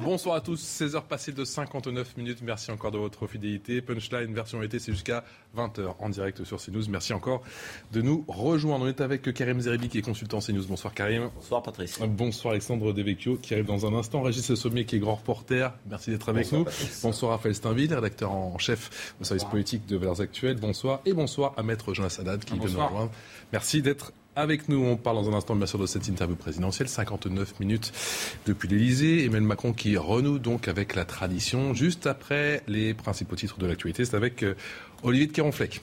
Bonsoir à tous, 16h passées de 59 minutes. Merci encore de votre fidélité. Punchline version été, c'est jusqu'à 20h en direct sur CNews. Merci encore de nous rejoindre. On est avec Karim Zeribi qui est consultant CNews. Bonsoir Karim. Bonsoir Patrice. Bonsoir Alexandre Devecchio qui arrive dans un instant. Régis Sommier qui est grand reporter. Merci d'être avec Bonsoir, nous. Patrice. Bonsoir Raphaël Steinville, rédacteur en chef au service politique de Valeurs Actuelles. Bonsoir. Et bonsoir à Maître Jonas Haddad qui vient de nous rejoindre. Merci d'être avec nous. On parle dans un instant, bien sûr, de cette interview présidentielle. 59 minutes depuis l'Elysée. Emmanuel Macron qui renoue donc avec la tradition. Juste après les principaux titres de l'actualité, c'est avec euh, Olivier de Kéronfleck.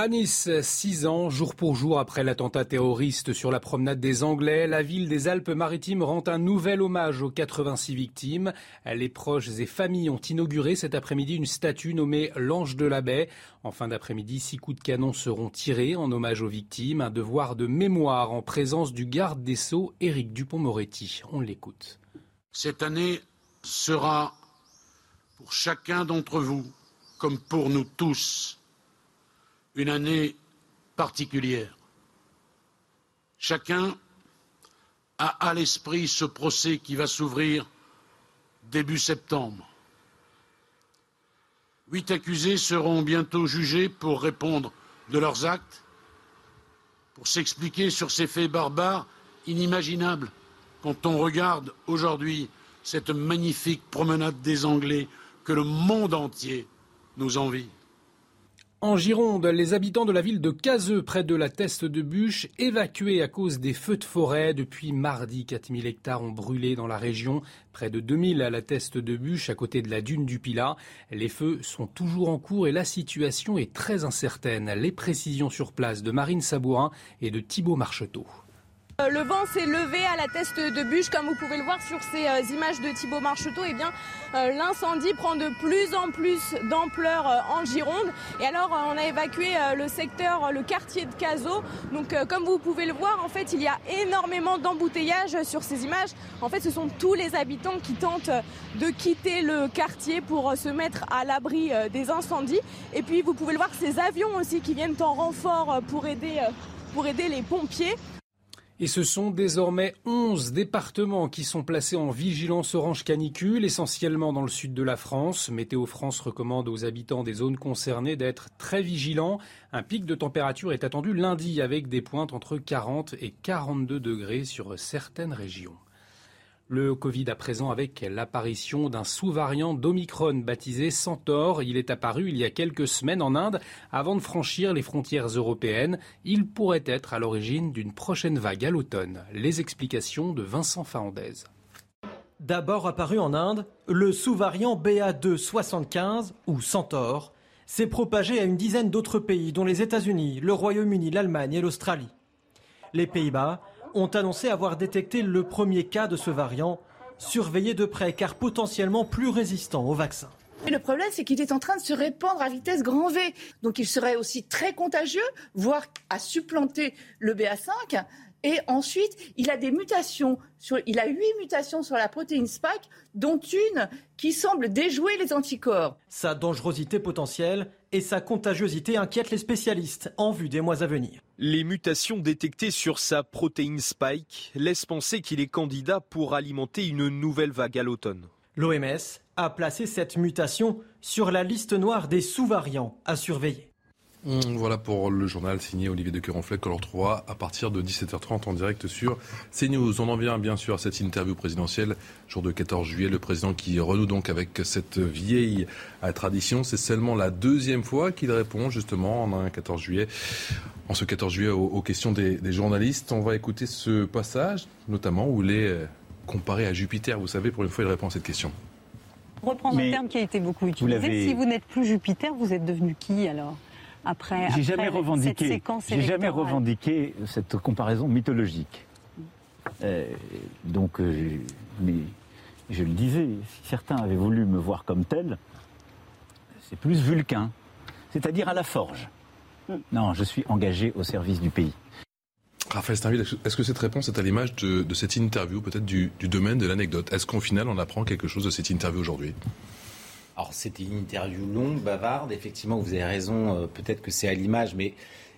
À Nice, six ans, jour pour jour après l'attentat terroriste sur la promenade des Anglais, la ville des Alpes-Maritimes rend un nouvel hommage aux 86 victimes. Les proches et familles ont inauguré cet après-midi une statue nommée l'Ange de la Baie. En fin d'après-midi, six coups de canon seront tirés en hommage aux victimes. Un devoir de mémoire en présence du garde des Sceaux, Éric Dupont-Moretti. On l'écoute. Cette année sera pour chacun d'entre vous, comme pour nous tous, une année particulière. Chacun a à l'esprit ce procès qui va s'ouvrir début septembre. Huit accusés seront bientôt jugés pour répondre de leurs actes, pour s'expliquer sur ces faits barbares inimaginables quand on regarde aujourd'hui cette magnifique promenade des Anglais que le monde entier nous envie. En Gironde, les habitants de la ville de Cazeux, près de la Teste de Bûche, évacués à cause des feux de forêt. Depuis mardi, 4000 hectares ont brûlé dans la région, près de 2000 à la Teste de Bûche, à côté de la dune du Pilat. Les feux sont toujours en cours et la situation est très incertaine. Les précisions sur place de Marine Sabourin et de Thibault Marcheteau. Euh, Le vent s'est levé à la teste de bûche, comme vous pouvez le voir sur ces euh, images de Thibaut Marcheteau. Et bien, euh, l'incendie prend de plus en plus d'ampleur en Gironde. Et alors, on a évacué le secteur, le quartier de Cazaux. Donc, comme vous pouvez le voir, en fait, il y a énormément d'embouteillages sur ces images. En fait, ce sont tous les habitants qui tentent de quitter le quartier pour se mettre à l'abri des incendies. Et puis, vous pouvez le voir, ces avions aussi qui viennent en renfort pour aider les pompiers. Et ce sont désormais 11 départements qui sont placés en vigilance orange canicule, essentiellement dans le sud de la France. Météo France recommande aux habitants des zones concernées d'être très vigilants. Un pic de température est attendu lundi avec des pointes entre 40 et 42 degrés sur certaines régions. Le Covid à présent avec l'apparition d'un sous-variant d'Omicron baptisé Centaure. Il est apparu il y a quelques semaines en Inde avant de franchir les frontières européennes. Il pourrait être à l'origine d'une prochaine vague à l'automne. Les explications de Vincent Fahandez. D'abord apparu en Inde, le sous-variant BA275 ou Centaure s'est propagé à une dizaine d'autres pays dont les États-Unis, le Royaume-Uni, l'Allemagne et l'Australie. Les Pays-Bas ont annoncé avoir détecté le premier cas de ce variant, surveillé de près car potentiellement plus résistant au vaccin. Le problème, c'est qu'il est en train de se répandre à vitesse grand V. Donc il serait aussi très contagieux, voire à supplanter le BA5. Et ensuite, il a des mutations. Sur, il a huit mutations sur la protéine Spike, dont une qui semble déjouer les anticorps. Sa dangerosité potentielle et sa contagiosité inquiètent les spécialistes en vue des mois à venir. Les mutations détectées sur sa protéine Spike laissent penser qu'il est candidat pour alimenter une nouvelle vague à l'automne. L'OMS a placé cette mutation sur la liste noire des sous-variants à surveiller. Hum, Voilà pour le journal signé Olivier de que l'on retrouvera à partir de 17h30 en direct sur CNews. On en vient bien sûr à cette interview présidentielle, jour de 14 juillet. Le président qui renoue donc avec cette vieille tradition. C'est seulement la deuxième fois qu'il répond justement en un 14 juillet, en ce 14 juillet aux, aux questions des, des journalistes. On va écouter ce passage, notamment où il est euh, comparé à Jupiter. Vous savez, pour une fois, il répond à cette question. Reprendre un terme qui a été beaucoup vous utilisé. l'avez- Si vous n'êtes plus Jupiter, vous êtes devenu qui alors? Après, j'ai jamais revendiqué, cette séquence J'ai jamais revendiqué cette comparaison mythologique. Euh, donc, euh, mais je le disais, si certains avaient voulu me voir comme tel, c'est plus vulcain, c'est-à-dire à la forge. Hmm. Non, je suis engagé au service du pays. Raphaël Steinville, est-ce que cette réponse est à l'image de, cette interview, peut-être du, domaine de l'anecdote? Est-ce qu'au final, on apprend quelque chose de cette interview aujourd'hui? Alors, c'était une interview longue, bavarde. Effectivement, vous avez raison, euh, peut-être que c'est à l'image, mais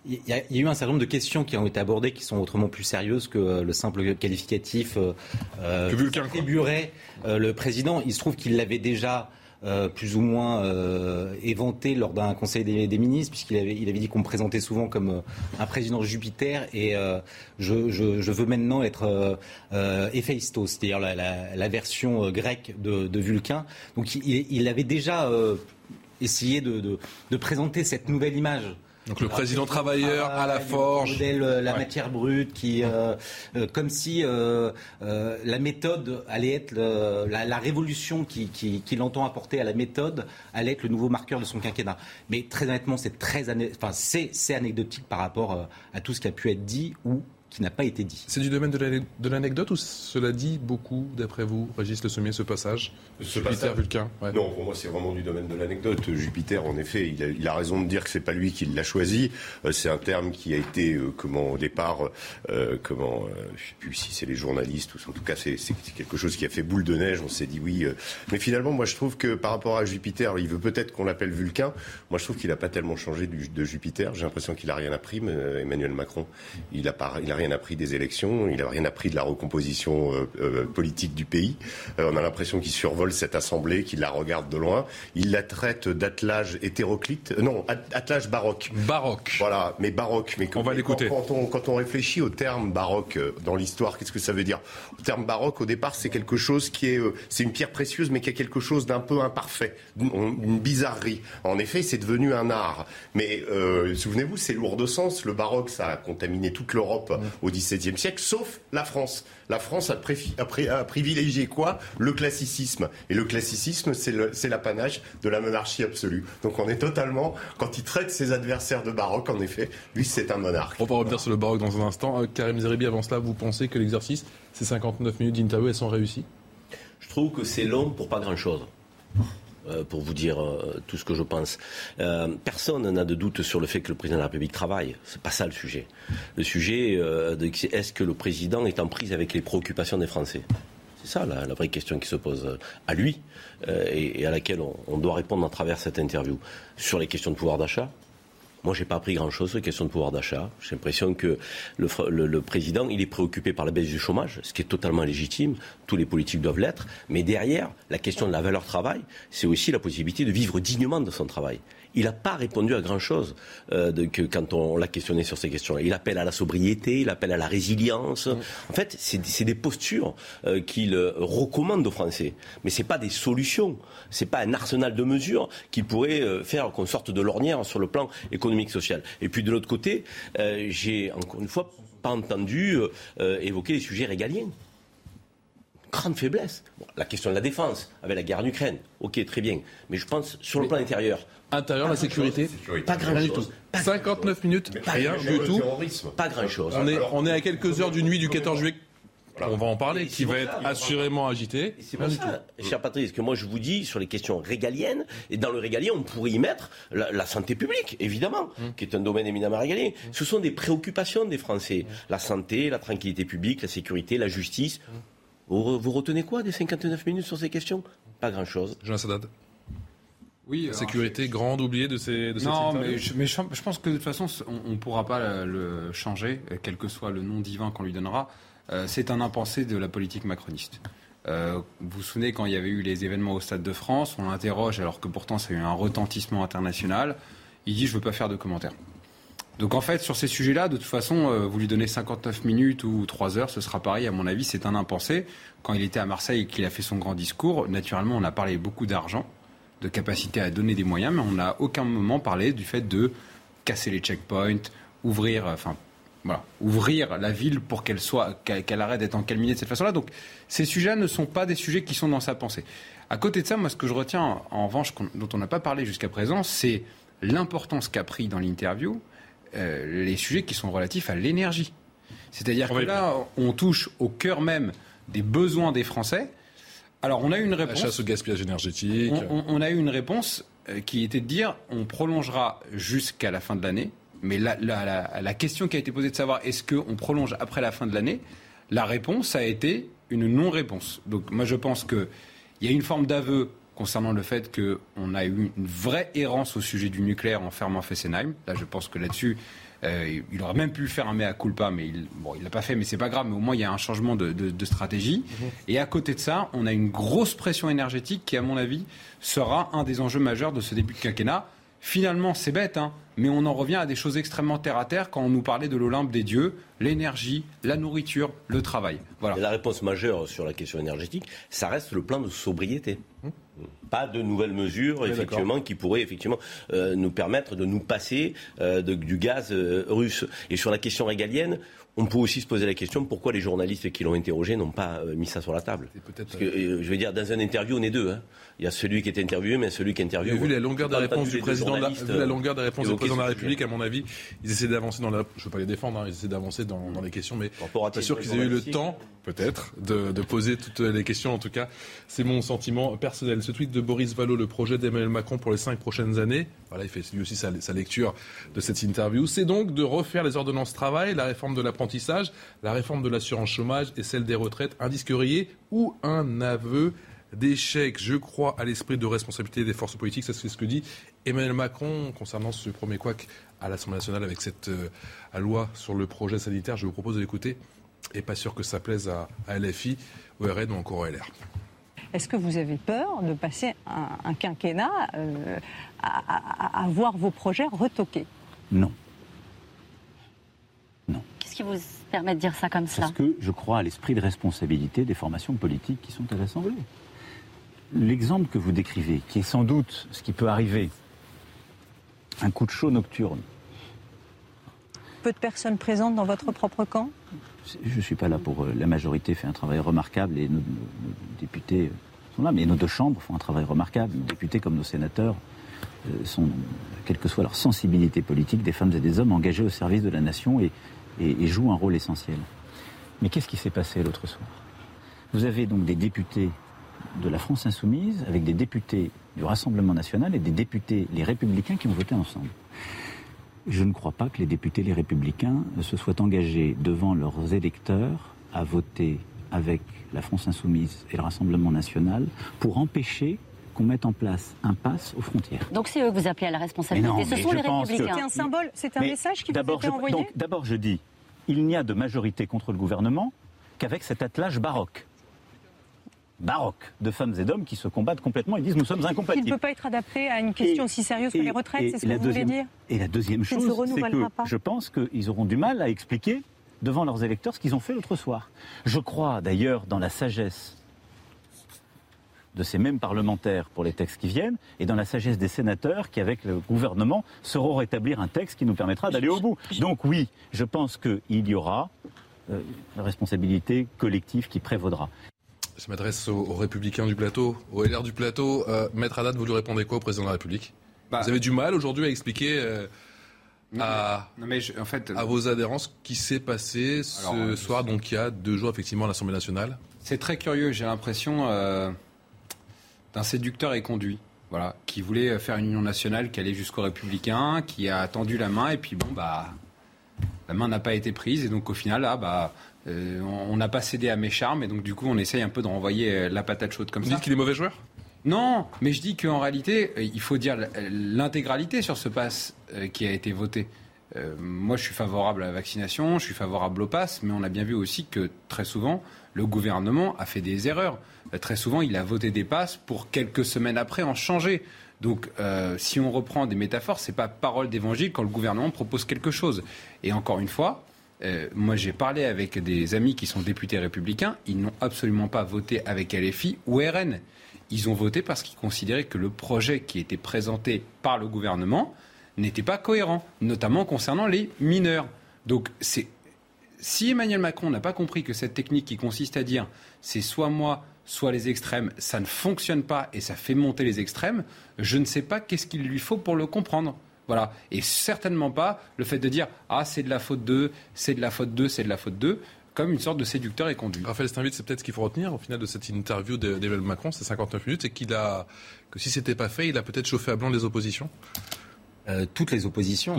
il y, a, eu un certain nombre de questions qui ont été abordées qui sont autrement plus sérieuses que euh, le simple qualificatif euh, euh que attribuerait le président. Il se trouve qu'il l'avait déjà euh, plus ou moins euh, éventé lors d'un conseil des, ministres, puisqu'il avait, il avait dit qu'on me présentait souvent comme euh, un président Jupiter, et je, je, veux maintenant être Héphaïstos, c'est-à-dire la, version grecque de, de Vulcain. Donc il, avait déjà essayé de présenter cette nouvelle image donc le président travailleur à la forge. Euh, la matière brute, qui, euh, euh, comme si la méthode allait être la, révolution qu'il qui, entend apporter à la méthode allait être le nouveau marqueur de son quinquennat. Mais très honnêtement, c'est très, enfin, c'est anecdotique par rapport à tout ce qui a pu être dit ou qui n'a pas été dit. C'est du domaine de l'anecdote ou cela dit beaucoup, d'après vous, Régis Le Sommier, ce passage Jupiter, Vulcain? Non, pour moi, c'est vraiment du domaine de l'anecdote. Jupiter, en effet, il a, raison de dire que c'est pas lui qui l'a choisi. Euh, c'est un terme qui a été, euh, comment, au départ, euh, comment, je sais plus si c'est les journalistes ou en tout cas, c'est quelque chose qui a fait boule de neige. On s'est dit oui. mais finalement, moi, je trouve que par rapport à Jupiter, il veut peut-être qu'on l'appelle Vulcain. Moi, je trouve qu'il n'a pas tellement changé de Jupiter. J'ai l'impression qu'il a rien appris, mais Emmanuel Macron. Il a pas, il a rien appris des élections, il n'a rien appris de la recomposition euh, euh, politique du pays. Euh, on a l'impression qu'il survole cette assemblée, qu'il la regarde de loin. Il la traite d'attelage hétéroclite, non, attelage baroque. Baroque. Voilà, mais baroque. Mais on va l'écouter. Quand, on, quand on réfléchit au terme baroque dans l'histoire, qu'est-ce que ça veut dire? Le terme baroque, au départ, c'est quelque chose qui est, c'est une pierre précieuse, mais qui a quelque chose d'un peu imparfait, une bizarrerie. En effet, c'est devenu un art. Mais souvenez-vous, c'est lourd de sens. Le baroque, ça a contaminé toute l'Europe au XVIIe siècle, sauf la France. La France a, privilégié quoi? Le classicisme. Et le classicisme, c'est l'apanage de la monarchie absolue. Donc on est totalement, quand il traite ses adversaires de baroque, en effet, lui c'est un monarque. On va revenir sur le baroque dans un instant. Euh, Karim Zeribi, avant cela, vous pensez que l'exercice, ces 59 minutes d'interview, elles sont réussies? Je trouve que c'est long pour pas grand-chose. Euh, pour vous dire euh, tout ce que je pense. Euh, personne n'a de doute sur le fait que le président de la République travaille. C'est pas ça le sujet. Le sujet, c'est est-ce que le président est en prise avec les préoccupations des Français? C'est ça la, vraie question qui se pose à lui et, à laquelle on, doit répondre à travers cette interview. Sur les questions de pouvoir d'achat, moi, j'ai pas appris grand-chose questions de pouvoir d'achat. J'ai l'impression que le, président, il est préoccupé par la baisse du chômage, ce qui est totalement légitime. Tous les politiques doivent l'être. Mais derrière, la question de la valeur travail, c'est aussi la possibilité de vivre dignement de son travail il n'a pas répondu à grand-chose euh, quand on l'a questionné sur ces questions. Il appelle à la sobriété, il appelle à la résilience. En fait, c'est des postures euh, qu'il euh, recommande aux Français. Mais ce pas des solutions. Ce n'est pas un arsenal de mesures qui pourrait faire qu'on sorte de l'ornière sur le plan économique social. Et puis de l'autre côté, j'ai encore une fois pas entendu évoquer les sujets régaliens grande faiblesse. la question de la défense, avec la guerre en Ukraine, ok, très bien. Mais je pense, sur le plan intérieur, Intérieur, la sécurité, pas grand-chose. 59 minutes, rien du tout. Pas grand-chose. On est, on est à quelques heures du nuit du 14 juillet. On va en parler, qui va être assurément agité. C'est pour ça, cher Patrice, que moi je vous dis sur les questions régaliennes, et dans le régalien, on pourrait y mettre la, santé publique, évidemment, hum. qui est un domaine éminemment régalien. Hum. Ce sont des préoccupations des Français. Hum. La santé, la tranquillité publique, la sécurité, la justice. Vous, vous retenez quoi des 59 minutes sur ces questions? Pas grand-chose. Jean. Oui, la sécurité grande oubliée de ces. De non, mais, je, mais je, pense que de toute façon, on ne pourra pas le changer, quel que soit le nom divin qu'on lui donnera. Euh, c'est un impensé de la politique macroniste. Euh, vous vous souvenez quand il y avait eu les événements au Stade de France, on l'interroge alors que pourtant ça a eu un retentissement international. Il dit je veux pas faire de commentaires. Donc en fait sur ces sujets-là, de toute façon, euh, vous lui donnez 59 minutes ou 3 heures, ce sera pareil. À mon avis, c'est un impensé. Quand il était à Marseille et qu'il a fait son grand discours, naturellement, on a parlé beaucoup d'argent de capacité à donner des moyens, mais on n'a aucun moment parlé du fait de casser les checkpoints, ouvrir, enfin, voilà, ouvrir la ville pour qu'elle soit, qu'elle arrête d'être encalminée de cette façon-là. Donc, ces sujets ne sont pas des sujets qui sont dans sa pensée. À côté de ça, moi, ce que je retiens, en revanche, dont on n'a pas parlé jusqu'à présent, c'est l'importance qu'a pris dans l'interview euh, les sujets qui sont relatifs à l'énergie. C'est-à-dire que là, on touche au cœur même des besoins des Français. Alors, on a eu une réponse. La chasse au gaspillage énergétique. On, a eu une réponse euh, qui était de dire on prolongera jusqu'à la fin de l'année. Mais la, la, question qui a été posée de savoir est-ce qu'on prolonge après la fin de l'année, la réponse a été une non-réponse. Donc, moi, je pense qu'il y a une forme d'aveu concernant le fait qu'on a eu une vraie errance au sujet du nucléaire en fermant Fessenheim. Là, je pense que là-dessus, euh, il aurait même pu faire un mea culpa, mais il bon, il l'a pas fait, mais c'est pas grave. Mais au moins, il y a un changement de, stratégie. Mhm. Et à côté de ça, on a une grosse pression énergétique qui, à mon avis, sera un des enjeux majeurs de ce début de quinquennat. Finalement, c'est bête, hein, mais on en revient à des choses extrêmement terre à terre quand on nous parlait de l'Olympe des dieux, l'énergie, la nourriture, le travail. Voilà. la réponse majeure sur la question énergétique, ça reste le plan de sobriété. Hum. Pas de nouvelles mesures, effectivement, qui pourraient effectivement euh, nous permettre de nous passer euh, du gaz euh, russe. Et sur la question régalienne, on peut aussi se poser la question pourquoi les journalistes qui l'ont interrogé n'ont pas mis ça sur la table? Parce que, je veux dire, dans un interview, on est deux. Hein. Il y a celui qui est interviewé, mais celui qui est interviewé. Vu la longueur des réponses du président, la, la longueur des réponses du président de la République, à mon avis, ils essaient d'avancer dans la. Je ne veux pas les défendre, hein, ils essaient d'avancer dans, les questions, mais pas sûr qu'ils aient eu le temps, peut-être, de, poser toutes les questions. En tout cas, c'est mon sentiment personnel. Ce tweet de Boris Vallot, le projet d'Emmanuel Macron pour les cinq prochaines années. Voilà, il fait lui aussi sa, sa lecture de cette interview. C'est donc de refaire les ordonnances travail, la réforme de l'apprentissage la réforme de l'assurance chômage et celle des retraites, un disque rayé ou un aveu d'échec. Je crois à l'esprit de responsabilité des forces politiques. C'est ce que dit Emmanuel Macron concernant ce premier couac à l'Assemblée nationale avec cette euh, loi sur le projet sanitaire. Je vous propose de l'écouter. Et pas sûr que ça plaise à, LFI, au RN ou encore au LR. Est-ce que vous avez peur de passer un, quinquennat euh, à, à voir vos projets retoqués Non. Qu'est-ce qui vous permet de dire ça comme ça? Parce que je crois à l'esprit de responsabilité des formations politiques qui sont à l'Assemblée. L'exemple que vous décrivez, qui est sans doute ce qui peut arriver, un coup de chaud nocturne. Peu de personnes présentes dans votre propre camp? Je ne suis pas là pour... Euh, la majorité fait un travail remarquable et nos, députés euh, sont là, mais nos deux chambres font un travail remarquable. Nos députés comme nos sénateurs euh, sont, quelle que soit leur sensibilité politique, des femmes et des hommes engagés au service de la nation et et, joue un rôle essentiel. Mais qu'est-ce qui s'est passé l'autre soir? Vous avez donc des députés de la France insoumise avec des députés du Rassemblement national et des députés les républicains qui ont voté ensemble. Je ne crois pas que les députés les républicains se soient engagés devant leurs électeurs à voter avec la France insoumise et le Rassemblement national pour empêcher qu'on mette en place un pass aux frontières. Donc c'est eux que vous appelez à la responsabilité. Ce sont les républicains. C'est un symbole, c'est un message qui vous a été envoyé D'abord, je dis, il n'y a de majorité contre le gouvernement qu'avec cet attelage baroque baroque de femmes et d'hommes qui se combattent complètement et disent nous sommes incompatibles. Il ne peut pas être adapté à une question aussi sérieuse que les retraites, c'est ce que vous voulez dire Et la deuxième chose, c'est que je pense qu'ils auront du mal à expliquer devant leurs électeurs ce qu'ils ont fait l'autre soir. Je crois d'ailleurs dans la sagesse de ces mêmes parlementaires pour les textes qui viennent et dans la sagesse des sénateurs qui, avec le gouvernement, sauront rétablir un texte qui nous permettra d'aller au bout. Donc oui, je pense qu'il y aura euh, une responsabilité collective qui prévaudra. Je m'adresse aux, républicains du plateau, aux LR du plateau. Euh, Maître Haddad, vous lui répondez quoi au président de la République? Bah. Vous avez du mal aujourd'hui à expliquer euh, à, en fait, à vos adhérents ce qui s'est passé ce soir, donc il y a deux jours effectivement à l'Assemblée nationale? C'est très curieux, j'ai l'impression d'un séducteur et conduit. Voilà, qui voulait faire une union nationale qui allait jusqu'aux républicains, qui a tendu la main, et puis bon, bah, la main n'a pas été prise, et donc au final, là, bah, euh, on n'a pas cédé à mes charmes, et donc du coup, on essaye un peu de renvoyer euh, la patate chaude comme ça. Vous dites qu'il est mauvais joueur? Non, mais je dis qu'en réalité, euh, il faut dire l'intégralité sur ce pass qui a été voté. moi, je suis favorable à la vaccination, je suis favorable au pass, mais on a bien vu aussi que très souvent, le gouvernement a fait des erreurs. Euh, très souvent, il a voté des passes pour quelques semaines après en changer. Donc, euh, si on reprend des métaphores, c'est pas parole d'évangile quand le gouvernement propose quelque chose. Et encore une fois, euh, moi, j'ai parlé avec des amis qui sont députés républicains. Ils n'ont absolument pas voté avec LFI ou RN. Ils ont voté parce qu'ils considéraient que le projet qui était présenté par le gouvernement n'était pas cohérent, notamment concernant les mineurs. Donc, c'est si Emmanuel Macron n'a pas compris que cette technique qui consiste à dire c'est soit moi, soit les extrêmes, ça ne fonctionne pas et ça fait monter les extrêmes, je ne sais pas qu'est-ce qu'il lui faut pour le comprendre. Voilà. Et certainement pas le fait de dire Ah, c'est de la faute d'eux, c'est de la faute d'eux, c'est de la faute d'eux comme une sorte de séducteur et conduit. Raphaël Steinvitz, c'est peut-être ce qu'il faut retenir au final de cette interview d'Emmanuel Macron, c'est 59 minutes, et qu'il a que si c'était pas fait, il a peut-être chauffé à blanc les oppositions. Euh, toutes les oppositions.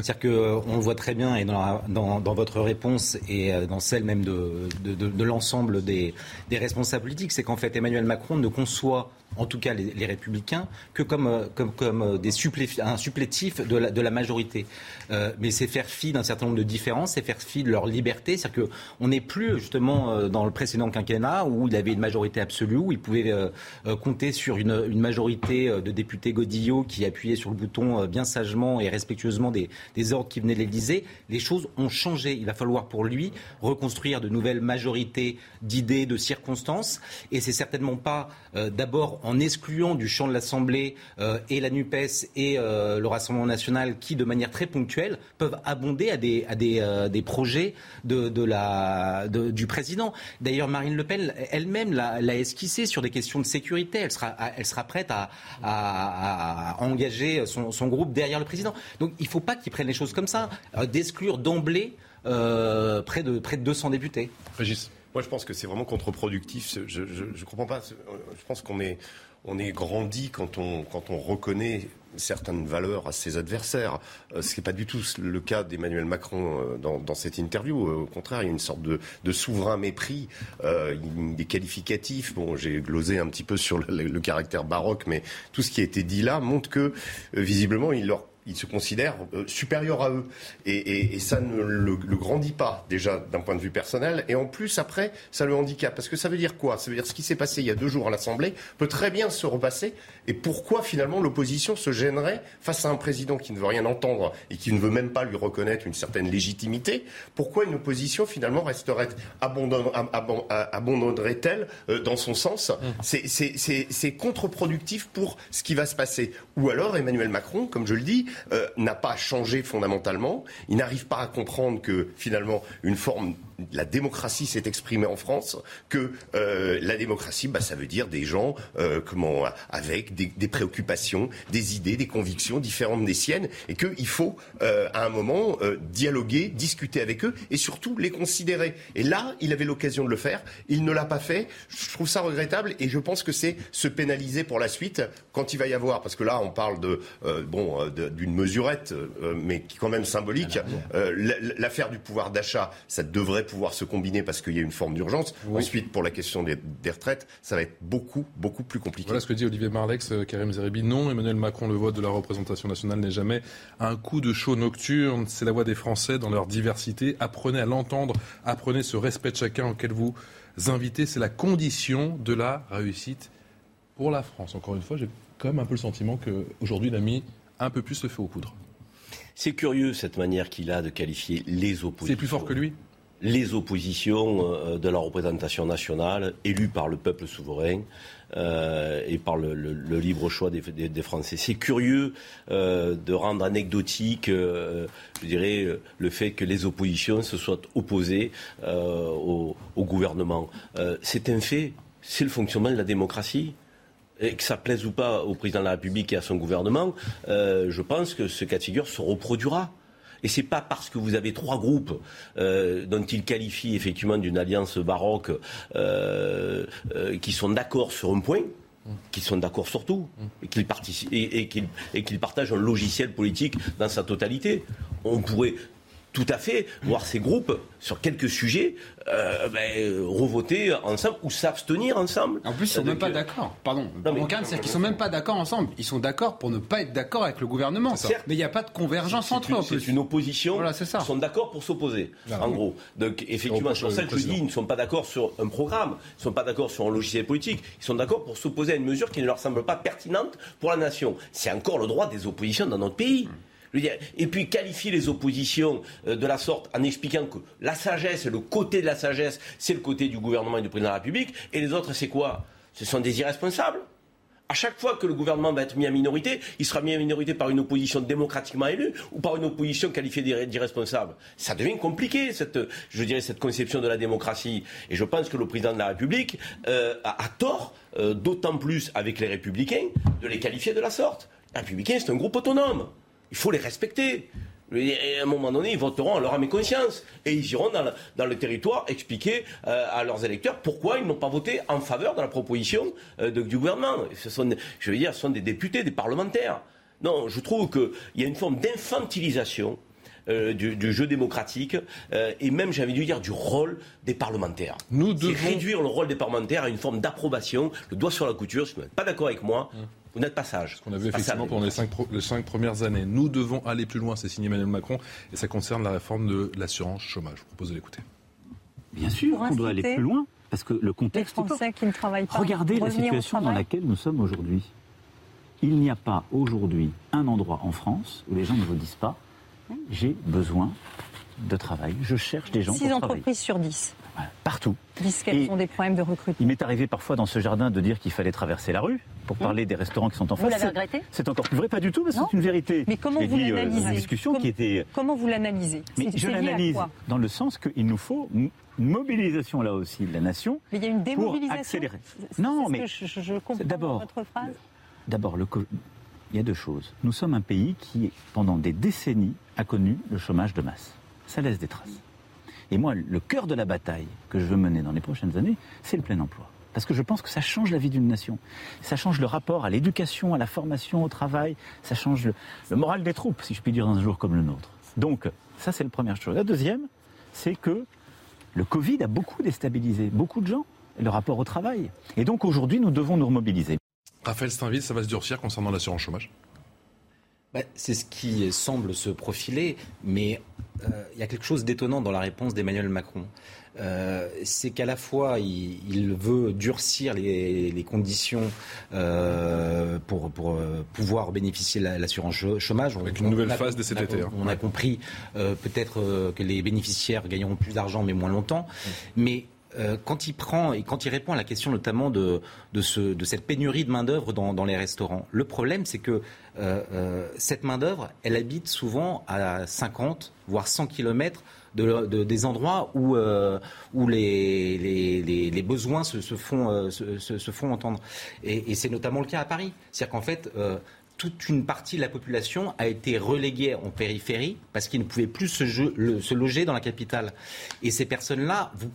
C'est-à-dire qu'on euh, le voit très bien, et dans, dans, votre réponse et euh, dans celle même de, de, de, de l'ensemble des, des, responsables politiques, c'est qu'en fait Emmanuel Macron ne conçoit en tout cas les, républicains, que comme, euh, comme, comme euh, des un supplétif de la, de la majorité. Euh, mais c'est faire fi d'un certain nombre de différences, c'est faire fi de leur liberté. C'est-à-dire qu'on n'est plus justement dans le précédent quinquennat où il avait une majorité absolue, où il pouvait compter sur une, une, majorité de députés Godillot qui appuyaient sur le bouton bien sagement et respectueusement des, des ordres qui venaient de l'Élysée. Les choses ont changé. Il va falloir pour lui reconstruire de nouvelles majorités d'idées, de circonstances. Et c'est certainement pas d'abord en excluant du champ de l'Assemblée euh, et la NUPES et euh, le Rassemblement national qui, de manière très ponctuelle, peuvent abonder à des, euh, projets du président. D'ailleurs, Marine Le Pen elle-même l'a esquissé sur des questions de sécurité. Elle sera, prête à, engager son, son, groupe derrière le président. Donc il ne faut pas qu'ils prennent les choses comme ça, d'exclure d'emblée près, de, près de 200 députés. Régis. Moi, je pense que c'est vraiment contre-productif. Je ne comprends pas. Je pense qu'on est, on est grandi quand on, quand on reconnaît certaines valeurs à ses adversaires. Euh, ce n'est pas du tout le cas d'Emmanuel Macron euh, dans, dans, cette interview. Au contraire, il y a une sorte de, de souverain mépris, euh, des qualificatifs. Bon, j'ai glosé un petit peu sur le, le, caractère baroque, mais tout ce qui a été dit là montre que, euh, visiblement, il leur il se considère euh, supérieur à eux. Et, ça ne le, grandit pas, déjà, d'un point de vue personnel. Et en plus, après, ça le handicape. Parce que ça veut dire quoi? Ça veut dire ce qui s'est passé il y a deux jours à l'Assemblée peut très bien se repasser. Et pourquoi, finalement, l'opposition se gênerait face à un président qui ne veut rien entendre et qui ne veut même pas lui reconnaître une certaine légitimité? Pourquoi une opposition, finalement, resterait abandonnerait-elle euh, dans son sens? Mmh. C'est contre-productif pour ce qui va se passer. Ou alors, Emmanuel Macron, comme je le dis, euh, n'a pas changé fondamentalement. Il n'arrive pas à comprendre que finalement une forme la démocratie s'est exprimée en France, que euh, la démocratie, bah, ça veut dire des gens euh, comment, avec des, des, préoccupations, des idées, des convictions différentes des siennes, et qu'il faut euh, à un moment dialoguer, discuter avec eux, et surtout les considérer. Et là, il avait l'occasion de le faire, il ne l'a pas fait. Je trouve ça regrettable, et je pense que c'est se pénaliser pour la suite quand il va y avoir, parce que là, on parle de bon d'une mesurette, mais qui est quand même symbolique. L'affaire du pouvoir d'achat, ça devrait pouvoir se combiner parce qu'il y a une forme d'urgence. Ensuite, pour la question des, retraites, ça va être beaucoup, beaucoup plus compliqué. Voilà ce que dit Olivier Marlex, euh, Karim Zeribi. Non, Emmanuel Macron, le vote de la représentation nationale n'est jamais un coup de chaud nocturne. C'est la voix des Français dans leur diversité. Apprenez à l'entendre, apprenez ce respect de chacun auquel vous invitez. C'est la condition de la réussite pour la France. Encore une fois, j'ai quand même un peu le sentiment qu'aujourd'hui, il a mis un peu plus le feu aux poudres. C'est curieux cette manière qu'il a de qualifier les oppositions. C'est plus fort que lui? Les oppositions euh, de la représentation nationale, élues par le peuple souverain euh, et par le, libre choix des, Français. C'est curieux euh, de rendre anecdotique, je dirais, le fait que les oppositions se soient opposées au, gouvernement. c'est un fait, c'est le fonctionnement de la démocratie et que ça plaise ou pas au président de la République et à son gouvernement, je pense que ce cas de figure se reproduira. Et c'est pas parce que vous avez trois groupes euh, dont il qualifie effectivement d'une alliance baroque euh, euh, qui sont d'accord sur un point qui sont d'accord sur tout et qu'ils partagent un logiciel politique dans sa totalité. On pourrait tout à fait voir ces groupes sur quelques sujets euh, ben, revoter ensemble ou s'abstenir ensemble. En plus, ils sont même pas d'accord. Pardon. c'est qu'ils sont même pas d'accord ensemble. Ils sont d'accord pour ne pas être d'accord avec le gouvernement. Mais il n'y a pas de convergence entre eux. C'est une opposition. Voilà, c'est ça. Ils sont d'accord pour s'opposer. En gros. Donc effectivement, sur ça que je dis, ils ne sont pas d'accord sur un programme. Ils ne sont pas d'accord sur un logiciel politique. Ils sont d'accord pour s'opposer à une mesure qui ne leur semble pas pertinente pour la nation. C'est encore le droit des oppositions dans notre pays. Et puis qualifier les oppositions euh, de la sorte en expliquant que la sagesse, le côté de la sagesse, c'est le côté du gouvernement et du président de la République, et les autres, c'est quoi? Ce sont des irresponsables. À chaque fois que le gouvernement va être mis en minorité, il sera mis en minorité par une opposition démocratiquement élue ou par une opposition qualifiée d'irresponsable. Ça devient compliqué, cette, je dirais, cette conception de la démocratie. Et je pense que le président de la République euh, a, tort, euh, d'autant plus avec les républicains, de les qualifier de la sorte. Les républicains, c'est un groupe autonome. Il faut les respecter. Et à un moment donné, ils voteront à leur âme et conscience. Et ils iront dans, le territoire expliquer euh, à leurs électeurs pourquoi ils n'ont pas voté en faveur de la proposition euh, du gouvernement. Ce sont, je veux dire, ce sont des députés, des parlementaires. Non, je trouve qu'il y a une forme d'infantilisation euh, du, jeu démocratique et même, j'avais dû dire, du rôle des parlementaires. Nous devons... réduire le rôle des parlementaires à une forme d'approbation, le doigt sur la couture. Si vous n'êtes pas d'accord avec moi, hum. Vous n'êtes pas sage. Ce qu'on avait effectivement pendant les cinq, les cinq, premières années. Nous devons aller plus loin, c'est signé Emmanuel Macron, et ça concerne la réforme de l'assurance chômage. Je vous propose de l'écouter. Bien sûr on doit aller plus loin, parce que le contexte. Les Français qui ne travaillent pas. Regardez la situation dans laquelle nous sommes aujourd'hui. Il n'y a pas aujourd'hui un endroit en France où les gens ne vous disent pas j'ai besoin de travail, je cherche des gens 6 entreprises sur 10 partout. Disent qu'elles ont des problèmes de recrutement. Il m'est arrivé parfois dans ce jardin de dire qu'il fallait traverser la rue pour hein parler des restaurants qui sont en face. Vous l'avez regretté C'est encore plus vrai, pas du tout, mais c'est une vérité. Mais comment vous euh, l'analysez discussion qui était. Comment vous l'analysez Mais je l'analyse dans le sens qu'il nous faut une mobilisation là aussi de la nation. Mais il y a une démobilisation. Pour accélérer. Non, mais je, comprends d'abord, votre phrase. D'abord, il y a deux choses. Nous sommes un pays qui, pendant des décennies, a connu le chômage de masse. Ça laisse des traces. Et moi, le cœur de la bataille que je veux mener dans les prochaines années, c'est le plein emploi. Parce que je pense que ça change la vie d'une nation. Ça change le rapport à l'éducation, à la formation, au travail. Ça change le, moral des troupes, si je puis dire, dans un jour comme le nôtre. Donc, ça, c'est la première chose. La deuxième, c'est que le Covid a beaucoup déstabilisé beaucoup de gens, le rapport au travail. Et donc, aujourd'hui, nous devons nous remobiliser. Raphaël Steinville, ça va se durcir concernant l'assurance chômage? Bah, c'est ce qui semble se profiler, mais euh, il y a quelque chose d'étonnant dans la réponse d'Emmanuel Macron. Euh, c'est qu'à la fois il, veut durcir les, conditions euh, pour, pouvoir bénéficier de l'assurance chômage. Avec une nouvelle phase de cet été. Hein. On a compris peut-être que les bénéficiaires gagneront plus d'argent mais moins longtemps. Mais euh, quand il prend et quand il répond à la question notamment de, cette pénurie de main-d'œuvre dans, les restaurants, le problème c'est que euh, euh, cette main-d'œuvre, elle habite souvent à 50 voire 100 des endroits où, les, besoins se, font, entendre. Et, c'est notamment le cas à Paris. C'est-à-dire qu'en fait, toute une partie de la population a été reléguée en périphérie parce qu'ils ne pouvaient plus se, se, loger dans la capitale. Et ces personnes-là, vous,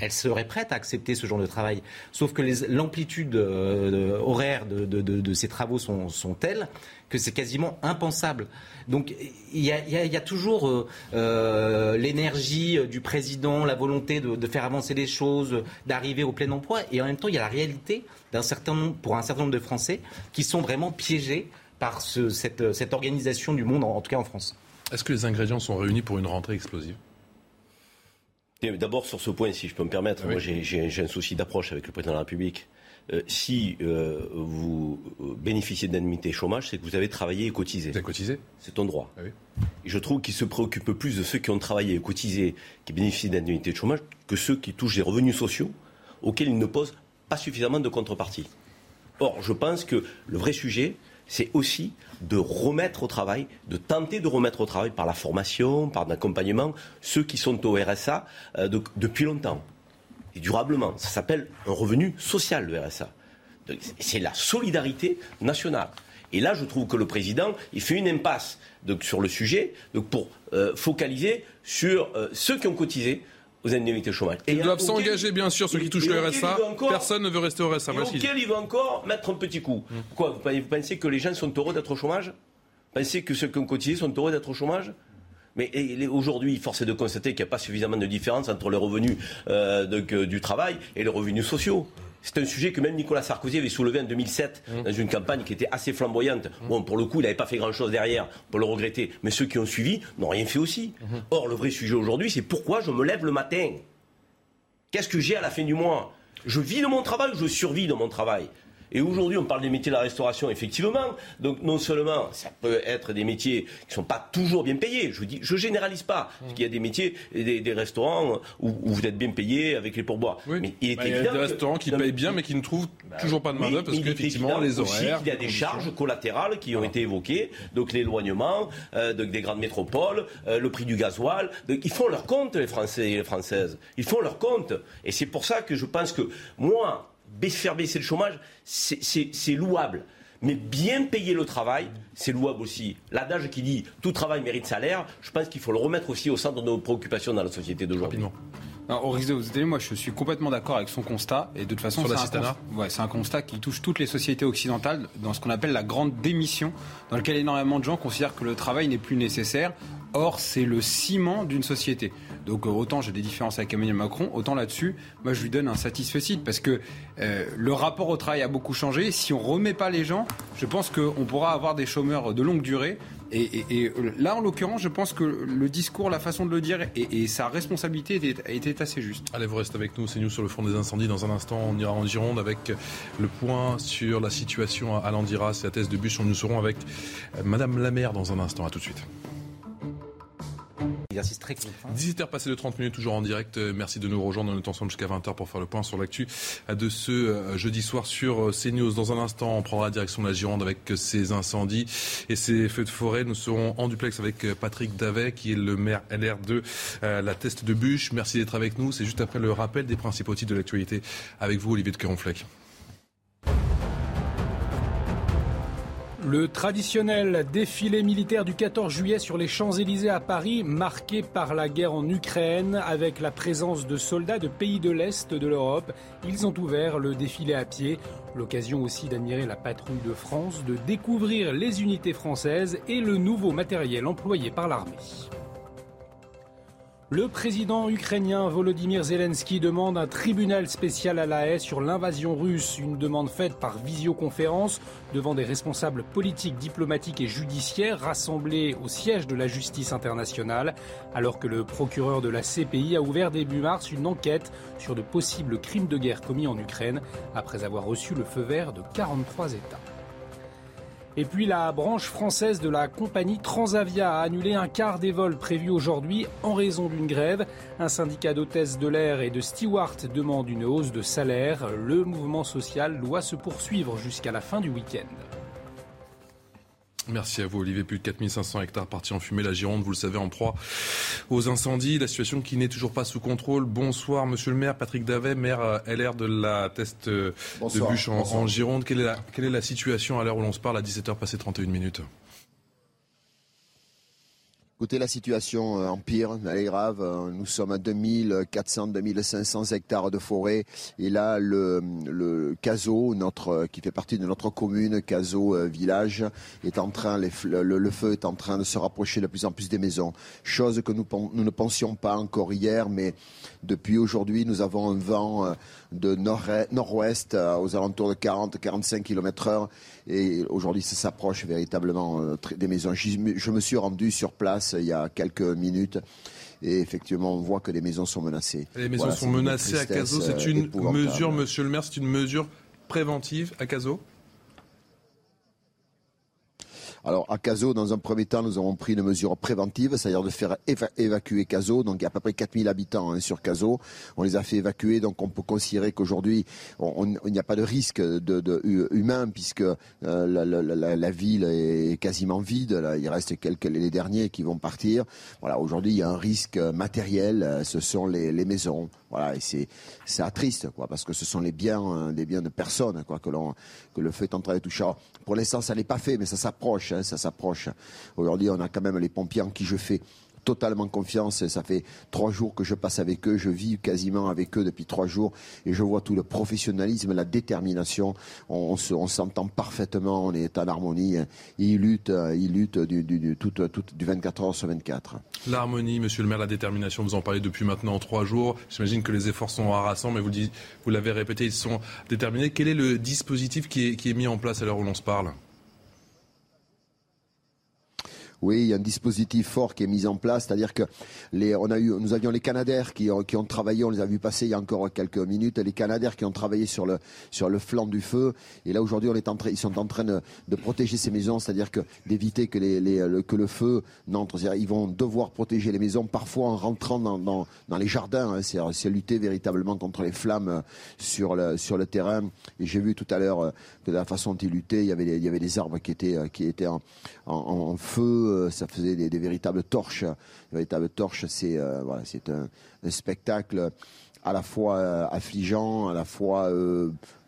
elle serait prête à accepter ce genre de travail. Sauf que l'amplitude euh, horaire de, ces travaux sont, telles que c'est quasiment impensable. Donc il y a, toujours euh, euh, l'énergie du président, la volonté de, faire avancer les choses, d'arriver au plein emploi, et en même temps il y a la réalité certain nombre, pour un certain nombre de Français qui sont vraiment piégés par cette, organisation du monde, en tout cas en France. Est-ce que les ingrédients sont réunis pour une rentrée explosive? D'abord sur ce point, si je peux me permettre, moi j'ai un souci d'approche avec le président de la République. Euh, si euh, vous euh, bénéficiez d'indemnité chômage, c'est que vous avez travaillé et cotisé. Vous avez cotisé C'est ton droit. Ah et je trouve qu'il se préoccupe plus de ceux qui ont travaillé et cotisé, qui bénéficient d'indemnité de chômage, que ceux qui touchent des revenus sociaux auxquels il ne pose pas suffisamment de contrepartie. Or, je pense que le vrai sujet, c'est aussi de remettre au travail, de tenter de remettre au travail par la formation, par l'accompagnement, ceux qui sont au RSA euh, depuis longtemps et durablement. Ça s'appelle un revenu social, le RSA. C'est la solidarité nationale. Et là, je trouve que le président, il fait une impasse sur le sujet pour euh, focaliser sur euh, ceux qui ont cotisé, aux indemnités chômage. Ils doivent s'engager, bien sûr, ceux qui touchent le RSA. Personne ne veut rester au RSA. Et auquel il veut encore mettre un petit coup. Quoi vous pensez que les gens sont heureux d'être au chômage? Vous pensez que ceux qui ont cotisé sont heureux d'être au chômage? Mais aujourd'hui, force est de constater qu'il n'y a pas suffisamment de différence entre les revenus euh, du travail et les revenus sociaux. C'est un sujet que même Nicolas Sarkozy avait soulevé en 2007 mmh. dans une campagne qui était assez flamboyante. Mmh. Bon, pour le coup, il n'avait pas fait grand-chose derrière, pour le regretter. Mais ceux qui ont suivi n'ont rien fait aussi. Mmh. Or, le vrai sujet aujourd'hui, c'est pourquoi je me lève le matin? Qu'est-ce que j'ai à la fin du mois? Je vis de mon travail ou je survis de mon travail? Et aujourd'hui, on parle des métiers de la restauration, effectivement. Donc, non seulement, ça peut être des métiers qui ne sont pas toujours bien payés. Je dis, je généralise pas. Parce qu'il y a des métiers, des, des restaurants où, vous êtes bien payé avec les pourboires. Mais il, bah, y a des restaurants qui payent bien, mais qui ne trouvent bah toujours pas de main-d'œuvre parce qu'effectivement, les horaires. il y a des charges collatérales qui ont été évoquées. Donc, l'éloignement euh, des grandes métropoles, euh, le prix du gasoil. ils font leur compte, les Français et les Françaises. Ils font leur compte. Et c'est pour ça que je pense que moi, faire baisser le chômage, c'est louable. Mais bien payer le travail, c'est louable aussi. L'adage qui dit tout travail mérite salaire, je pense qu'il faut le remettre aussi au centre de nos préoccupations dans la société d'aujourd'hui. au risque de vous aider, moi je suis complètement d'accord avec son constat. Et de toute façon, c'est un, ouais, un, constat qui touche toutes les sociétés occidentales dans ce qu'on appelle la grande démission, dans lequel énormément de gens considèrent que le travail n'est plus nécessaire. Or, c'est le ciment d'une société. Donc euh, autant j'ai des différences avec Emmanuel Macron, autant là-dessus, moi je lui donne un satisfait parce que euh, le rapport au travail a beaucoup changé. Si on remet pas les gens, je pense qu'on pourra avoir des chômeurs de longue durée. Et, là, en l'occurrence, je pense que le discours, la façon de le dire et, sa responsabilité était, assez juste. Allez, vous restez avec nous, c'est nous sur le front des incendies. Dans un instant, on ira en Gironde avec le point sur la situation à Landiras et à Thèse de Bûche. Nous serons avec Madame Lamère dans un instant. À tout de suite. Exercice très contraint. 18h passé de 30 minutes, toujours en direct. Euh, merci de nous rejoindre. On est ensemble jusqu'à 20h pour faire le point sur l'actu de ce euh, jeudi soir sur euh, CNews. Dans un instant, on prendra la direction de la Gironde avec ces incendies et ces feux de forêt. Nous serons en duplex avec Patrick Davet, qui est le maire LR de la Teste de Bûche. Merci d'être avec nous. C'est juste après le rappel des principaux titres de l'actualité avec vous, Olivier de Caronfleck. Le traditionnel défilé militaire du 14 juillet sur les Champs-Élysées à Paris, marqué par la guerre en Ukraine, avec la présence de soldats de pays de l'Est de l'Europe. Ils ont ouvert le défilé à pied. L'occasion aussi d'admirer la patrouille de France, de découvrir les unités françaises et le nouveau matériel employé par l'armée. Le président ukrainien Volodymyr Zelensky demande un tribunal spécial à la haie sur l'invasion russe, une demande faite par visioconférence devant des responsables politiques, diplomatiques et judiciaires rassemblés au siège de la justice internationale, alors que le procureur de la CPI a ouvert début mars une enquête sur de possibles crimes de guerre commis en Ukraine après avoir reçu le feu vert de 43 États. Et puis la branche française de la compagnie Transavia a annulé un quart des vols prévus aujourd'hui en raison d'une grève. Un syndicat d'hôtesses de l'air et de stewards demande une hausse de salaire. Le mouvement social doit se poursuivre jusqu'à la fin du week-end. Merci à vous, Olivier. Plus de 4500 hectares partis en fumée. La Gironde, vous le savez, en proie aux incendies. La situation qui n'est toujours pas sous contrôle. Bonsoir, monsieur le maire. Patrick Davet, maire euh, LR de la Teste euh, de Bûche en, Gironde. Quelle est, la, quelle est la situation à l'heure où l'on se parle à 17h passé 31 minutes? Écoutez, la situation euh, empire, elle est grave. Euh, nous sommes à 2400, 2500 hectares de forêt. Et là, le, le Caso, notre, qui fait partie de notre commune, Caso euh, Village, est en train, le, feu est en train de se rapprocher de plus en plus des maisons. Chose que nous, nous ne pensions pas encore hier, mais depuis aujourd'hui, nous avons un vent de nord-ouest aux alentours de 40-45 km heure. Et aujourd'hui, ça s'approche véritablement des maisons. Je me suis rendu sur place il y a quelques minutes. Et effectivement, on voit que les maisons sont menacées. Les maisons sont menacées à Caso. C'est une euh, mesure, monsieur le maire, c'est une mesure préventive à Caso? Alors à Caso, dans un premier temps, nous avons pris une mesure préventive, c'est-à-dire de faire évacuer Caso. Donc il y a à peu près 4000 habitants hein, sur Caso. On les a fait évacuer, donc on peut considérer qu'aujourd'hui, il n'y a pas de risque humain puisque euh, la, ville est quasiment vide. il reste quelques les derniers qui vont partir. Voilà, aujourd'hui, il y a un risque matériel. Ce sont les, maisons. Voilà, et c'est c'est triste, quoi, parce que ce sont les biens, hein, des biens de personnes, quoi, que que le feu est en train de toucher. pour l'instant, ça n'est pas fait, mais ça s'approche. Hein, ça s'approche. Aujourd'hui, on a quand même les pompiers en qui je fais totalement confiance. Ça fait trois jours que je passe avec eux, je vis quasiment avec eux depuis trois jours et je vois tout le professionnalisme, la détermination. On, s'entend parfaitement, on est en harmonie. Ils luttent, du, du, tout, du 24 heures sur 24. L'harmonie, monsieur le maire, la détermination, vous en parlez depuis maintenant trois jours. J'imagine que les efforts sont harassants, mais vous, vous l'avez répété, ils sont déterminés. Quel est le dispositif qui est, qui est mis en place à l'heure où l'on se parle? Oui, il y a un dispositif fort qui est mis en place, c'est-à-dire que les, on a eu, nous avions les Canadaires qui ont, travaillé, on les a vus passer il y a encore quelques minutes, les Canadaires qui ont travaillé sur le, sur le flanc du feu. Et là aujourd'hui, on est en train, ils sont en train de, protéger ces maisons, c'est-à-dire que d'éviter que les, le, que le feu n'entre. Ils vont devoir protéger les maisons, parfois en rentrant dans, dans, les jardins. Hein, c'est lutter véritablement contre les flammes sur le, sur le terrain. Et j'ai vu tout à l'heure euh, que de la façon dont ils luttaient, il y avait, il y avait des arbres qui étaient, euh, qui étaient en, en, en feu euh, ça faisait des, véritables torches. véritables torches, c'est euh, voilà, c'est un, spectacle à la fois euh, affligeant, à la fois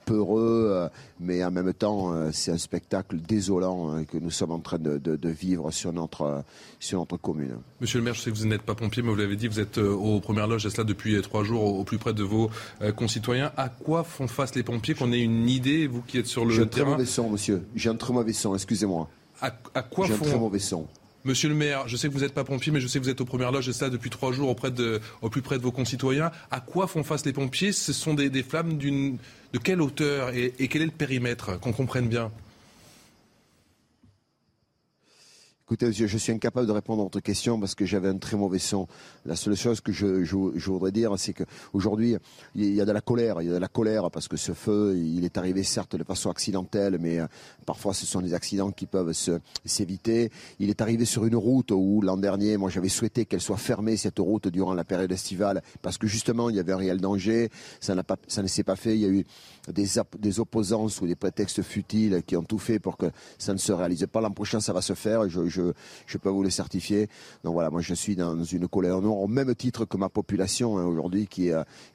peureux, mais en même temps, c'est un spectacle désolant que nous sommes en train de, vivre sur notre, sur notre commune. Monsieur le maire, je sais que vous n'êtes pas pompier, mais vous l'avez dit, vous êtes aux premières loges, et cela depuis trois jours, au, plus près de vos concitoyens. À quoi font face les pompiers? Qu'on ait une idée, vous qui êtes sur le terrain J'ai un très mauvais son, monsieur. J'ai un très mauvais son, excusez-moi. À, quoi font... un très mauvais son. Monsieur le maire, je sais que vous n'êtes pas pompier, mais je sais que vous êtes aux premières loges et ça depuis trois jours auprès de, au plus près de vos concitoyens. À quoi font face les pompiers? Ce sont des, flammes d'une, de quelle hauteur? Et quel est le périmètre? Qu'on comprenne bien. Écoutez, je, suis incapable de répondre à votre question parce que j'avais un très mauvais son. La seule chose que je, voudrais dire, c'est qu'aujourd'hui, il y a de la colère. Il y a de la colère parce que ce feu, il est arrivé certes de façon accidentelle, mais euh, parfois ce sont des accidents qui peuvent s'éviter. Il est arrivé sur une route où l'an dernier, moi j'avais souhaité qu'elle soit fermée, cette route, durant la période estivale, parce que justement, il y avait un réel danger. Ça, ne s'est pas fait. Il y a eu des, des opposants sous des prétextes futiles qui ont tout fait pour que ça ne se réalise pas. L'an prochain, ça va se faire. Peux vous le certifier. Donc voilà, moi je suis dans une colère noire au même titre que ma population hein, aujourd'hui qui,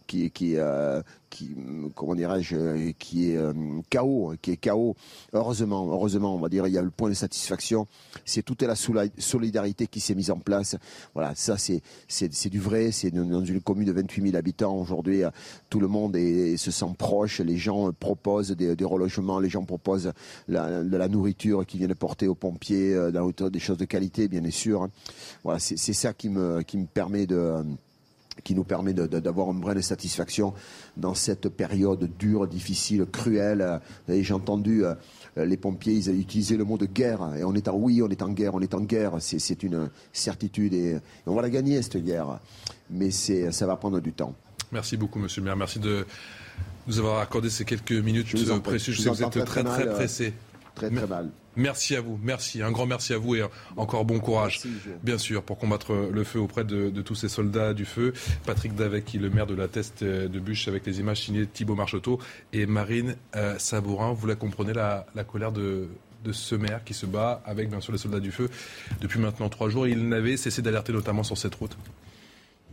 qui, qui, euh, qui comment dirais-je, qui est euh, chaos, qui est chaos. Heureusement, heureusement, on va dire, il y a le point de satisfaction. C'est toute la solidarité qui s'est mise en place. Voilà, ça c'est c'est du vrai. C'est dans une commune de 28 000 habitants aujourd'hui. Euh, tout le monde se sent proche. Les gens proposent des, relogements. Les gens proposent de la nourriture qui viennent porter aux pompiers, des choses de qualité, bien sûr. Voilà, c'est ça qui me qui me permet de qui nous permet d'avoir une vraie satisfaction dans cette période dure, difficile, cruelle. J'ai entendu euh, les pompiers, ils utilisé le mot de guerre. Et on est en oui, on est en guerre, on est en guerre. C'est une certitude et, on va la gagner cette guerre. Mais ça va prendre du temps. Merci beaucoup, Monsieur le Maire. Merci de nous avoir accordé ces quelques minutes précieuses. Je sais que vous êtes très, très, euh, pressé. Très, très mal. Merci à vous, merci, un grand merci à vous et encore bon courage, bien sûr, pour combattre le feu auprès de, tous ces soldats du feu. Patrick Davec, qui est le maire de la Teste de Bûche, avec les images signées Thibault Marcheteau et Marine euh, Sabourin. Vous la comprenez, la, colère de, de ce maire qui se bat avec, bien sûr, les soldats du feu depuis maintenant trois jours. Il n'avait cessé d'alerter notamment sur cette route.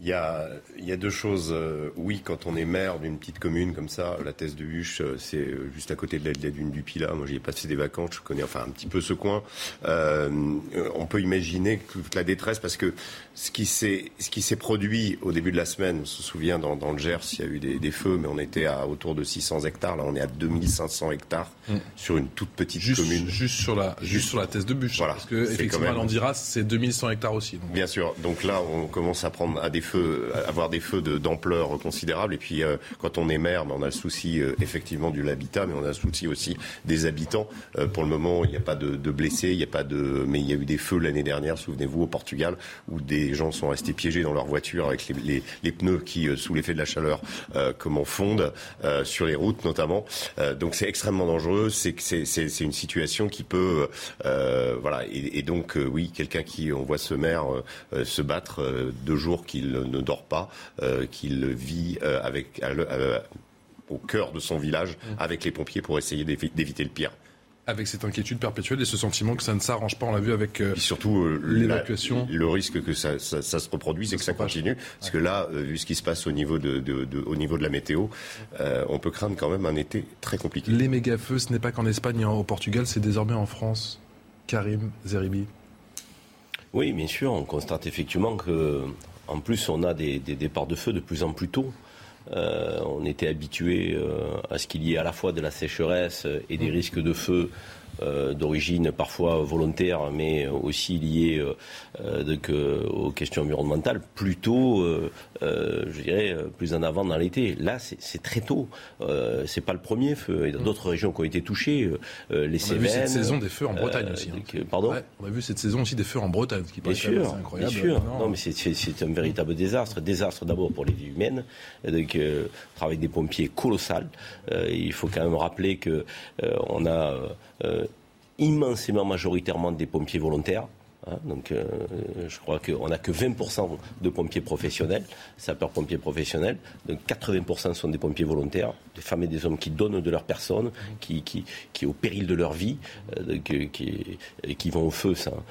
Il y, a, il y a deux choses. Euh, oui, quand on est maire d'une petite commune comme ça, la Thèse de Huche, euh, c'est euh, juste à côté de la, dune du Pilat. Moi, j'y ai passé des vacances, je connais enfin un petit peu ce coin. on peut imaginer toute la détresse parce que ce qui s'est produit au début de la semaine, on se souvient dans, dans le Gers, il y a eu des, des, feux, mais on était à autour de 600 hectares. Là, on est à 2500 hectares mm. sur une toute petite commune. Juste sur la, juste sur la Thèse de Bûche. Voilà, parce que effectivement, l'Andiras, c'est 2100 hectares aussi. Bien sûr. Donc là, on commence à prendre à des feux, à avoir des feux d'ampleur considérable. Et puis, euh, quand on est maire, ben, on a le souci euh, effectivement de l'habitat, mais on a le souci aussi des habitants. Euh, pour le moment, il n'y a pas de, de blessés, il n'y a pas de, mais il y a eu des feux l'année dernière, souvenez-vous, au Portugal, où des les gens sont restés piégés dans leur voiture avec les, pneus qui, euh, sous l'effet de la chaleur, euh, comment fondent euh, sur les routes notamment. donc c'est extrêmement dangereux. C'est une situation qui peut voilà et, donc oui quelqu'un qui on voit ce maire se battre deux jours qu'il ne dort pas, qu'il vit avec au cœur de son village mmh. avec les pompiers pour essayer d'éviter le pire avec cette inquiétude perpétuelle et ce sentiment que ça ne s'arrange pas. On l'a vu avec euh, surtout euh, l'évacuation. Le risque que ça, ça, se reproduise et que ça continue. Parce que là, euh, vu ce qui se passe au niveau de, au niveau de la météo, on peut craindre quand même un été très compliqué. Les méga-feux, ce n'est pas qu'en Espagne et au Portugal, c'est désormais en France. Karim Zeribi. Oui, bien sûr. On constate effectivement que, en plus, on a des, des départs de feu de plus en plus tôt. Euh, on était habitué euh, à ce qu'il y ait à la fois de la sécheresse et des risques de feu d'origine parfois volontaire, mais aussi liée euh, aux questions environnementales, plutôt, je dirais, plus en avant dans l'été. Là, c'est très tôt. c'est pas le premier feu. Il y a d'autres régions qui ont été touchées. les Cévennes. On a vu cette saison des feux en Bretagne aussi. Hein. pardon On a vu cette saison aussi des feux en Bretagne, qui bien sûr, incroyable. Bien sûr. Non, mais c'est un véritable désastre. Désastre d'abord pour les vies humaines. Donc, travail des pompiers colossal. il faut quand même rappeler que on a euh, immensément majoritairement des pompiers volontaires. Hein. donc, euh, je crois qu'on n'a que 20% de pompiers professionnels, sapeurs-pompiers professionnels. Donc, 80% sont des pompiers volontaires, des femmes et des hommes qui donnent de leur personne, qui, qui, qui au péril de leur vie, euh, qui, qui, vont au feu sans,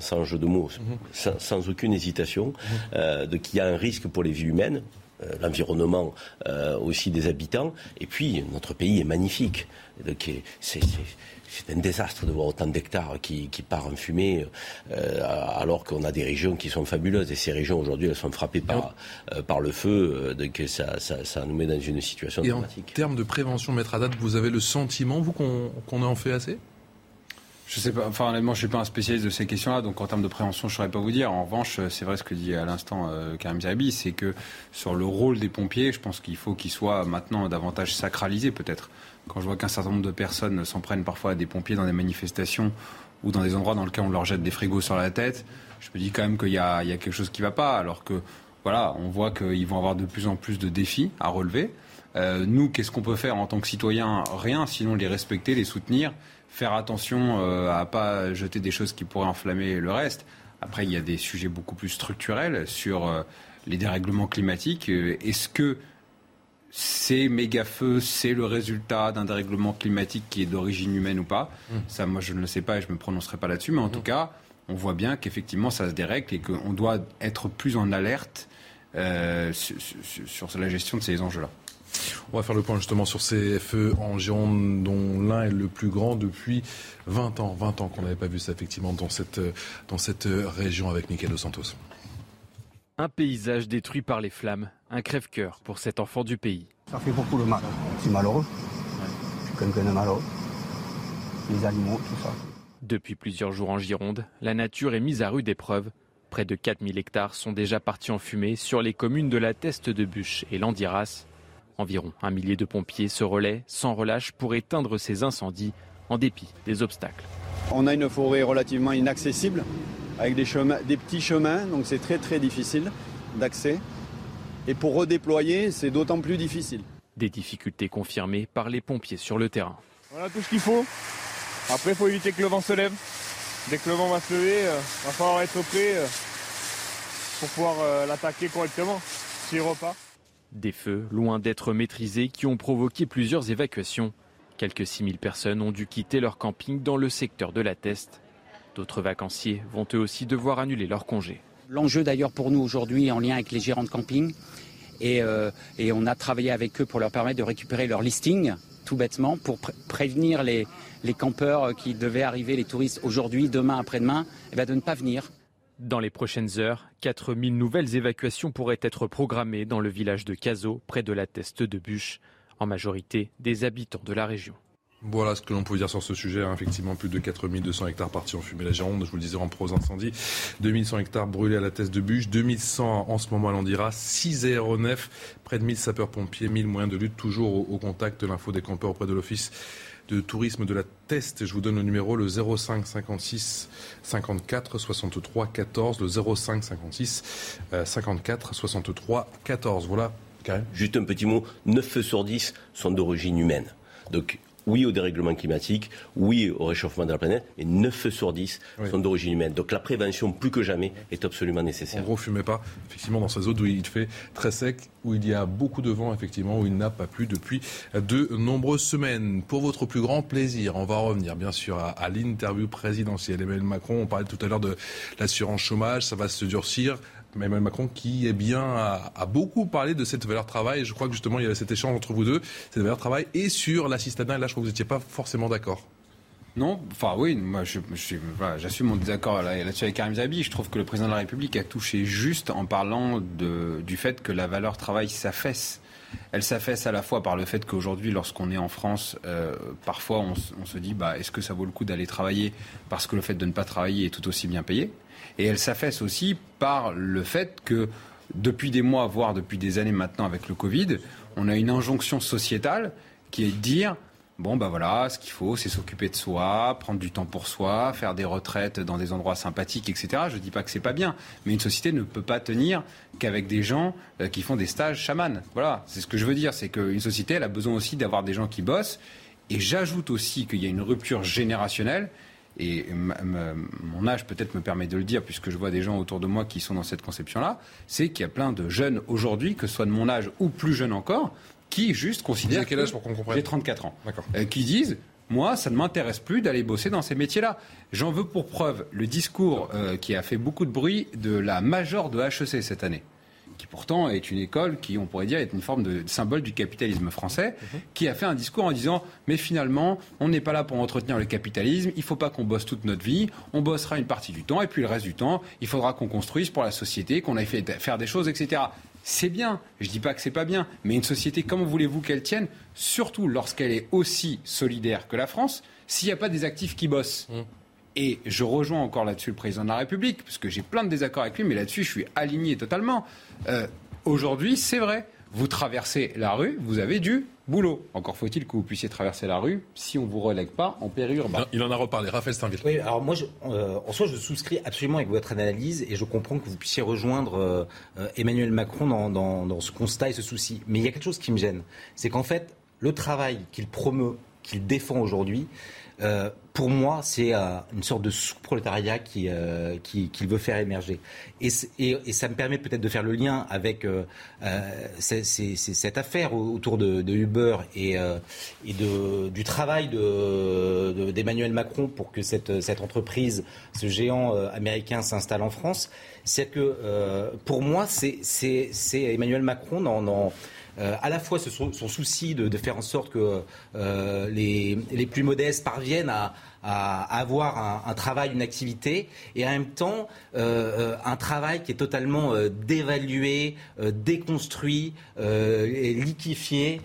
sans, jeu de mots, sans, sans aucune hésitation. donc, il y a un risque pour les vies humaines l'environnement aussi des habitants. Et puis, notre pays est magnifique. C'est c'est un désastre de voir autant d'hectares qui, qui partent en fumée, euh, alors qu'on a des régions qui sont fabuleuses. Et ces régions, aujourd'hui, elles sont frappées par, euh, par le feu. Euh, donc ça, ça, ça, nous met dans une situation et dramatique. En termes de prévention, maître Haddad, vous avez le sentiment, vous, qu'on qu en fait assez? Je sais pas, enfin honnêtement, je suis pas un spécialiste de ces questions-là, donc en termes de prévention, je saurais pas vous dire. En revanche, c'est vrai ce que dit à l'instant euh, Karim Zerbi, c'est que sur le rôle des pompiers, je pense qu'il faut qu'il soit maintenant davantage sacralisé, peut-être. Quand je vois qu'un certain nombre de personnes s'en prennent parfois à des pompiers dans des manifestations ou dans des endroits dans lesquels on leur jette des frigos sur la tête, je me dis quand même qu'il y, a, quelque chose qui ne va pas. Alors que, voilà, on voit qu'ils vont avoir de plus en plus de défis à relever. Euh, nous, qu'est-ce qu'on peut faire en tant que citoyens Rien, sinon les respecter, les soutenir, faire attention euh, à pas jeter des choses qui pourraient enflammer le reste. Après, il y a des sujets beaucoup plus structurels sur euh, les dérèglements climatiques. Est-ce que ces méga-feux, c'est le résultat d'un dérèglement climatique qui est d'origine humaine ou pas. Mmh. Ça, moi, je ne le sais pas et je ne me prononcerai pas là-dessus. Mais en mmh. tout cas, on voit bien qu'effectivement, ça se dérègle et qu'on doit être plus en alerte euh, sur, la gestion de ces enjeux-là. On va faire le point justement sur ces feux en Gironde, dont l'un est le plus grand depuis 20 ans. 20 ans qu'on n'avait pas vu ça effectivement dans cette, dans cette région avec Michael Dos Santos. Un paysage détruit par les flammes, un crève-cœur pour cet enfant du pays. Ça fait beaucoup de mal. C'est malheureux. C'est quelqu'un de malheureux. Les animaux, tout ça. Depuis plusieurs jours en Gironde, la nature est mise à rude épreuve. Près de 4000 hectares sont déjà partis en fumée sur les communes de la Teste de Bûche et Landiras. Environ un millier de pompiers se relaient sans relâche pour éteindre ces incendies en dépit des obstacles. On a une forêt relativement inaccessible avec des, chemins, des petits chemins, donc c'est très très difficile d'accès. Et pour redéployer, c'est d'autant plus difficile. Des difficultés confirmées par les pompiers sur le terrain. Voilà tout ce qu'il faut. Après, il faut éviter que le vent se lève. Dès que le vent va se lever, il euh, va falloir être prêt euh, pour pouvoir euh, l'attaquer correctement s'il repart. Des feux, loin d'être maîtrisés, qui ont provoqué plusieurs évacuations. Quelques 6000 personnes ont dû quitter leur camping dans le secteur de la Teste. D'autres vacanciers vont eux aussi devoir annuler leur congé. L'enjeu d'ailleurs pour nous aujourd'hui en lien avec les gérants de camping, et, euh, on a travaillé avec eux pour leur permettre de récupérer leur listing, tout bêtement, pour prévenir les, campeurs qui devaient arriver, les touristes aujourd'hui, demain, après-demain, eh ben, de ne pas venir. Dans les prochaines heures, 4000 nouvelles évacuations pourraient être programmées dans le village de Cazaux, près de la Teste de Bûche, en majorité des habitants de la région. Voilà ce que l'on peut dire sur ce sujet. Hein. Effectivement, plus de 4200 hectares partis en fumée la Gironde. Je vous le disais en pros incendie. 2100 hectares brûlés à la tête de bûche. 2100 en ce moment à l'Andira. 6 aéronefs. Près de 1000 sapeurs-pompiers. 1000 moyens de lutte. Toujours au, contact de l'info des campeurs auprès de l'Office de tourisme de la Teste. Je vous donne le numéro, le 05 56 54 63 14. Le 05 56 54 63 14. Voilà. Juste un petit mot. 9 feux sur 10 sont d'origine humaine. Donc oui au dérèglement climatique, oui au réchauffement de la planète, mais 9 feux sur 10 sont d'origine humaine. Donc la prévention, plus que jamais, est absolument nécessaire. En gros, fumez pas, effectivement, dans ces zones où il fait très sec, où il y a beaucoup de vent, effectivement, où il n'a pas plu depuis de nombreuses semaines. Pour votre plus grand plaisir, on va revenir, bien sûr, à, à l'interview présidentielle. Emmanuel Macron, on parlait tout à l'heure de l'assurance chômage, ça va se durcir. Emmanuel Macron qui est bien a, beaucoup parlé de cette valeur travail. Je crois que justement il y a cet échange entre vous deux, cette valeur travail et sur l'assistanat. Et là, je crois que vous n'étiez pas forcément d'accord. Non, enfin oui, moi j'assume mon désaccord là-dessus avec Karim Zabi. Je trouve que le président de la République a touché juste en parlant du fait que la valeur travail s'affaisse. Elle s'affaisse à la fois par le fait qu'aujourd'hui, lorsqu'on est en France, euh, parfois on, on, se dit bah, est-ce que ça vaut le coup d'aller travailler parce que le fait de ne pas travailler est tout aussi bien payé? Et elle s'affaisse aussi par le fait que depuis des mois, voire depuis des années maintenant avec le Covid, on a une injonction sociétale qui est de dire bon ben voilà, ce qu'il faut, c'est s'occuper de soi, prendre du temps pour soi, faire des retraites dans des endroits sympathiques, etc. Je ne dis pas que c'est pas bien, mais une société ne peut pas tenir qu'avec des gens euh, qui font des stages chamanes. Voilà, c'est ce que je veux dire, c'est qu'une société, elle a besoin aussi d'avoir des gens qui bossent. Et j'ajoute aussi qu'il y a une rupture générationnelle et mon âge peut-être me permet de le dire, puisque je vois des gens autour de moi qui sont dans cette conception-là, c'est qu'il y a plein de jeunes aujourd'hui, que ce soit de mon âge ou plus jeunes encore, qui juste considèrent. quel âge pour qu'on comprenne J'ai 34 ans. Euh, qui disent moi, ça ne m'intéresse plus d'aller bosser dans ces métiers-là. J'en veux pour preuve le discours euh, qui a fait beaucoup de bruit de la major de HEC cette année qui pourtant est une école qui, on pourrait dire, est une forme de symbole du capitalisme français, qui a fait un discours en disant mais finalement, on n'est pas là pour entretenir le capitalisme, il ne faut pas qu'on bosse toute notre vie, on bossera une partie du temps, et puis le reste du temps, il faudra qu'on construise pour la société, qu'on aille faire des choses, etc. C'est bien, je ne dis pas que c'est pas bien, mais une société, comment voulez-vous qu'elle tienne, surtout lorsqu'elle est aussi solidaire que la France, s'il n'y a pas des actifs qui bossent? Mhm. Et je rejoins encore là-dessus le président de la République, parce que j'ai plein de désaccords avec lui, mais là-dessus, je suis aligné totalement. Euh, aujourd'hui, c'est vrai, vous traversez la rue, vous avez du boulot. Encore faut-il que vous puissiez traverser la rue si on ne vous relègue pas en périurbain. Il en a reparlé. Raphaël Steinville. Oui, alors moi, euh, en soi, je souscris absolument avec votre analyse et je comprends que vous puissiez rejoindre euh, Emmanuel Macron dans, dans, ce constat et ce souci. Mais il y a quelque chose qui me gêne. C'est qu'en fait, le travail qu'il promeut, qu'il défend aujourd'hui, euh, pour moi, c'est euh, une sorte de sous-prolétariat qu'il euh, qui, veut faire émerger. Et, ça me permet peut-être de faire le lien avec cette affaire autour de, Uber et, du travail d'Emmanuel Macron pour que cette, cette entreprise, ce géant américain s'installe en France. C'est que, pour moi, c'est Emmanuel Macron dans, dans euh, à la fois son, souci de, faire en sorte que euh, les, plus modestes parviennent à, avoir un, travail, une activité, et en même temps euh, un travail qui est totalement dévalué, déconstruit, liquifié,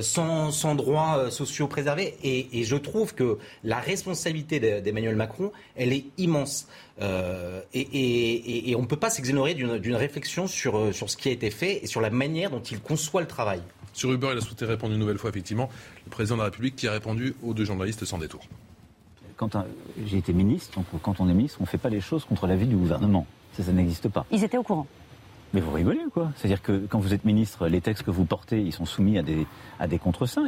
sans, sans, droits sociaux préservés. Et, et, je trouve que la responsabilité d'Emmanuel Macron, elle est immense. Euh, et, on ne peut pas s'exonérer d'une réflexion sur, euh, sur ce qui a été fait et sur la manière dont il conçoit le travail. Sur Uber, il a souhaité répondre une nouvelle fois, effectivement, le président de la République qui a répondu aux deux journalistes sans détour. Quand j'ai été ministre, donc quand on est ministre, on ne fait pas les choses contre l'avis du gouvernement. Ça, ça n'existe pas. Ils étaient au courant. Mais vous rigolez quoi? C'est-à-dire que quand vous êtes ministre, les textes que vous portez, ils sont soumis à des, à des.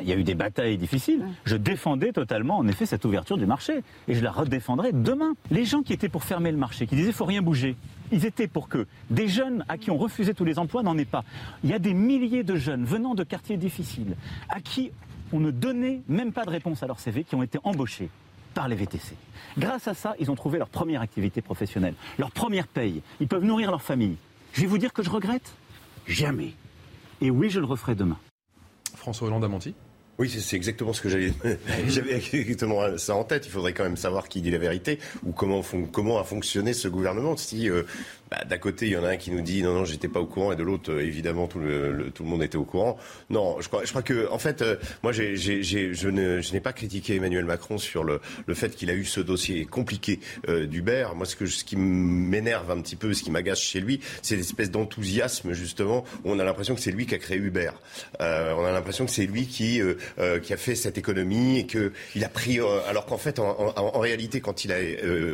Il y a eu des batailles difficiles. Je défendais totalement, en effet, cette ouverture du marché. Et je la redéfendrai demain. Les gens qui étaient pour fermer le marché, qui disaient faut rien bouger, ils étaient pour que des jeunes à qui on refusait tous les emplois n'en aient pas. Il y a des milliers de jeunes venant de quartiers difficiles, à qui on ne donnait même pas de réponse à leur CV, qui ont été embauchés par les VTC. Grâce à ça, ils ont trouvé leur première activité professionnelle, leur première paye. Ils peuvent nourrir leur famille. Je vais vous dire que je regrette Jamais. Et oui, je le referai demain. François Hollande a menti? Oui, c'est exactement ce que j'avais. J'avais exactement ça en tête. Il faudrait quand même savoir qui dit la vérité ou comment, comment a fonctionné ce gouvernement. Si euh, bah, d'un côté, il y en a un qui nous dit non, non, j'étais pas au courant, et de l'autre, euh, évidemment, tout le, monde était au courant. Non, je crois, je que, en fait, euh, moi, je, n'ai pas critiqué Emmanuel Macron sur le, fait qu'il a eu ce dossier compliqué euh, d'Uber. Moi, ce, que, ce qui m'énerve un petit peu, ce qui m'agace chez lui, c'est l'espèce d'enthousiasme, justement, où on a l'impression que c'est lui qui a créé Uber. On a l'impression que c'est lui qui, a fait cette économie et qu'il a pris. alors qu'en fait, en, réalité, quand il, a,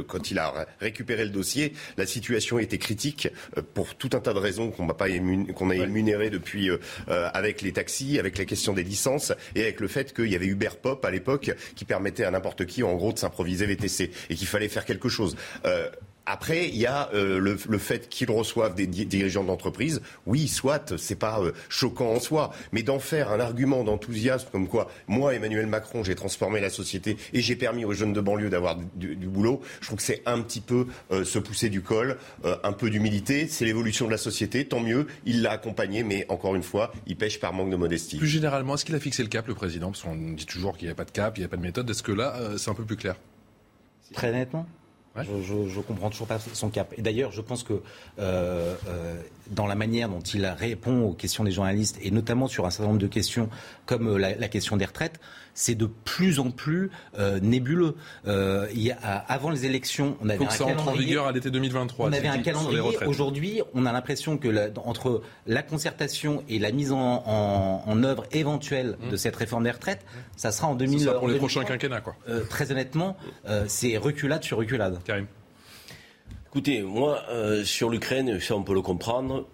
quand il a récupéré le dossier, la situation était critique euh, pour tout un tas de raisons qu'on n'a pas qu'on a émunérées depuis euh, euh, avec les taxis, avec la question des licences et avec le fait qu'il y avait Uber Pop à l'époque qui permettait à n'importe qui en gros de s'improviser VTC et qu'il fallait faire quelque chose. Après, il y a euh, le, fait qu'ils reçoivent des dirigeants d'entreprise. Oui, soit, c'est pas euh, choquant en soi, mais d'en faire un argument d'enthousiasme comme quoi, moi, Emmanuel Macron, j'ai transformé la société et j'ai permis aux jeunes de banlieue d'avoir du, boulot. Je trouve que c'est un petit peu euh, se pousser du col, un peu d'humilité. C'est l'évolution de la société, tant mieux. Il l'a accompagné, mais encore une fois, il pêche par manque de modestie. Plus généralement, est-ce qu'il a fixé le cap, le président? Parce qu'on dit toujours qu'il n'y a pas de cap, il n'y a pas de méthode. Est-ce que là, c'est un peu plus clair? Très nettement. Je, comprends toujours pas son cap. Et d'ailleurs, je pense que euh, euh, dans la manière dont il répond aux questions des journalistes, et notamment sur un certain nombre de questions comme euh, la, question des retraites, c'est de plus en plus euh, nébuleux. Euh, il y a, avant les élections, on avait Faut que un ça entre en vigueur à l'été 2023. On avait un calendrier. Aujourd'hui, on a l'impression que la, entre la concertation et la mise en, en, œuvre éventuelle mmh. de cette réforme des retraites, ça sera en 2000. Ça pour les prochains quinquennats, quoi. très honnêtement, c'est reculade sur reculade. Karim. Écoutez, moi, sur l'Ukraine, ça on peut le comprendre.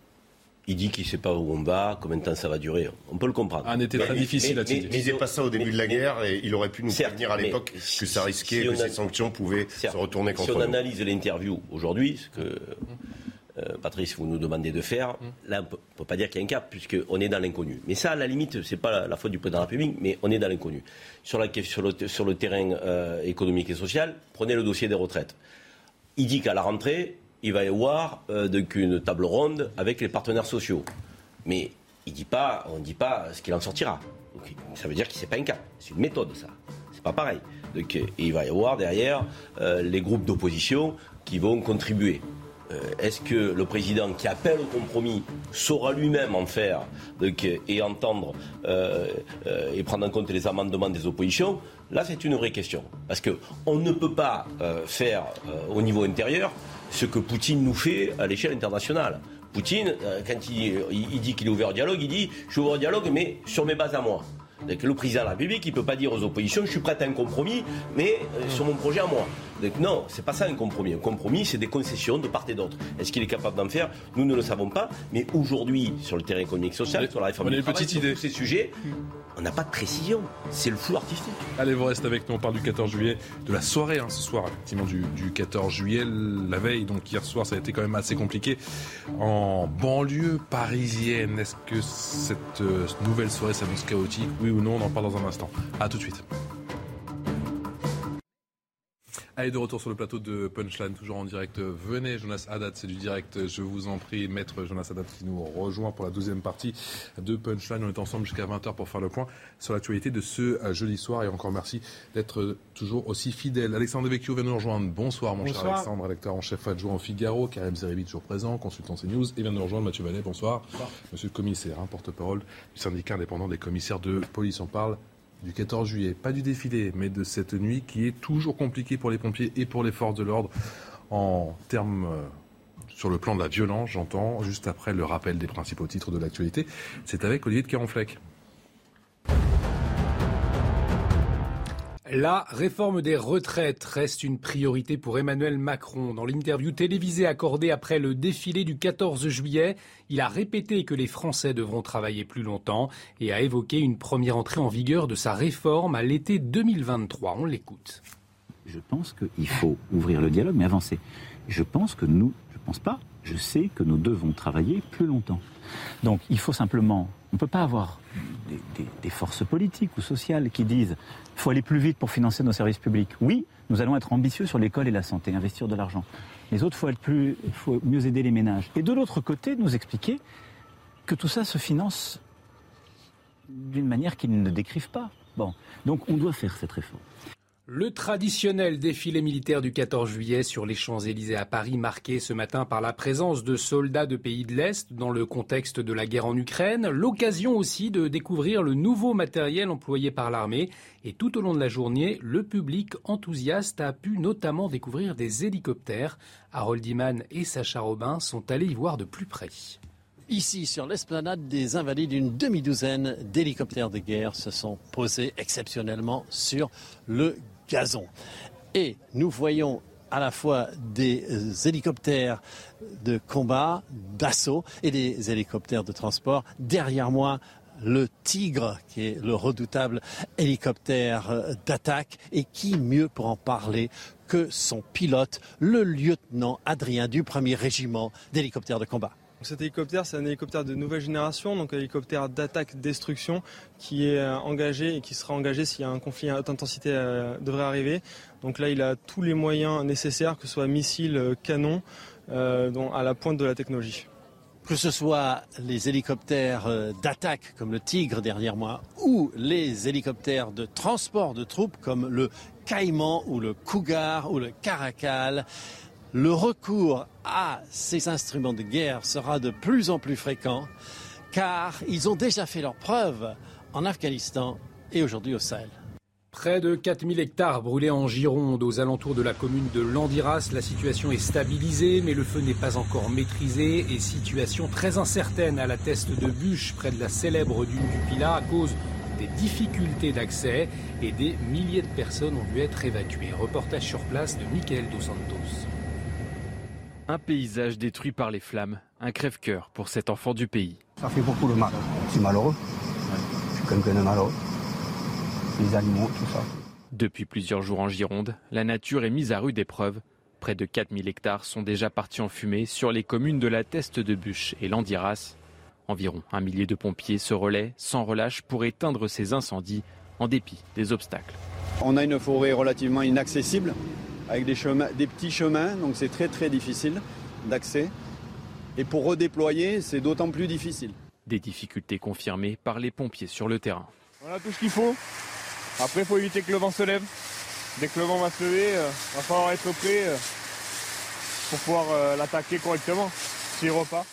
Il dit qu'il ne sait pas où on va, combien de temps ça va durer. On peut le comprendre. Un été très difficile à Il disait pas ça au début de la guerre et il aurait pu nous prévenir à l'époque que ça risquait, que ces sanctions pouvaient se retourner contre nous. Si on analyse l'interview aujourd'hui, ce que euh, Patrice, vous nous demandez de faire, là, on ne peut pas dire qu'il y a un cap, puisqu'on est dans l'inconnu. Mais ça, à la limite, ce n'est pas la, faute du président de la République, mais on est dans l'inconnu. Sur, le, terrain euh, économique et social, prenez le dossier des retraites. Il dit qu'à la rentrée, il va y avoir une table ronde avec les partenaires sociaux. Mais il dit pas, on ne dit pas ce qu'il en sortira. ça veut dire que ce n'est pas un cas. C'est une méthode, ça. C'est pas pareil. Donc, il va y avoir derrière les groupes d'opposition qui vont contribuer. Euh, est-ce que le président qui appelle au compromis saura lui-même en faire et entendre euh, euh, et prendre en compte les amendements des oppositions? Là, c'est une vraie question. Parce qu'on ne peut pas faire au niveau intérieur ce que Poutine nous fait à l'échelle internationale. Poutine, quand il, dit qu'il est ouvert au dialogue, il dit je suis ouvert au dialogue, mais sur mes bases à moi. le président de la République, il ne peut pas dire aux oppositions je suis prêt à un compromis, mais sur mon projet à moi. Donc non, c'est pas ça un compromis. Un compromis, c'est des concessions de part et d'autre. Est-ce qu'il est capable d'en faire? Nous ne le savons pas. Mais aujourd'hui, sur le terrain économique social, sur la réforme du travail, sur tous ces sujets, on n'a pas de précision. C'est le flou artistique. Allez, vous restez avec nous. On parle du 14 juillet, de la soirée hein, ce soir, effectivement, du, 14 juillet. La veille, donc hier soir, ça a été quand même assez compliqué. En banlieue parisienne, est-ce que cette euh, nouvelle soirée s'annonce chaotique? Oui ou non? On en parle dans un instant. A tout de suite. Allez, de retour sur le plateau de Punchline, toujours en direct. Venez, Jonas Haddad, c'est du direct. Je vous en prie, maître Jonas Haddad qui nous rejoint pour la deuxième partie de Punchline. On est ensemble jusqu'à 20h pour faire le point sur l'actualité de ce euh, jeudi soir. Et encore merci d'être toujours aussi fidèle. Alexandre Devecchio vient nous rejoindre. Bonsoir, mon cher Alexandre, rédacteur en chef adjoint au Figaro. Karim Zeribi, toujours présent, consultant CNews. Et vient nous rejoindre Mathieu Vallet. Bonsoir. bonsoir. Monsieur le commissaire, hein, porte-parole du syndicat indépendant des commissaires de police. On parle du 14 juillet, pas du défilé, mais de cette nuit qui est toujours compliquée pour les pompiers et pour les forces de l'ordre en termes euh, sur le plan de la violence, j'entends, juste après le rappel des principaux titres de l'actualité. C'est avec Olivier de Caronfleck. La réforme des retraites reste une priorité pour Emmanuel Macron. Dans l'interview télévisée accordée après le défilé du 14 juillet, il a répété que les Français devront travailler plus longtemps et a évoqué une première entrée en vigueur de sa réforme à l'été 2023. On l'écoute. Je pense qu'il faut ouvrir le dialogue, mais avancer. Je pense que nous, je ne pense pas, je sais que nous devons travailler plus longtemps. Donc il faut simplement, on ne peut pas avoir des, forces politiques ou sociales qui disent il faut aller plus vite pour financer nos services publics. Oui, nous allons être ambitieux sur l'école et la santé, investir de l'argent. Les autres, il faut, faut mieux aider les ménages. Et de l'autre côté, nous expliquer que tout ça se finance d'une manière qu'ils ne décrivent pas. Bon, donc on doit faire cette réforme. Le traditionnel défilé militaire du 14 juillet sur les Champs-Élysées à Paris, marqué ce matin par la présence de soldats de pays de l'Est dans le contexte de la guerre en Ukraine, l'occasion aussi de découvrir le nouveau matériel employé par l'armée. Et tout au long de la journée, le public enthousiaste a pu notamment découvrir des hélicoptères. Harold Iman et Sacha Robin sont allés y voir de plus près. Ici, sur l'esplanade des Invalides, une demi-douzaine d'hélicoptères de guerre se sont posés exceptionnellement sur le gazon. Et nous voyons à la fois des hélicoptères de combat, d'assaut et des hélicoptères de transport. Derrière moi, le Tigre, qui est le redoutable hélicoptère euh, d'attaque, et qui mieux pour en parler que son pilote, le lieutenant Adrien du 1er régiment d'hélicoptères de combat? Cet hélicoptère, c'est un hélicoptère de nouvelle génération, donc un hélicoptère d'attaque-destruction qui est euh, engagé et qui sera engagé s'il y a un conflit à haute intensité euh, devrait arriver. Donc là, il a tous les moyens nécessaires, que ce soit missiles, euh, canons, à la pointe de la technologie. Que ce soit les hélicoptères d'attaque comme le Tigre derrière moi ou les hélicoptères de transport de troupes comme le Caïman ou le Cougar ou le Caracal, le recours à ces instruments de guerre sera de plus en plus fréquent car ils ont déjà fait leurs preuves en Afghanistan et aujourd'hui au Sahel. Près de 4000 hectares brûlés en Gironde, aux alentours de la commune de Landiras. La situation est stabilisée, mais le feu n'est pas encore maîtrisé et situation très incertaine à la teste de bûche près de la célèbre dune du Pilat à cause des difficultés d'accès et des milliers de personnes ont dû être évacuées. Reportage sur place de Michael Dos Santos. Un paysage détruit par les flammes, un crève-cœur pour cet enfant du pays. Ça fait beaucoup de mal. C'est malheureux. Je suis quelqu'un de malheureux. Les animaux, tout ça. Depuis plusieurs jours en Gironde, la nature est mise à rude épreuve. Près de 4000 hectares sont déjà partis en fumée sur les communes de la Teste de Bûche et Landiras. Environ un millier de pompiers se relaient sans relâche pour éteindre ces incendies en dépit des obstacles. On a une forêt relativement inaccessible avec des, chemins, des petits chemins, donc c'est très très difficile. d'accès. Et pour redéployer, c'est d'autant plus difficile. Des difficultés confirmées par les pompiers sur le terrain. On a tout ce qu'il faut. Après, il faut éviter que le vent se lève. Dès que le vent va se lever, il euh, va falloir être prêt euh, pour pouvoir euh, l'attaquer correctement s'il repart.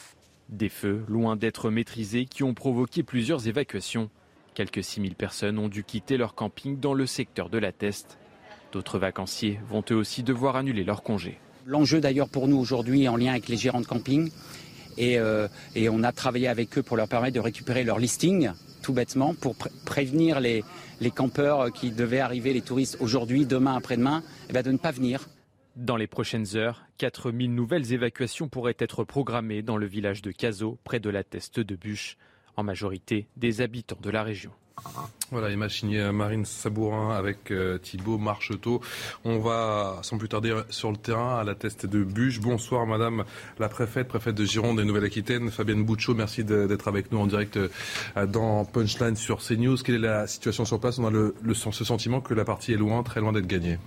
Des feux, loin d'être maîtrisés, qui ont provoqué plusieurs évacuations. Quelques 6000 personnes ont dû quitter leur camping dans le secteur de la Teste. D'autres vacanciers vont eux aussi devoir annuler leur congé. L'enjeu d'ailleurs pour nous aujourd'hui en lien avec les gérants de camping, et, et, on a travaillé avec eux pour leur permettre de récupérer leur listing, tout bêtement, pour prévenir les, les campeurs qui devaient arriver, les touristes aujourd'hui, demain, après-demain, eh ben, de ne pas venir. Dans les prochaines heures, 4000 nouvelles évacuations pourraient être programmées dans le village de Cazaux, près de la Teste de Bûche, en majorité des habitants de la région. Voilà, image signée Marine Sabourin avec euh, Thibault Marcheteau. On va sans plus tarder sur le terrain à la teste de Bûche. Bonsoir Madame la préfète, préfète de Gironde et Nouvelle-Aquitaine, Fabienne Bouchot. Merci d'être avec nous en direct euh, dans Punchline sur CNews. Quelle est la situation sur place? On a ce sentiment que la partie est loin, très loin d'être gagnée.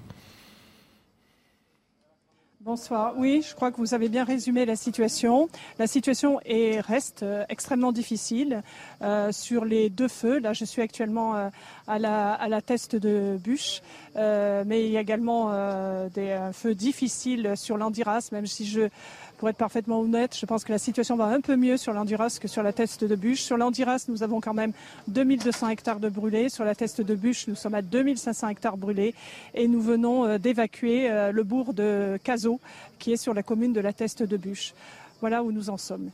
Bonsoir. Oui, je crois que vous avez bien résumé la situation. La situation est, reste euh, extrêmement difficile euh, sur les deux feux. Là, je suis actuellement euh, à, la, à la teste de bûche, mais il y a également des feux difficiles sur l'Andiras, même si je pour être parfaitement honnête, je pense que la situation va un peu mieux sur l'Andiras que sur la teste de bûche. Sur l'Andiras, nous avons quand même 2200 hectares de brûlés. Sur la teste de bûche, nous sommes à 2500 hectares brûlés. Et nous venons euh, d'évacuer euh, le bourg de Cazaux, qui est sur la commune de la teste de bûche. Voilà où nous en sommes.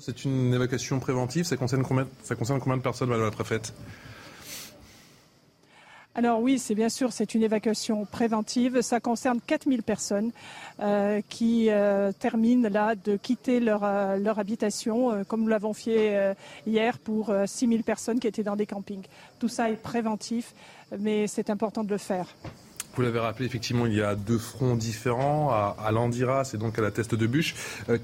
C'est une évacuation préventive. Ça concerne combien, ça concerne combien de personnes, Madame la Préfète? Alors oui, c'est bien sûr, c'est une évacuation préventive. Ça concerne 4000 personnes euh, qui euh, terminent là de quitter leur, euh, habitation, comme nous l'avons fait hier pour 6000 personnes qui étaient dans des campings. Tout ça est préventif, mais c'est important de le faire. Vous l'avez rappelé, effectivement, il y a deux fronts différents, à, à l'Andiras et donc à la Teste de Bûche.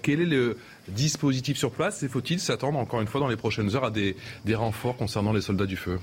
quel est le dispositif sur place? Et faut-il s'attendre, encore une fois, dans les prochaines heures, à des renforts concernant les soldats du feu?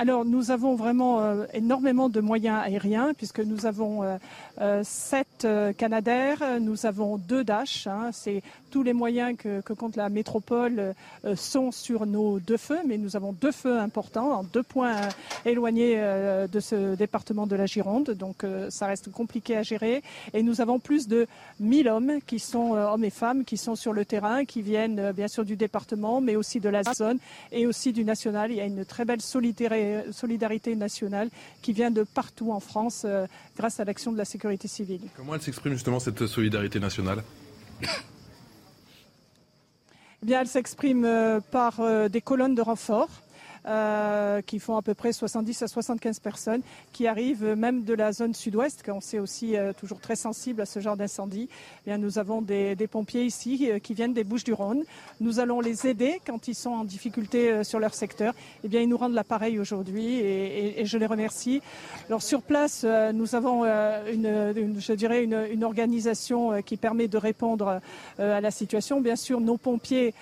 Alors nous avons vraiment euh, énormément de moyens aériens puisque nous avons euh, euh, sept 8 euh, Canadair, euh, nous avons deux Dash. Hein, c'est tous les moyens que, que compte la métropole euh, sont sur nos deux feux, mais nous avons deux feux importants en deux points éloignés de ce département de la Gironde, donc ça reste compliqué à gérer. Et nous avons plus de 1000 hommes qui sont hommes et femmes qui sont sur le terrain, qui viennent bien sûr du département, mais aussi de la zone et aussi du national. Il y a une très belle solidarité nationale qui vient de partout en France grâce à l'action de la sécurité civile elle s'exprime justement cette solidarité nationale? Eh bien, elle s'exprime euh, par euh, des colonnes de renfort euh, qui font à peu près 70 à 75 personnes, qui arrivent même de la zone sud-ouest, qu'on sait aussi euh, toujours très sensible à ce genre d'incendie. Eh bien, nous avons des, pompiers ici euh, qui viennent des Bouches-du-Rhône. Nous allons les aider quand ils sont en difficulté sur leur secteur. Eh bien, ils nous rendent l'appareil aujourd'hui et, je les remercie. Alors sur place, nous avons une, je dirais une, organisation qui permet de répondre à la situation. Bien sûr, nos pompiers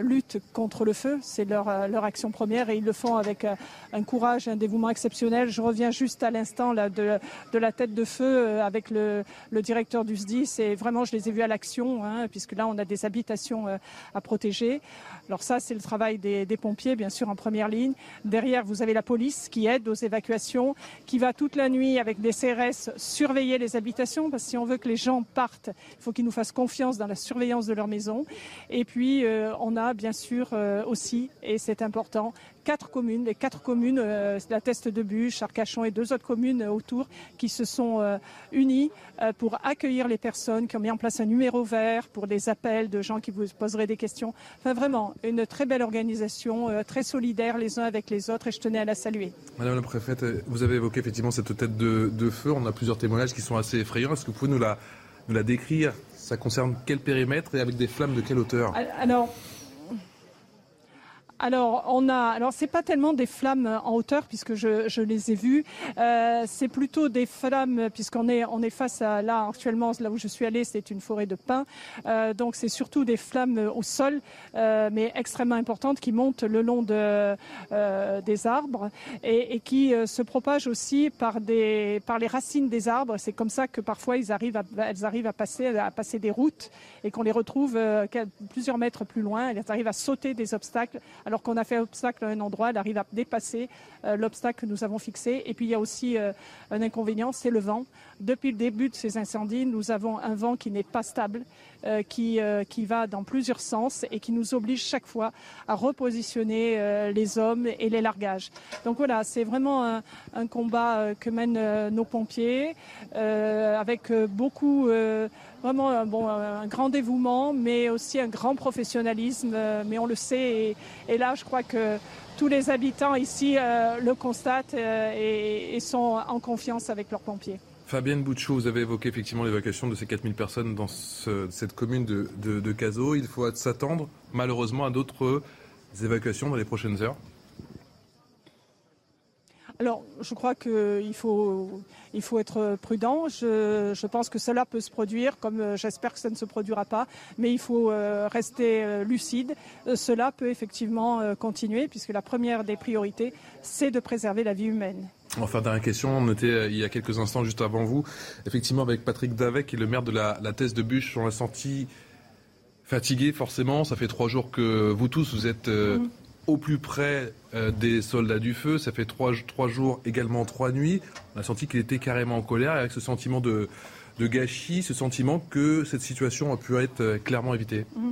luttent contre le feu, c'est leur, leur action première et ils le font avec euh, un courage, un dévouement exceptionnel. Je reviens juste à l'instant de, la tête de feu euh, avec le, directeur du SDIS et vraiment je les ai vus à l'action hein, puisque là on a des habitations euh, à protéger. Alors ça c'est le travail des, pompiers bien sûr en première ligne. Derrière vous avez la police qui aide aux évacuations, qui va toute la nuit avec des CRS surveiller les habitations parce que si on veut que les gens partent, il faut qu'ils nous fassent confiance dans la surveillance de leur maison. Et puis on a bien sûr aussi, et c'est important, quatre communes, les quatre communes, euh, la Teste de Bûche, Arcachon et deux autres communes autour, qui se sont euh, unies euh, pour accueillir les personnes, qui ont mis en place un numéro vert pour des appels de gens qui vous poseraient des questions. Enfin, vraiment, une très belle organisation, très solidaire les uns avec les autres, et je tenais à la saluer. Madame la préfète, vous avez évoqué effectivement cette tête de, feu. On a plusieurs témoignages qui sont assez effrayants. Est-ce que vous pouvez nous la, nous la décrire? Ça concerne quel périmètre et avec des flammes de quelle hauteur? Alors, alors, on a. Alors, c'est pas tellement des flammes en hauteur puisque je, je les ai vues. Euh, c'est plutôt des flammes puisqu'on est on est face à là actuellement là où je suis allée, c'est une forêt de pins. Euh, donc, c'est surtout des flammes au sol, euh, mais extrêmement importantes qui montent le long de, euh, des arbres et, et qui euh, se propagent aussi par des par les racines des arbres. C'est comme ça que parfois ils arrivent à, elles arrivent à passer à passer des routes et qu'on les retrouve euh, plusieurs mètres plus loin. Elles arrivent à sauter des obstacles qu'on a fait obstacle à un endroit, elle arrive à dépasser euh, l'obstacle que nous avons fixé. Et puis il y a aussi euh, un inconvénient, c'est le vent. Depuis le début de ces incendies, nous avons un vent qui n'est pas stable, euh, qui, qui va dans plusieurs sens et qui nous oblige chaque fois à repositionner les hommes et les largages. Donc voilà, c'est vraiment un, combat que mènent nos pompiers avec beaucoup vraiment un, grand dévouement, mais aussi un grand professionnalisme. Mais on le sait, et, là, je crois que tous les habitants ici euh, le constatent euh, et, sont en confiance avec leurs pompiers. Fabienne Bouchot, vous avez évoqué effectivement l'évacuation de ces 4000 personnes dans ce, cette commune de, de. Il faut s'attendre malheureusement à d'autres évacuations dans les prochaines heures alors, je crois qu'il faut, il faut être prudent. Je, je, pense que cela peut se produire, comme euh, j'espère que ça ne se produira pas, mais il faut euh, rester euh, lucide. Cela peut effectivement continuer, puisque la première des priorités, c'est de préserver la vie humaine. Enfin, dernière question, on était il y a quelques instants juste avant vous, effectivement avec Patrick Davec, qui est le maire de la, la thèse de Bûche, on l'a senti fatigué forcément. Ça fait trois jours que vous tous, vous êtes... Mmh au plus près euh, des soldats du feu. Ça fait trois, jours, également trois nuits. On a senti qu'il était carrément en colère avec ce sentiment de, gâchis, ce sentiment que cette situation a pu être euh, clairement évitée. Mmh.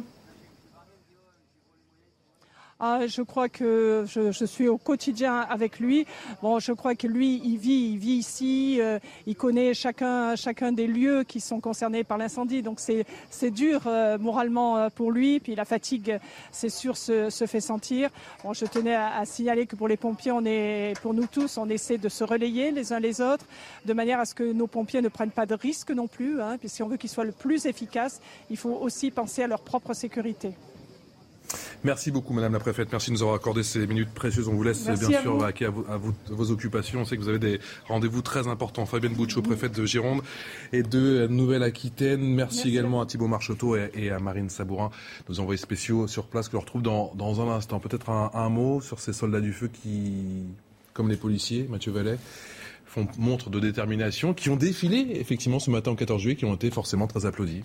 Ah, je crois que je, je, suis au quotidien avec lui. Bon, je crois que lui, il vit, il vit ici, euh, il connaît chacun, chacun des lieux qui sont concernés par l'incendie. Donc c'est, c'est dur euh, moralement euh, pour lui. Puis la fatigue, c'est sûr, se, se, fait sentir. Bon, je tenais à, à, signaler que pour les pompiers, on est, pour nous tous, on essaie de se relayer les uns les autres, de manière à ce que nos pompiers ne prennent pas de risques non plus. Hein, puis si on veut qu'ils soient le plus efficaces, il faut aussi penser à leur propre sécurité. Merci beaucoup, Madame la Préfète. Merci de nous avoir accordé ces minutes précieuses. On vous laisse Merci bien sûr à, vous, à, vous, à, vos occupations. On sait que vous avez des rendez-vous très importants. Fabienne Bouchot, préfète de Gironde et de Nouvelle-Aquitaine. Merci, Merci, également à Thibault Marcheteau et, et, à Marine Sabourin, nos envoyés spéciaux sur place, que l'on retrouve dans, dans, un instant. Peut-être un, un, mot sur ces soldats du feu qui, comme les policiers, Mathieu Vallet, font montre de détermination, qui ont défilé effectivement ce matin au 14 juillet, qui ont été forcément très applaudis.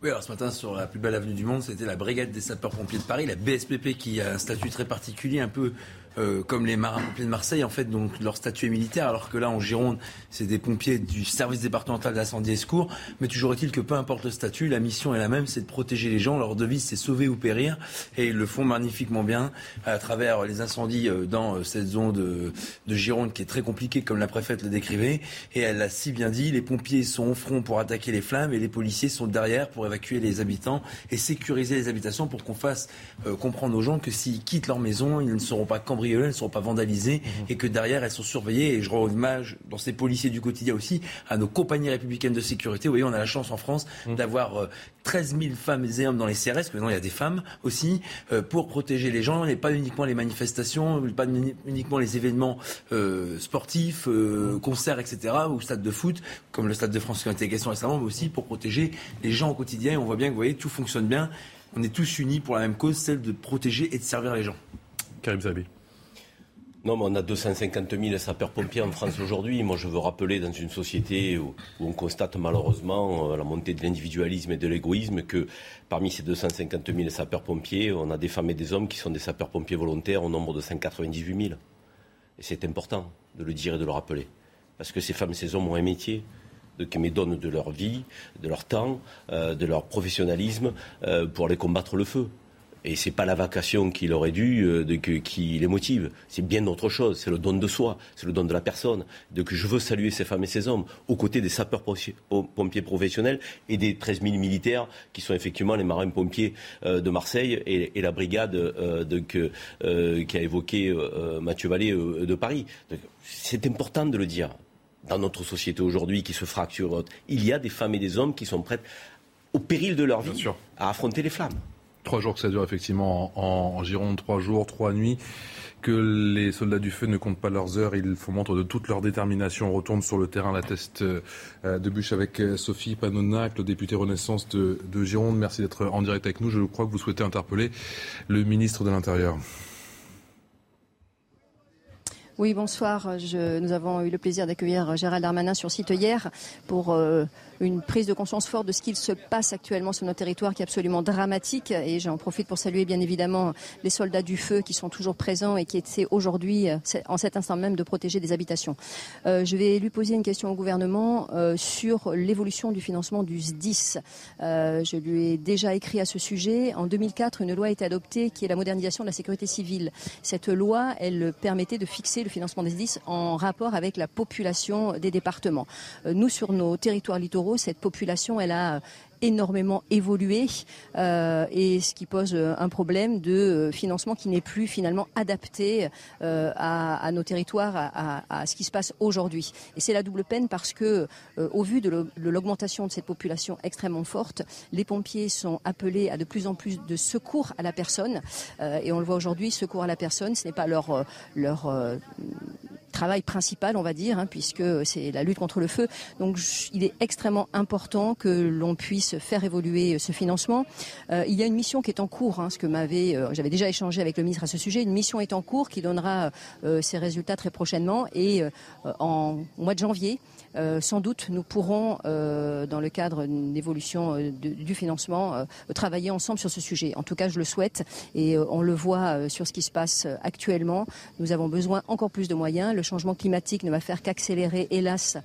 Oui, alors ce matin, sur la plus belle avenue du monde, c'était la Brigade des sapeurs-pompiers de Paris, la BSPP, qui a un statut très particulier, un peu euh, comme les marins-pompiers de Marseille, en fait, donc leur statut est militaire, alors que là, en Gironde, c'est des pompiers du service départemental d'incendie et secours. Mais toujours est-il que peu importe le statut, la mission est la même, c'est de protéger les gens. Leur devise, c'est sauver ou périr. Et ils le font magnifiquement bien à travers les incendies euh, dans cette zone de, de Gironde qui est très compliquée, comme la préfète le décrivait. Et elle l'a si bien dit, les pompiers sont au front pour attaquer les flammes et les policiers sont derrière pour évacuer les habitants et sécuriser les habitations pour qu'on fasse euh, comprendre aux gens que s'ils quittent leur maison, ils ne seront pas cambriolés elles ne seront pas vandalisées mmh. et que derrière elles sont surveillées. Et je rends hommage dans ces policiers du quotidien aussi à nos compagnies républicaines de sécurité. Vous voyez, on a la chance en France mmh. d'avoir euh, 13 000 femmes et hommes dans les CRS, parce que maintenant il y a des femmes aussi, euh, pour protéger les gens, et pas uniquement les manifestations, pas uniquement les événements euh, sportifs, euh, concerts, etc., ou stade de foot, comme le stade de France qui a été question récemment, mais aussi pour protéger les gens au quotidien. Et on voit bien que vous voyez, tout fonctionne bien. On est tous unis pour la même cause, celle de protéger et de servir les gens. Karim Zabi. Non, mais on a 250 000 sapeurs-pompiers en France aujourd'hui. Moi, je veux rappeler, dans une société où, on constate malheureusement euh, la montée de l'individualisme et de l'égoïsme, que parmi ces 250 000 sapeurs-pompiers, on a des femmes et des hommes qui sont des sapeurs-pompiers volontaires au nombre de 198 000. Et c'est important de le dire et de le rappeler. Parce que ces femmes et ces hommes ont un métier qui me donnent de leur vie, de leur temps, euh, de leur professionnalisme euh, pour aller combattre le feu. Et c'est pas la vacation qu'il aurait dû euh, de, que, qui les motive. C'est bien autre chose. C'est le don de soi. C'est le don de la personne. Donc je veux saluer ces femmes et ces hommes aux côtés des sapeurs-pompiers professionnels et des 13 000 militaires qui sont effectivement les marins-pompiers euh, de Marseille et, et la brigade euh, de, que, euh, qui a évoqué euh, Mathieu Vallée de Paris. C'est important de le dire. Dans notre société aujourd'hui qui se fracture, il y a des femmes et des hommes qui sont prêts, au péril de leur vie, à affronter les flammes. Trois jours que ça dure effectivement en, Gironde, trois jours, trois nuits que les soldats du feu ne comptent pas leurs heures, ils font montre de toute leur détermination. On retourne sur le terrain la test euh, de bûche avec euh, Sophie Panonac, le député Renaissance de, de Gironde. Merci d'être en direct avec nous. Je crois que vous souhaitez interpeller le ministre de l'Intérieur. Oui, bonsoir. nous avons eu le plaisir d'accueillir Gérald Darmanin sur site hier pour euh, une prise de conscience forte de ce qu'il se passe actuellement sur nos territoires qui est absolument dramatique. Et j'en profite pour saluer bien évidemment les soldats du feu qui sont toujours présents et qui essaient aujourd'hui, euh, en cet instant même, de protéger des habitations. Euh, je vais lui poser une question au gouvernement euh, sur l'évolution du financement du SDIS. je lui ai déjà écrit à ce sujet. En 2004, une loi a été adoptée qui est la modernisation de la sécurité civile. Cette loi, elle permettait de fixer le financement des SDIS en rapport avec la population des départements. nous, sur nos territoires littoraux, cette population, elle a énormément évolué euh, et ce qui pose euh, un problème de euh, financement qui n'est plus finalement adapté à, nos territoires, à, ce qui se passe aujourd'hui. Et c'est la double peine parce que, au vu de l'augmentation de cette population extrêmement forte, les pompiers sont appelés à de plus en plus de secours à la personne. et on le voit aujourd'hui, secours à la personne, ce n'est pas leur, leur travail principal, on va dire, hein, puisque c'est la lutte contre le feu. Donc il est extrêmement important que l'on puisse faire évoluer euh, ce financement. Euh, il y a une mission qui est en cours, hein, ce que m'avait, euh, j'avais déjà échangé avec le ministre à ce sujet. Une mission est en cours qui donnera ses résultats très prochainement et en mois de janvier. Euh, sans doute, nous pourrons, euh, dans le cadre d'une évolution euh, du financement, travailler ensemble sur ce sujet. En tout cas, je le souhaite et on le voit sur ce qui se passe actuellement. Nous avons besoin encore plus de moyens. Le changement climatique ne va faire qu'accélérer, hélas,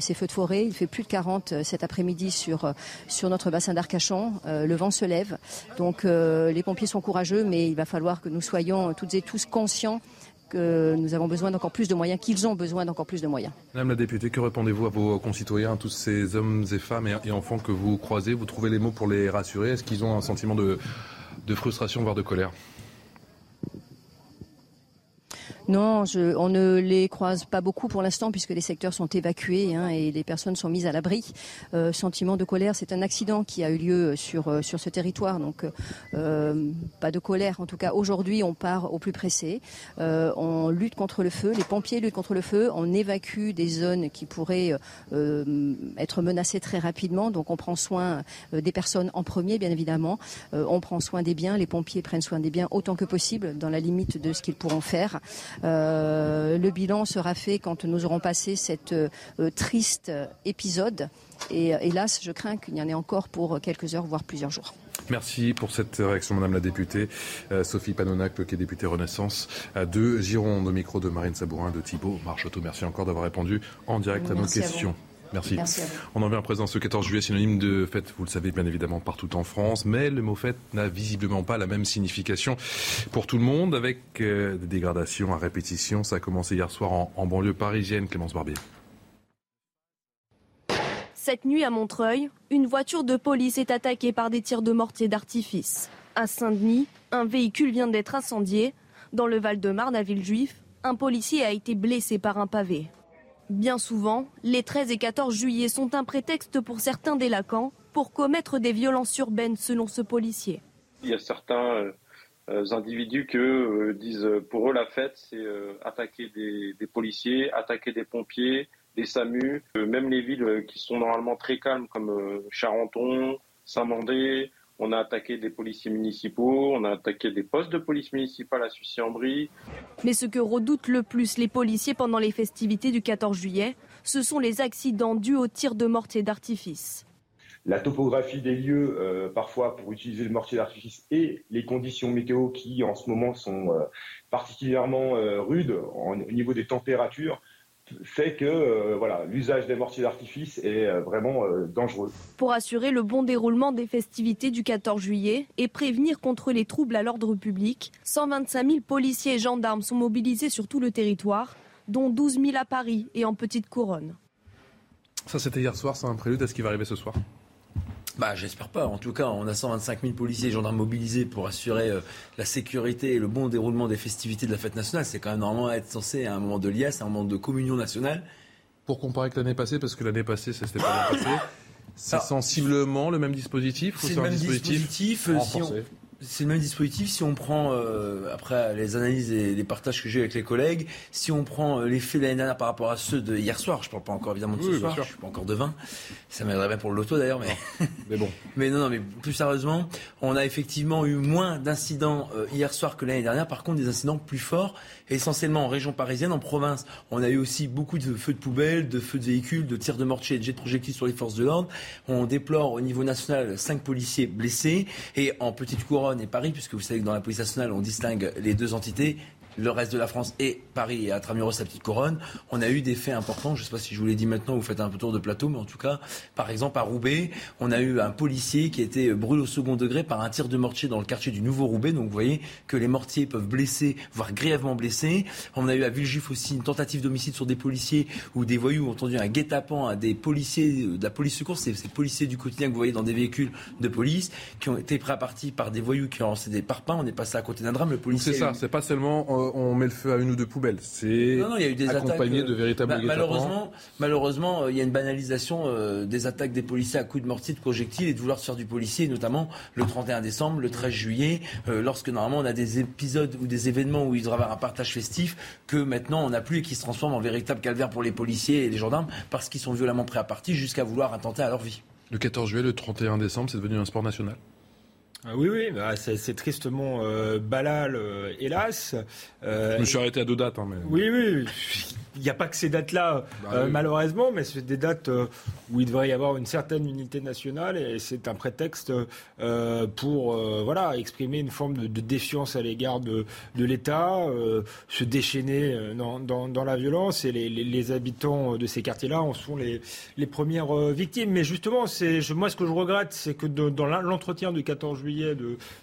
ces feux de forêt. Il fait plus de 40 cet après-midi sur, sur notre bassin d'Arcachon. le vent se lève. Donc les pompiers sont courageux, mais il va falloir que nous soyons toutes et tous conscients que nous avons besoin d'encore plus de moyens, qu'ils ont besoin d'encore plus de moyens. Madame la députée, que répondez-vous à vos concitoyens, à tous ces hommes et femmes et enfants que vous croisez? Vous trouvez les mots pour les rassurer? Est-ce qu'ils ont un sentiment de, de frustration, voire de colère? Non, je, on ne les croise pas beaucoup pour l'instant puisque les secteurs sont évacués hein, et les personnes sont mises à l'abri. Euh, sentiment de colère, c'est un accident qui a eu lieu sur euh, sur ce territoire, donc euh, pas de colère. En tout cas, aujourd'hui, on part au plus pressé. Euh, on lutte contre le feu, les pompiers luttent contre le feu. On évacue des zones qui pourraient euh, être menacées très rapidement. Donc, on prend soin des personnes en premier, bien évidemment. on prend soin des biens. Les pompiers prennent soin des biens autant que possible, dans la limite de ce qu'ils pourront faire. Euh, le bilan sera fait quand nous aurons passé cet euh, triste épisode. Et euh, hélas, je crains qu'il y en ait encore pour quelques heures, voire plusieurs jours. Merci pour cette réaction, Madame la députée. Sophie Panonac, qui est députée Renaissance de Gironde, au micro de Marine Sabourin, de Thibault Marcheteau. Merci encore d'avoir répondu en direct à nos questions. Merci. On en vient à présent ce 14 juillet, synonyme de fête, vous le savez bien évidemment, partout en France, mais le mot fête n'a visiblement pas la même signification pour tout le monde, avec euh, des dégradations à répétition. Ça a commencé hier soir en, en banlieue parisienne, Clémence Barbier. Cette nuit à Montreuil, une voiture de police est attaquée par des tirs de mortier d'artifice. À Saint-Denis, un véhicule vient d'être incendié. Dans le Val-de-Marne, à Villejuif, un policier a été blessé par un pavé. Bien souvent, les 13 et 14 juillet sont un prétexte pour certains délinquants pour commettre des violences urbaines, selon ce policier. Il y a certains euh, individus qui euh, disent pour eux la fête, c'est euh, attaquer des, des, policiers, attaquer des pompiers, des SAMU, même les villes qui sont normalement très calmes comme Charenton, Saint-Mandé, on a attaqué des policiers municipaux, on a attaqué des postes de police municipale à Sucy-en-Brie. Mais ce que redoutent le plus les policiers pendant les festivités du 14 juillet, ce sont les accidents dus aux tirs de mortier d'artifice. La topographie des lieux, euh, parfois pour utiliser le mortier d'artifice, et les conditions météo qui en ce moment sont euh, particulièrement euh, rudes au niveau des températures, fait que euh, voilà, l'usage des mortiers d'artifice est euh, vraiment euh, dangereux. Pour assurer le bon déroulement des festivités du 14 juillet et prévenir contre les troubles à l'ordre public, 125 000 policiers et gendarmes sont mobilisés sur tout le territoire, dont 12 000 à Paris et en petite couronne. Ça, c'était hier soir, c'est un prélude à ce qui va arriver ce soir bah, j'espère pas. En tout cas, on a 125 000 policiers et gendarmes mobilisés pour assurer euh, la sécurité et le bon déroulement des festivités de la fête nationale. C'est quand même normalement être censé à un moment de liesse, à un moment de communion nationale. Pour comparer avec l'année passée, parce que l'année passée, ça s'était pas bien passé. C'est sensiblement le même dispositif C'est le même dispositif. Euh, c'est le même dispositif. Si on prend, euh, après les analyses et les partages que j'ai avec les collègues, si on prend euh, les faits de l'année dernière par rapport à ceux de hier soir, je ne parle pas encore évidemment de ce soir, je ne suis pas encore de vin, ça m'aiderait bien pour le loto d'ailleurs, mais... mais bon. mais non, non, mais plus sérieusement, on a effectivement eu moins d'incidents euh, hier soir que l'année dernière, par contre des incidents plus forts, essentiellement en région parisienne, en province. On a eu aussi beaucoup de feux de poubelles, de feux de véhicules, de tirs de mortier et de jets de projectiles sur les forces de l'ordre. On déplore au niveau national cinq policiers blessés et en petite couronne et Paris, puisque vous savez que dans la police nationale, on distingue les deux entités, le reste de la France et Paris et Atramuros, sa petite couronne, on a eu des faits importants. Je ne sais pas si je vous l'ai dit maintenant, vous faites un peu tour de plateau, mais en tout cas, par exemple, à Roubaix, on a eu un policier qui a été brûlé au second degré par un tir de mortier dans le quartier du Nouveau Roubaix. Donc vous voyez que les mortiers peuvent blesser, voire grièvement blesser. On a eu à Villejuif aussi une tentative d'homicide sur des policiers où des voyous ont tendu un guet-apens à des policiers de la police secours, c'est ces policiers du quotidien que vous voyez dans des véhicules de police, qui ont été pris à partie par des voyous qui ont lancé des parpaings. On est passé à côté d'un drame. Le policier. C'est ça, c'est pas seulement euh, on met le feu à une ou deux poubelles. C'est accompagné de véritables bah, Malheureusement, malheureusement, euh, il y a une banalisation euh, des attaques des policiers à coups de mortier, de projectiles et de vouloir se faire du policier, notamment le 31 décembre, le 13 juillet, euh, lorsque normalement on a des épisodes ou des événements où il doit y avoir un partage festif que maintenant on n'a plus et qui se transforment en véritable calvaire pour les policiers et les gendarmes parce qu'ils sont violemment pris à partie jusqu'à vouloir attenter à leur vie. Le 14 juillet, le 31 décembre, c'est devenu un sport national oui, oui, bah, c'est tristement euh, balal, euh, hélas. Euh, Je me suis arrêté à deux dates. Hein, mais... Oui, oui. Il n'y a pas que ces dates-là, bah malheureusement, mais c'est des dates où il devrait y avoir une certaine unité nationale et c'est un prétexte pour voilà, exprimer une forme de, défiance à l'égard de, de l'État, se déchaîner dans, dans, la violence et les, les, habitants de ces quartiers-là en sont les, les premières victimes. Mais justement, moi, ce que je regrette, c'est que dans l'entretien du 14 juillet,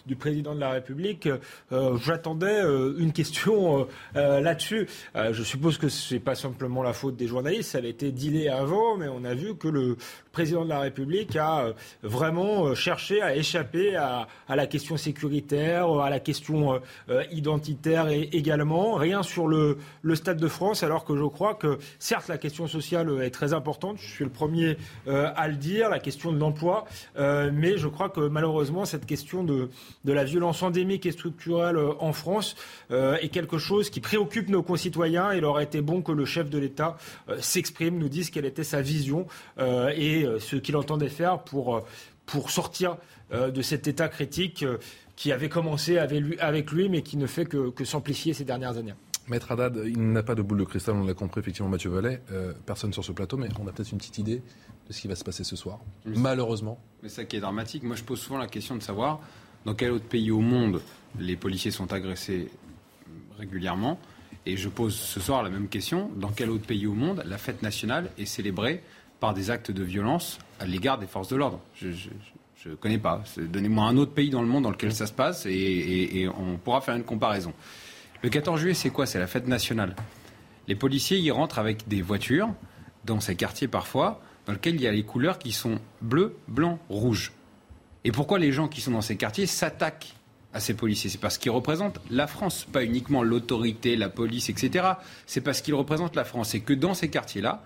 du président de la République, euh, j'attendais euh, une question euh, là-dessus. je suppose que ce n'est pas simplement la faute des journalistes, ça avait été dealé avant, mais on a vu que le président de la République a vraiment cherché à échapper à, la question sécuritaire, à la question identitaire et également. Rien sur le, le Stade de France, alors que je crois que certes la question sociale est très importante, je suis le premier à le dire, la question de l'emploi, mais je crois que malheureusement cette question de, de la violence endémique et structurelle euh, en France euh, est quelque chose qui préoccupe nos concitoyens. Il aurait été bon que le chef de l'État euh, s'exprime, nous dise quelle était sa vision et ce qu'il entendait faire pour, pour sortir de cet état critique qui avait commencé avec lui, avec lui mais qui ne fait que, que s'amplifier ces dernières années. Maître Haddad, il n'a pas de boule de cristal, on l'a compris effectivement Mathieu Vallet, personne sur ce plateau, mais on a peut-être une petite idée de ce qui va se passer ce soir, malheureusement. Mais ça qui est dramatique, moi je pose souvent la question de savoir dans quel autre pays au monde les policiers sont agressés régulièrement. Et je pose ce soir la même question, dans quel autre pays au monde la fête nationale est célébrée par des actes de violence à l'égard des forces de l'ordre Je ne connais pas. Donnez-moi un autre pays dans le monde dans lequel ça se passe et, et on pourra faire une comparaison. Le 14 juillet, c'est quoi? C'est la fête nationale. Les policiers y rentrent avec des voitures, dans ces quartiers parfois, dans lequel il y a les couleurs qui sont bleu, blanc, rouge. Et pourquoi les gens qui sont dans ces quartiers s'attaquent à ces policiers? C'est parce qu'ils représentent la France, pas uniquement l'autorité, la police, etc. C'est parce qu'ils représentent la France. Et que dans ces quartiers-là,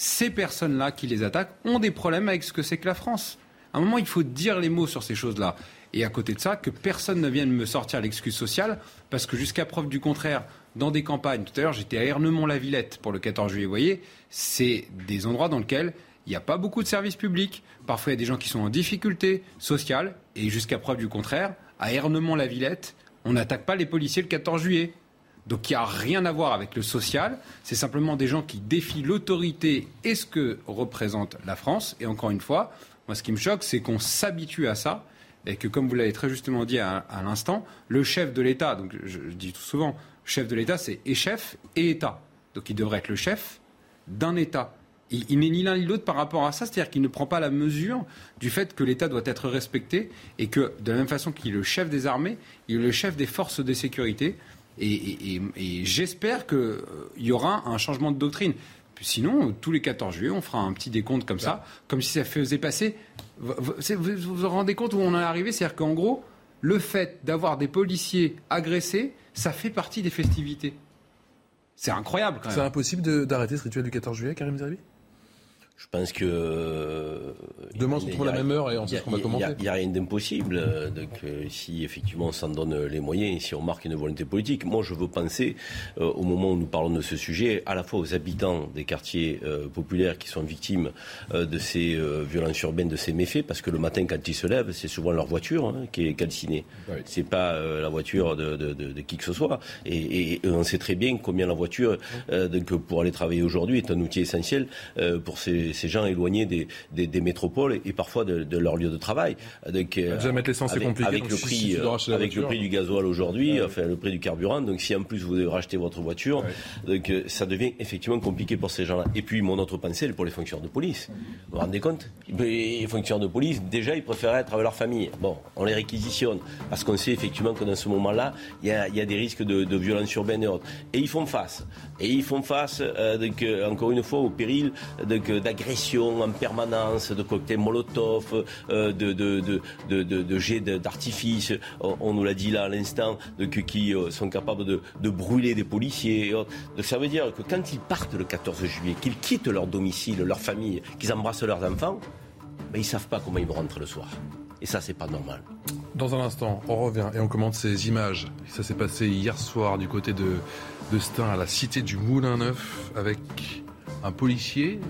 ces personnes-là qui les attaquent ont des problèmes avec ce que c'est que la France. À un moment, il faut dire les mots sur ces choses-là. Et à côté de ça, que personne ne vienne me sortir l'excuse sociale, parce que jusqu'à preuve du contraire, dans des campagnes, tout à l'heure j'étais à Ernemont-la-Villette pour le 14 juillet, vous voyez, c'est des endroits dans lesquels il n'y a pas beaucoup de services publics. Parfois, il y a des gens qui sont en difficulté sociale. Et jusqu'à preuve du contraire, à Ernemont-la-Villette, on n'attaque pas les policiers le 14 juillet. Donc il n'y a rien à voir avec le social. C'est simplement des gens qui défient l'autorité et ce que représente la France. Et encore une fois, moi, ce qui me choque, c'est qu'on s'habitue à ça. Et que, comme vous l'avez très justement dit à, l'instant, le chef de l'État, donc je, je, dis tout souvent, chef de l'État, c'est et chef et État. Donc il devrait être le chef d'un État il, n'est ni l'un ni l'autre par rapport à ça, c'est-à-dire qu'il ne prend pas la mesure du fait que l'État doit être respecté et que, de la même façon qu'il est le chef des armées, il est le chef des forces de sécurité. Et, j'espère qu'il euh, y aura un changement de doctrine. Sinon, tous les 14 juillet, on fera un petit décompte comme ça, comme si ça faisait passer. Vous vous, vous rendez compte où on en est arrivé? C'est-à-dire qu'en gros, le fait d'avoir des policiers agressés, ça fait partie des festivités. C'est incroyable quand même. C'est impossible d'arrêter ce rituel du 14 juillet, Karim Zerbi Je pense que. Euh, Demain, on se retrouve à la même heure et on sait ce qu'on va commenter. Il n'y a, rien d'impossible. Euh, donc, euh, si effectivement on s'en donne les moyens, si on marque une volonté politique. Moi, je veux penser, au moment où nous parlons de ce sujet, à la fois aux habitants des quartiers populaires qui sont victimes de ces violences urbaines, de ces méfaits, parce que le matin, quand ils se lèvent, c'est souvent leur voiture hein, qui est calcinée. Ce C'est pas la voiture de, qui que ce soit. Et, on sait très bien combien la voiture, donc, pour aller travailler aujourd'hui, est un outil essentiel pour ces ces, gens éloignés des, des, métropoles et, parfois de, leur lieu de travail. Donc, euh, Déjà mettre l'essence, c'est compliqué. Avec, le, prix, avec le prix du gasoil aujourd'hui, enfin le prix du carburant, donc si en plus vous devez racheter votre voiture, donc, euh, ça devient effectivement compliqué pour ces gens-là. Et puis mon autre pensée, pour les fonctionnaires de police. Vous vous rendez compte? Les fonctionnaires de police, déjà, ils préfèrent être avec leur famille. Bon, on les réquisitionne parce qu'on sait effectivement que dans ce moment-là, il y a, y a, des risques de, de violence urbaine et autres. Et ils font face. Et ils font face, euh, donc, encore une fois, au péril d'agression agressions en permanence, de cocktails Molotov, euh, de, jets d'artifice, on, nous l'a dit là à l'instant, qui euh, sont capables de, brûler des policiers. Donc ça veut dire que quand ils partent le 14 juillet, qu'ils quittent leur domicile, leur famille, qu'ils embrassent leurs enfants, ben, ils ne savent pas comment ils vont rentrer le soir. Et ça, c'est pas normal. Dans un instant, on revient et on commente ces images. Ça s'est passé hier soir du côté de, de à la cité du Moulin Neuf avec un policier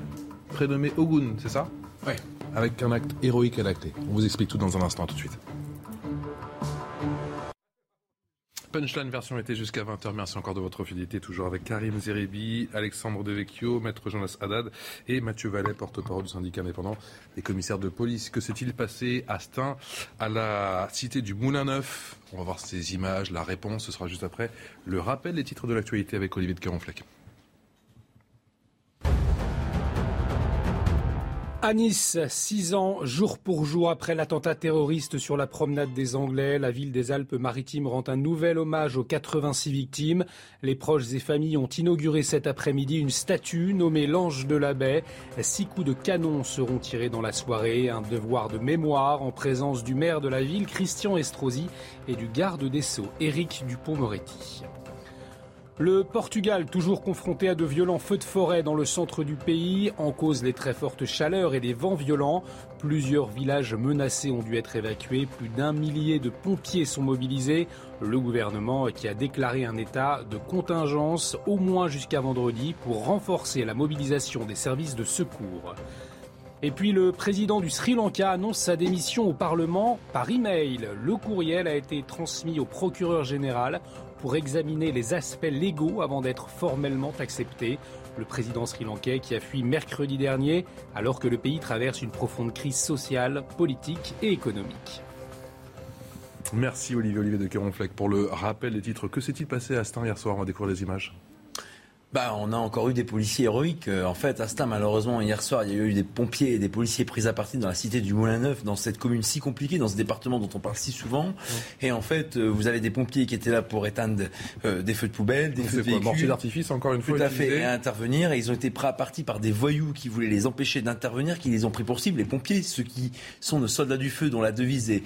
prénommé Ogun, c'est ça Oui. Avec un acte héroïque à la clé. On vous explique tout dans un instant, tout de suite. Punchline version été jusqu'à 20h. Merci encore de votre fidélité. Toujours avec Karim Zeribi, Alexandre Devecchio, Maître Jonas Haddad et Mathieu Vallet, porte-parole du syndicat indépendant des commissaires de police. Que s'est-il passé à Stein, à la cité du Moulin Neuf? On va voir ces images, la réponse. Ce sera juste après le rappel des titres de l'actualité avec Olivier de Caronfleck. À Nice, six ans, jour pour jour après l'attentat terroriste sur la promenade des Anglais, la ville des Alpes-Maritimes rend un nouvel hommage aux 86 victimes. Les proches et familles ont inauguré cet après-midi une statue nommée l'Ange de la Baie. Six coups de canon seront tirés dans la soirée, un devoir de mémoire en présence du maire de la ville, Christian Estrosi, et du garde des Sceaux, Éric Dupont-Moretti. Le Portugal, toujours confronté à de violents feux de forêt dans le centre du pays, en cause les très fortes chaleurs et les vents violents. Plusieurs villages menacés ont dû être évacués, plus d'un millier de pompiers sont mobilisés. Le gouvernement qui a déclaré un état de contingence au moins jusqu'à vendredi pour renforcer la mobilisation des services de secours. Et puis le président du Sri Lanka annonce sa démission au Parlement par email. Le courriel a été transmis au procureur général pour examiner les aspects légaux avant d'être formellement accepté. Le président sri-lankais qui a fui mercredi dernier alors que le pays traverse une profonde crise sociale, politique et économique. Merci Olivier Olivier de Caronfleck pour le rappel des titres. Que s'est-il passé à Stein hier soir? On va découvrir les images. Bah, on a encore eu des policiers héroïques. Euh, en fait, à malheureusement, hier soir, il y a eu des pompiers et des policiers pris à partie dans la cité du Moulin-Neuf, dans cette commune si compliquée, dans ce département dont on parle si souvent. Et en fait, euh, vous avez des pompiers qui étaient là pour éteindre euh, des feux de poubelle, des feux de véhicules. d'artifice, encore une fois. Tout à fait, et à intervenir. Et ils ont été pris à partie par des voyous qui voulaient les empêcher d'intervenir, qui les ont pris pour cible. Les pompiers, ceux qui sont nos soldats du feu, dont la devise est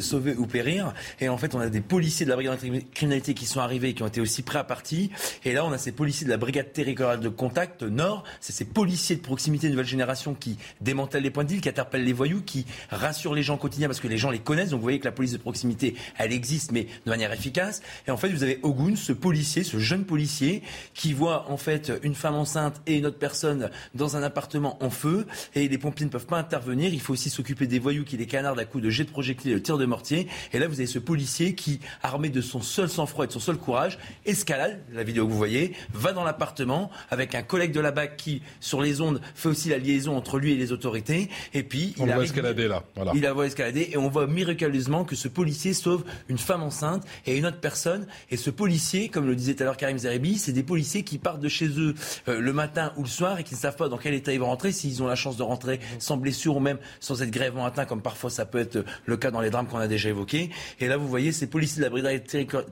sauver ou périr. Et en fait, on a des policiers de la brigade de criminalité qui sont arrivés, qui ont été aussi pris à partie. Et là, on a ces policiers de la brigade territoriale de contact nord, c'est ces policiers de proximité nouvelle génération qui démantèlent les points de deal, qui interpellent les voyous, qui rassurent les gens au quotidien parce que les gens les connaissent. Donc vous voyez que la police de proximité, elle existe, mais de manière efficace. Et en fait, vous avez Ogun, ce policier, ce jeune policier, qui voit en fait une femme enceinte et une autre personne dans un appartement en feu, et les pompiers ne peuvent pas intervenir. Il faut aussi s'occuper des voyous qui les canardent à coups de jet de projectiles et de tir de mortier. Et là, vous avez ce policier qui, armé de son seul sang-froid et de son seul courage, escalade, la vidéo que vous voyez, va dans l'appartement, avec un collègue de la BAC qui, sur les ondes, fait aussi la liaison entre lui et les autorités. Et puis, on il va escalader là. Voilà. Il va escalader et on voit miraculeusement que ce policier sauve une femme enceinte et une autre personne. Et ce policier, comme le disait tout à l'heure Karim Zeribi, c'est des policiers qui partent de chez eux euh, le matin ou le soir et qui ne savent pas dans quel état ils vont rentrer, s'ils ont la chance de rentrer sans blessure ou même sans être grèvement atteint, comme parfois ça peut être le cas dans les drames qu'on a déjà évoqués. Et là, vous voyez ces policiers de la brigade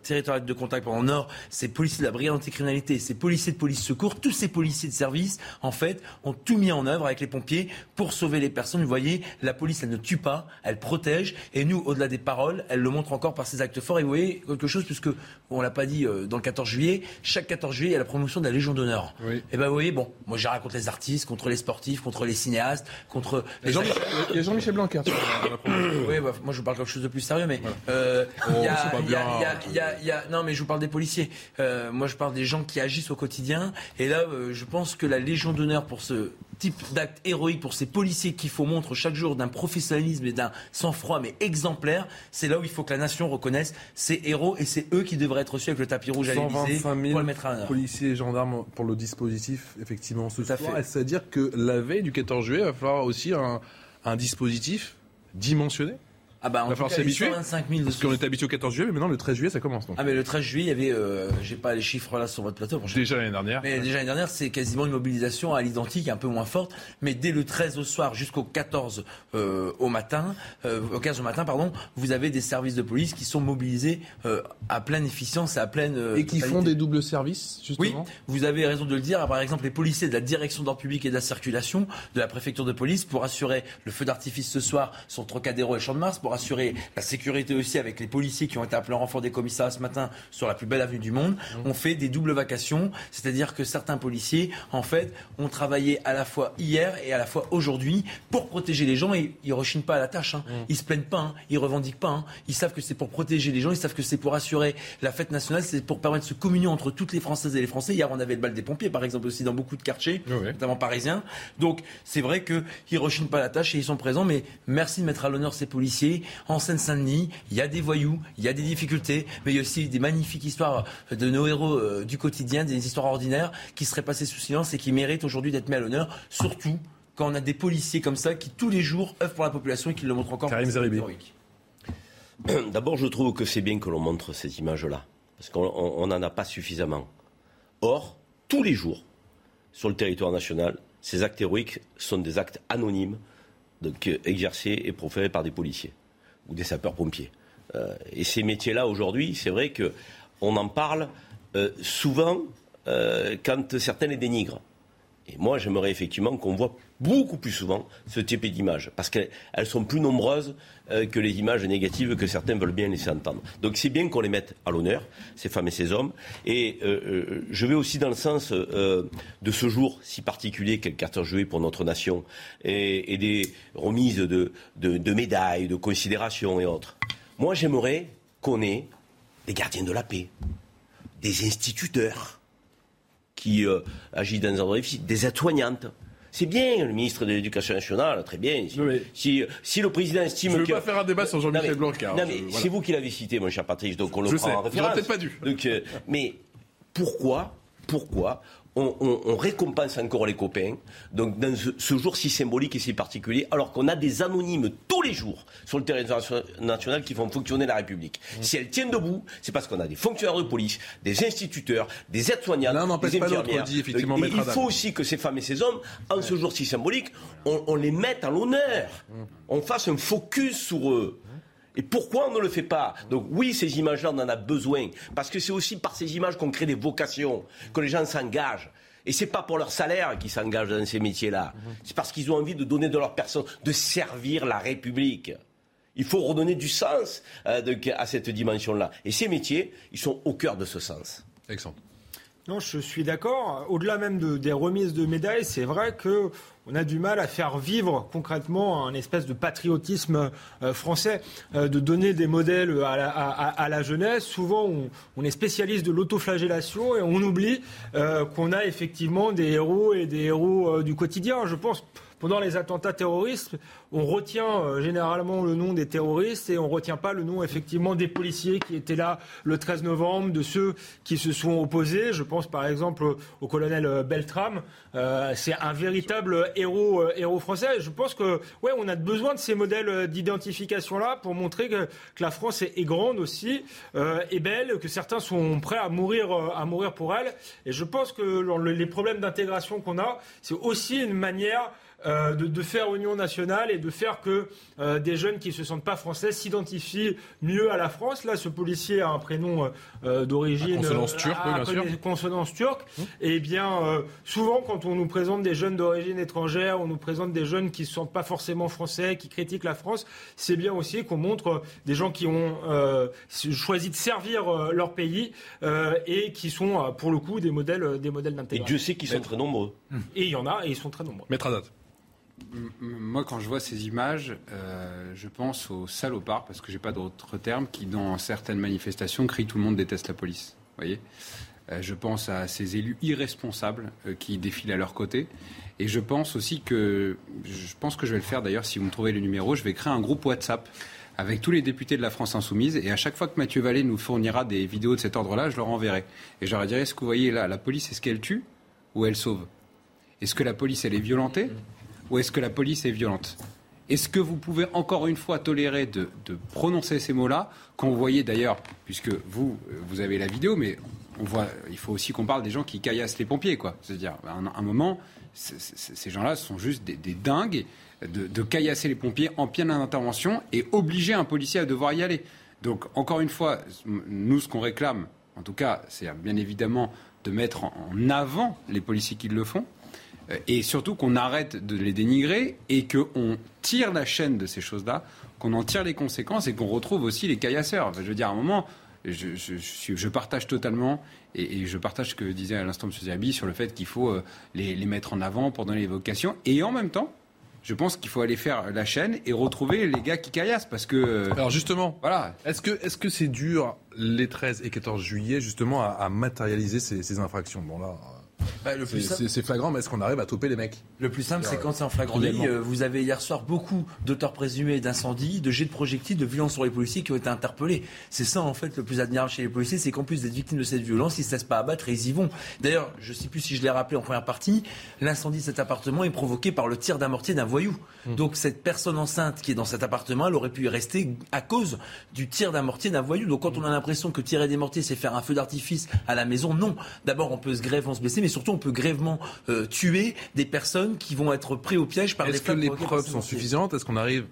territoriale de contact pendant Nord, ces policiers de la brigade anticriminalité, ces policiers policiers de police secours, tous ces policiers de service, en fait, ont tout mis en œuvre avec les pompiers pour sauver les personnes. Vous voyez, la police, elle ne tue pas, elle protège. Et nous, au-delà des paroles, elle le montre encore par ses actes forts. Et vous voyez quelque chose, puisque on l'a pas dit euh, dans le 14 juillet, chaque 14 juillet, il y a la promotion de la Légion d'honneur. Et ben vous voyez, bon, moi j'ai contre les artistes, contre les sportifs, contre les cinéastes, contre les Jean Il y a Jean-Michel Blanquer. oui, bah, moi je vous parle quelque chose de plus sérieux, mais euh, il y, a, non, mais je vous parle des policiers. Euh, moi je parle des gens qui agissent au quotidien. Et là, euh, je pense que la Légion d'honneur pour ce type d'acte héroïque pour ces policiers qu'il faut montrer chaque jour d'un professionnalisme et d'un sang-froid mais exemplaire, c'est là où il faut que la nation reconnaisse ces héros et c'est eux qui devraient être reçus avec le tapis rouge à l'Élysée pour le mettre à l'honneur. policiers et gendarmes pour le dispositif effectivement ce soir. C'est-à-dire que la veille du 14 juillet, il va falloir aussi un dispositif dimensionné? Ah bah, en va s'habituer. Parce qu'on est habitué au 14 juillet, mais maintenant le 13 juillet ça commence. Ah mais le 13 juillet, il y avait, euh, j'ai pas les chiffres là sur votre plateau. Déjà l'année dernière. Mais déjà l'année dernière, c'est quasiment une mobilisation à l'identique, un peu moins forte. Mais dès le 13 au soir jusqu'au 14 euh, au matin, euh, au 15 au matin, pardon, vous avez des services de police qui sont mobilisés à pleine efficience et à pleine. et qui font des doubles services, justement? Oui, vous avez raison de le dire. Par exemple, les policiers de la direction d'ordre public et de la circulation de la préfecture de police pour assurer le feu d'artifice ce soir sur Trocadéro et Champ de Mars, pour assurer la sécurité aussi avec les policiers qui ont été appelés en renfort des commissariats ce matin sur la plus belle avenue du monde. Mmh. On fait des doubles vacations, c'est-à-dire que certains policiers, en fait, ont travaillé à la fois hier et à la fois aujourd'hui pour protéger les gens et ils rechignent pas à la tâche. Hein. Mmh. Ils se plaignent pas, hein. ils revendiquent pas. Hein. Ils savent que c'est pour protéger les gens, ils savent que c'est pour assurer la fête nationale, c'est pour permettre ce communion entre toutes les Françaises et les Français. Hier, on avait le bal des pompiers, par exemple, aussi dans beaucoup de quartiers, notamment parisiens. Donc, c'est vrai qu'ils rechignent pas à la tâche et ils sont présents. Mais merci de mettre à l'honneur ces policiers en Seine-Saint-Denis. Il y a des voyous, il y a des difficultés, mais il y a aussi des magnifiques histoires de nos héros euh, du quotidien, des histoires ordinaires qui seraient passées sous silence et qui méritent aujourd'hui d'être mis à l'honneur, surtout quand on a des policiers comme ça qui tous les jours œuvrent pour la population et qui le montrent encore. Karim D'abord, je trouve que c'est bien que l'on montre ces images-là, parce qu'on n'en a pas suffisamment. Or, tous les jours, sur le territoire national, ces actes héroïques sont des actes anonymes, donc exercés et proférés par des policiers ou des sapeurs-pompiers. Euh, et ces métiers-là, aujourd'hui, c'est vrai qu'on en parle euh, souvent euh, quand certains les dénigrent. Moi, j'aimerais effectivement qu'on voit beaucoup plus souvent ce type d'images, parce qu'elles sont plus nombreuses que les images négatives que certains veulent bien laisser entendre. Donc c'est bien qu'on les mette à l'honneur, ces femmes et ces hommes. Et je vais aussi dans le sens de ce jour si particulier qu'est le 14 juillet pour notre nation, et, des remises de, de médailles, de considérations et autres. Moi, j'aimerais qu'on ait des gardiens de la paix, des instituteurs qui euh, agissent dans un endroit difficile, des aides-soignantes. C'est bien, le ministre de l'Éducation nationale, très bien. Si, si, le président estime Je ne veux pas faire un débat sur Jean-Michel Blanquer. Non, mais c'est vous qui l'avez cité, mon cher Patrice, donc on le prend en référence. peut-être pas dû. Donc, euh, mais pourquoi, pourquoi on, récompense encore les copains. Donc dans ce, jour si symbolique et si particulier, alors qu'on a des anonymes tous les jours sur le territoire national qui font fonctionner la République. Mmh. Si elles tiennent debout, c'est parce qu'on a des fonctionnaires de police, des instituteurs, des aides-soignants, des infirmières. effectivement, il faut aussi que ces femmes et ces hommes, en ce jour si symbolique, on, les mette à l'honneur. Mmh. On fasse un focus sur eux. Et pourquoi on ne le fait pas? Donc oui, ces images-là, on en a besoin. Parce que c'est aussi par ces images qu'on crée des vocations, que les gens s'engagent. Et c'est pas pour leur salaire qu'ils s'engagent dans ces métiers-là. C'est parce qu'ils ont envie de donner de leur personne, de servir la République. Il faut redonner du sens euh, à cette dimension-là. Et ces métiers, ils sont au cœur de ce sens. Excellent. Non, je suis d'accord. Au-delà même de, des remises de médailles, c'est vrai que on a du mal à faire vivre concrètement un espèce de patriotisme euh, français, euh, de donner des modèles à la, jeunesse. Souvent, on, est spécialiste de l'autoflagellation et on oublie euh, qu'on a effectivement des héros et des héros du quotidien. Je pense pendant les attentats terroristes, on retient euh, généralement le nom des terroristes et on ne retient pas le nom effectivement des policiers qui étaient là le 13 novembre, de ceux qui se sont opposés. Je pense par exemple au colonel euh, Beltram. Euh, c'est un véritable héros, héros français. Je pense que ouais, on a besoin de ces modèles d'identification là pour montrer que, la France est, grande aussi, et belle, que certains sont prêts à mourir, à mourir pour elle. Et je pense que les problèmes d'intégration qu'on a, c'est aussi une manière euh, de, faire union nationale et de faire que euh, des jeunes qui ne se sentent pas français s'identifient mieux à la France. Là, ce policier a un prénom euh, d'origine consonance turque, bien sûr. consonance turque. Mmh. Et eh bien, souvent, quand on nous présente des jeunes d'origine étrangère, on nous présente des jeunes qui ne sont pas forcément français, qui critiquent la France. C'est bien aussi qu'on montre des gens qui ont choisi de servir leur pays et qui sont, pour le coup, des modèles, des modèles d'intégration. Et Dieu sait qu'ils sont très nombreux. Et il y en a, et ils sont très nombreux. Maître Adat. Moi, quand je vois ces images, euh, je pense aux salopards, parce que j'ai pas d'autre terme, qui, dans certaines manifestations, crient tout le monde déteste la police. voyez? Euh, Je pense à ces élus irresponsables euh, qui défilent à leur côté. Et je pense aussi que, je pense que je vais le faire d'ailleurs, si vous me trouvez le numéro, je vais créer un groupe WhatsApp avec tous les députés de la France Insoumise. Et à chaque fois que Mathieu Vallée nous fournira des vidéos de cet ordre-là, je leur enverrai. Et je leur dirai, est-ce que vous voyez là, la police, est-ce qu'elle tue ou elle sauve? Est-ce que la police, elle est violentée? Ou est-ce que la police est violente? Est-ce que vous pouvez encore une fois tolérer de, prononcer ces mots-là quand vous voyez d'ailleurs, puisque vous, vous avez la vidéo, mais on voit, il faut aussi qu'on parle des gens qui caillassent les pompiers, quoi. C'est-à-dire, un, moment, ces gens-là sont juste des, dingues de, caillasser les pompiers en pleine intervention et obliger un policier à devoir y aller. Donc, encore une fois, nous, ce qu'on réclame, en tout cas, c'est bien évidemment de mettre en avant les policiers qui le font, euh, et surtout qu'on arrête de les dénigrer et qu'on tire la chaîne de ces choses-là, qu'on en tire les conséquences et qu'on retrouve aussi les caillasseurs. je veux dire, à un moment, je, partage totalement et, je partage ce que disait à l'instant M. Zabi sur le fait qu'il faut euh, les, mettre en avant pour donner les vocations. Et en même temps, je pense qu'il faut aller faire la chaîne et retrouver les gars qui caillassent parce que. Euh, Alors justement, voilà. Est-ce que est-ce que c'est dur les 13 et 14 juillet justement à, matérialiser ces, ces infractions? Bon là. Bah, c'est flagrant, mais est-ce qu'on arrive à toper les mecs Le plus simple, c'est quand c'est en flagrant délit. Euh, vous avez hier soir beaucoup d'auteurs présumés d'incendies, de jets de projectiles, de violences sur les policiers qui ont été interpellés. C'est ça, en fait, le plus admirable chez les policiers, c'est qu'en plus d'être victimes de cette violence, ils ne se laissent pas abattre et ils y vont. D'ailleurs, je ne sais plus si je l'ai rappelé en première partie, l'incendie de cet appartement est provoqué par le tir d'un mortier d'un voyou. Mmh. Donc cette personne enceinte qui est dans cet appartement, elle aurait pu y rester à cause du tir d'un mortier d'un voyou. Donc quand on a l'impression que tirer des mortiers, c'est faire un feu d'artifice à la maison, non. D'abord, on peut se grève, on se blesser, mais surtout on peut grèvement euh, tuer des personnes qui vont être prises au piège par Est-ce que les preuves sont suffisantes? Est-ce qu'on arrive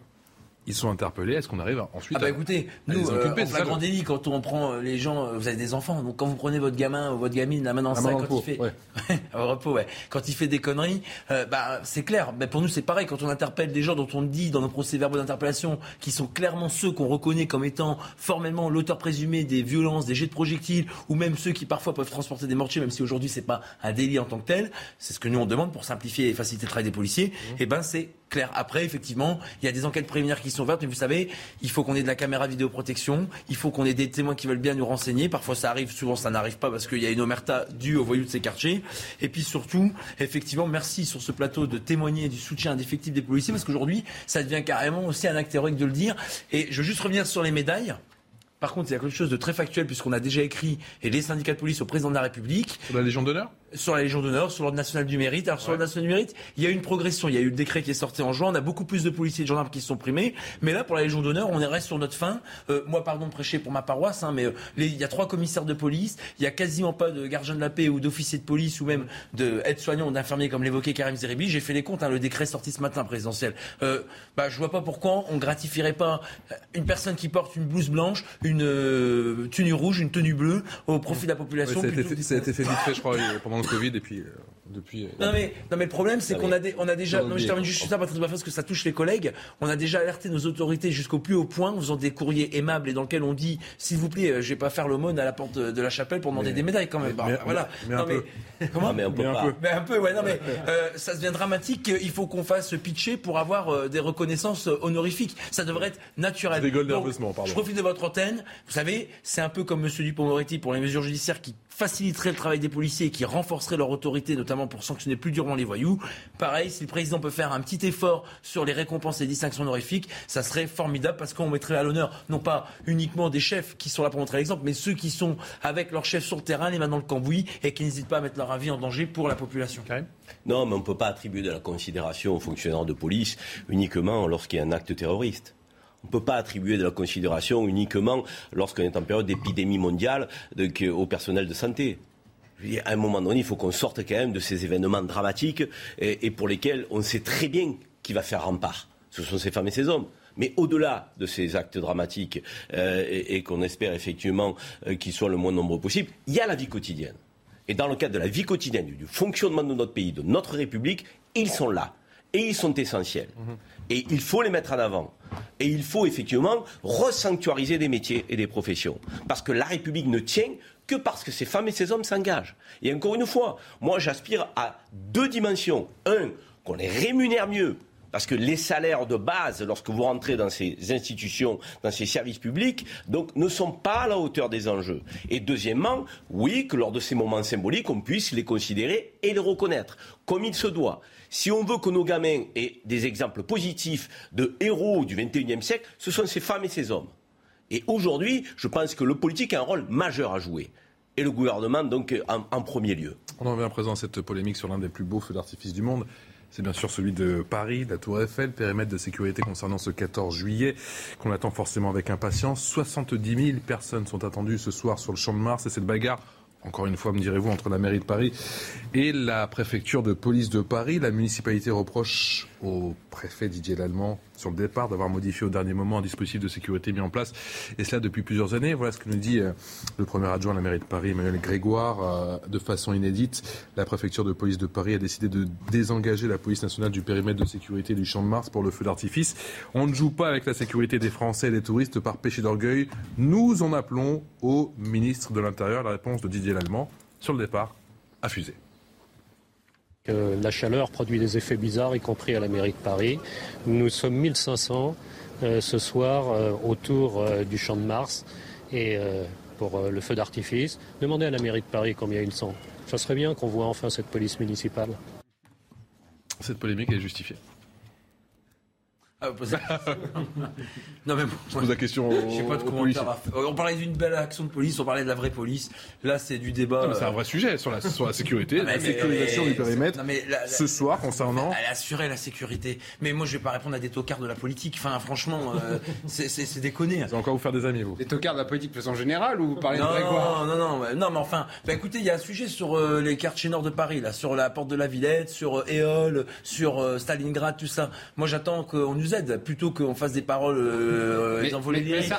ils sont interpellés. Est-ce qu'on arrive ensuite ah bah écoutez, nous, euh, en flagrant délit, quand on prend euh, les gens, euh, vous avez des enfants, donc quand vous prenez votre gamin ou votre gamine la main dans le sac, quand il fait, ouais. repos, ouais. quand il fait des conneries, euh, bah c'est clair. Mais pour nous, c'est pareil. Quand on interpelle des gens dont on dit dans nos procès-verbaux d'interpellation, qui sont clairement ceux qu'on reconnaît comme étant formellement l'auteur présumé des violences, des jets de projectiles, ou même ceux qui parfois peuvent transporter des mortiers, même si aujourd'hui c'est pas un délit en tant que tel. C'est ce que nous on demande pour simplifier et faciliter le travail des policiers. Mmh. Et eh ben c'est clair. Après, effectivement, il y a des enquêtes préliminaires qui sont ouvertes, mais vous savez, il faut qu'on ait de la caméra vidéoprotection, il faut qu'on ait des témoins qui veulent bien nous renseigner. Parfois, ça arrive, souvent, ça n'arrive pas parce qu'il y a une omerta due au voyou de ces quartiers. Et puis surtout, effectivement, merci sur ce plateau de témoigner du soutien indéfectible des policiers, parce qu'aujourd'hui, ça devient carrément aussi un acte héroïque de le dire. Et je veux juste revenir sur les médailles. Par contre, il y a quelque chose de très factuel puisqu'on a déjà écrit et les syndicats de police au président de la République. La Légion d'honneur? Sur la Légion d'honneur, sur l'ordre national du mérite. Alors sur l'ordre national du mérite, il y a eu une progression. Il y a eu le décret qui est sorti en juin. On a beaucoup plus de policiers et de gendarmes qui se sont primés. Mais là, pour la Légion d'honneur, on est reste sur notre fin. Euh, moi, pardon de prêcher pour ma paroisse, hein, mais euh, il y a trois commissaires de police. Il y a quasiment pas de gardien de la paix ou d'officiers de police ou même de aides-soignants ou d'infirmiers comme l'évoquait Karim Zeribi. J'ai fait les comptes. Hein, le décret sorti ce matin présidentiel. Euh, bah, je vois pas pourquoi on gratifierait pas une personne qui porte une blouse blanche, une euh, tenue rouge, une tenue bleue au profit de la population. ça, a été, fait vite fait, je crois, pendant le Covid et puis. Depuis, euh, non, mais, non mais le problème c'est qu'on a, on a déjà, non, je termine juste ça parce que ça touche les collègues, on a déjà alerté nos autorités jusqu'au plus haut point en faisant des courriers aimables et dans lesquels on dit s'il vous plaît, euh, je vais pas faire l'aumône à la porte de la chapelle pour demander des médailles quand même. Bah, voilà. Mais, non, mais, comment mais un peu, mais un peu, ouais, non mais euh, ça devient dramatique. Il faut qu'on fasse pitcher pour avoir des reconnaissances honorifiques. Ça devrait être naturel. nerveusement, pardon. Je profite de votre antenne. Vous savez, c'est un peu comme Monsieur Dupond-Moretti pour les mesures judiciaires qui faciliterait le travail des policiers et qui renforcerait leur autorité, notamment pour sanctionner plus durement les voyous. Pareil, si le président peut faire un petit effort sur les récompenses et distinctions honorifiques, ça serait formidable parce qu'on mettrait à l'honneur non pas uniquement des chefs qui sont là pour montrer l'exemple, mais ceux qui sont avec leurs chefs sur le terrain, les mains dans le cambouis et qui n'hésitent pas à mettre leur vie en danger pour la population. Non, mais on ne peut pas attribuer de la considération aux fonctionnaires de police uniquement lorsqu'il y a un acte terroriste. On ne peut pas attribuer de la considération uniquement lorsqu'on est en période d'épidémie mondiale au personnel de santé. à un moment donné, il faut qu'on sorte quand même de ces événements dramatiques et, pour lesquels on sait très bien qui va faire rempart. Ce sont ces femmes et ces hommes. Mais au-delà de ces actes dramatiques euh, et, qu'on espère effectivement euh, qu'ils soient le moins nombreux possible, il y a la vie quotidienne. Et dans le cadre de la vie quotidienne, du fonctionnement de notre pays, de notre République, ils sont là. Et ils sont essentiels. Mhm. Et il faut les mettre en avant. Et il faut effectivement resanctuariser des métiers et des professions. Parce que la République ne tient que parce que ces femmes et ces hommes s'engagent. Et encore une fois, moi j'aspire à deux dimensions. Un, qu'on les rémunère mieux parce que les salaires de base, lorsque vous rentrez dans ces institutions, dans ces services publics, donc, ne sont pas à la hauteur des enjeux. Et deuxièmement, oui, que lors de ces moments symboliques, on puisse les considérer et les reconnaître, comme il se doit. Si on veut que nos gamins aient des exemples positifs de héros du XXIe siècle, ce sont ces femmes et ces hommes. Et aujourd'hui, je pense que le politique a un rôle majeur à jouer. Et le gouvernement, donc, en, premier lieu. On en vient à présent à cette polémique sur l'un des plus beaux feux d'artifice du monde. C'est bien sûr celui de Paris, la Tour Eiffel, périmètre de sécurité concernant ce 14 juillet, qu'on attend forcément avec impatience. 70 000 personnes sont attendues ce soir sur le Champ de Mars et cette bagarre encore une fois, me direz-vous, entre la mairie de Paris et la préfecture de police de Paris. La municipalité reproche au préfet Didier Lallemand sur le départ d'avoir modifié au dernier moment un dispositif de sécurité mis en place, et cela depuis plusieurs années. Voilà ce que nous dit euh, le premier adjoint à la mairie de Paris, Emmanuel Grégoire, euh, de façon inédite. La préfecture de police de Paris a décidé de désengager la police nationale du périmètre de sécurité du Champ de Mars pour le feu d'artifice. On ne joue pas avec la sécurité des Français et des touristes par péché d'orgueil. Nous en appelons au ministre de l'Intérieur. La réponse de Didier Lallemand sur le départ a la chaleur produit des effets bizarres, y compris à la mairie de Paris. Nous sommes 1500 euh, ce soir euh, autour euh, du Champ de Mars et pour le feu d'artifice. Demandez à la mairie de Paris combien ils sont. Ça serait bien qu'on voit enfin cette police municipale. Cette polémique est justifiée. Ah, non mais je pose la question. Je sais pas de commentaire. On parlait d'une belle action de police, on parlait de la vraie police. Là, c'est du débat. C'est un vrai sujet sur la, sur la sécurité, ah, la sécurisation du périmètre. ce soir, concernant. Elle assurer la sécurité. Mais moi, je vais pas répondre à des tocards de la politique. Enfin, franchement, euh, c'est déconné. Vous allez encore vous faire des amis, vous. Des tocards de la politique de façon générale ou vous parlez non, de Non, non, non, non, mais enfin, bah, écoutez, il y a un sujet sur euh, les quartiers nord de Paris, là, sur la porte de la Villette, sur euh, Éole, sur Stalingrad, tout ça. Moi, j'attends qu'on nous aide plutôt qu'on fasse des paroles euh,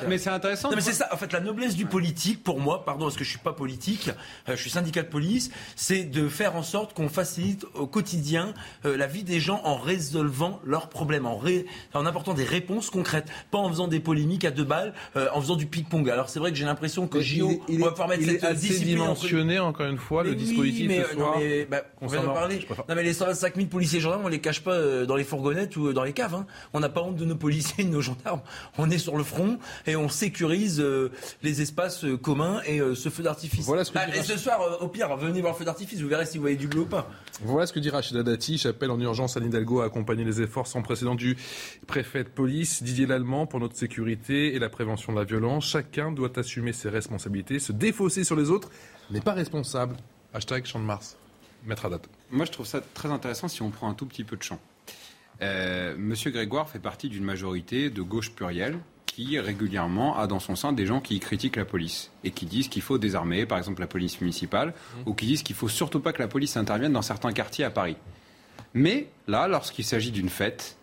mais, c'est intéressant. mais c'est ça. En fait, la noblesse du politique, pour moi, pardon, parce que je suis pas politique, euh, je suis syndicat de police, c'est de faire en sorte qu'on facilite au quotidien euh, la vie des gens en résolvant leurs problèmes, en, en apportant des réponses concrètes, pas en faisant des polémiques à deux balles, euh, en faisant du ping-pong. Alors c'est vrai que j'ai l'impression que JO il va pouvoir mettre il cette est assez dimensionné encore une fois le dispositif mais, ce soir. Non mais, bah, on va en parler. Non mais les 125 000 policiers et gendarmes, on les cache pas dans les fourgonnettes ou dans les caves. Hein. On n'a pas honte de nos policiers, de nos gendarmes. On est sur le front et on sécurise euh, les espaces euh, communs et euh, ce feu d'artifice. Voilà ce que ah, et ce soir, au pire, venez voir le feu d'artifice, vous verrez si vous voyez du bleu ou pas. Voilà ce que dit Rachida Dati. J'appelle en urgence à Hidalgo à accompagner les efforts sans précédent du préfet de police, Didier Lallemand, pour notre sécurité et la prévention de la violence. Chacun doit assumer ses responsabilités. Se défausser sur les autres n'est pas responsable. Hashtag Champ de Mars. Maître à date. Moi, je trouve ça très intéressant si on prend un tout petit peu de champ. Monsieur Grégoire fait partie d'une majorité de gauche plurielle qui régulièrement a dans son sein des gens qui critiquent la police et qui disent qu'il faut désarmer, par exemple la police municipale, mmh. ou qui disent qu'il faut surtout pas que la police intervienne dans certains quartiers à Paris. Mais là, lorsqu'il s'agit d'une fête,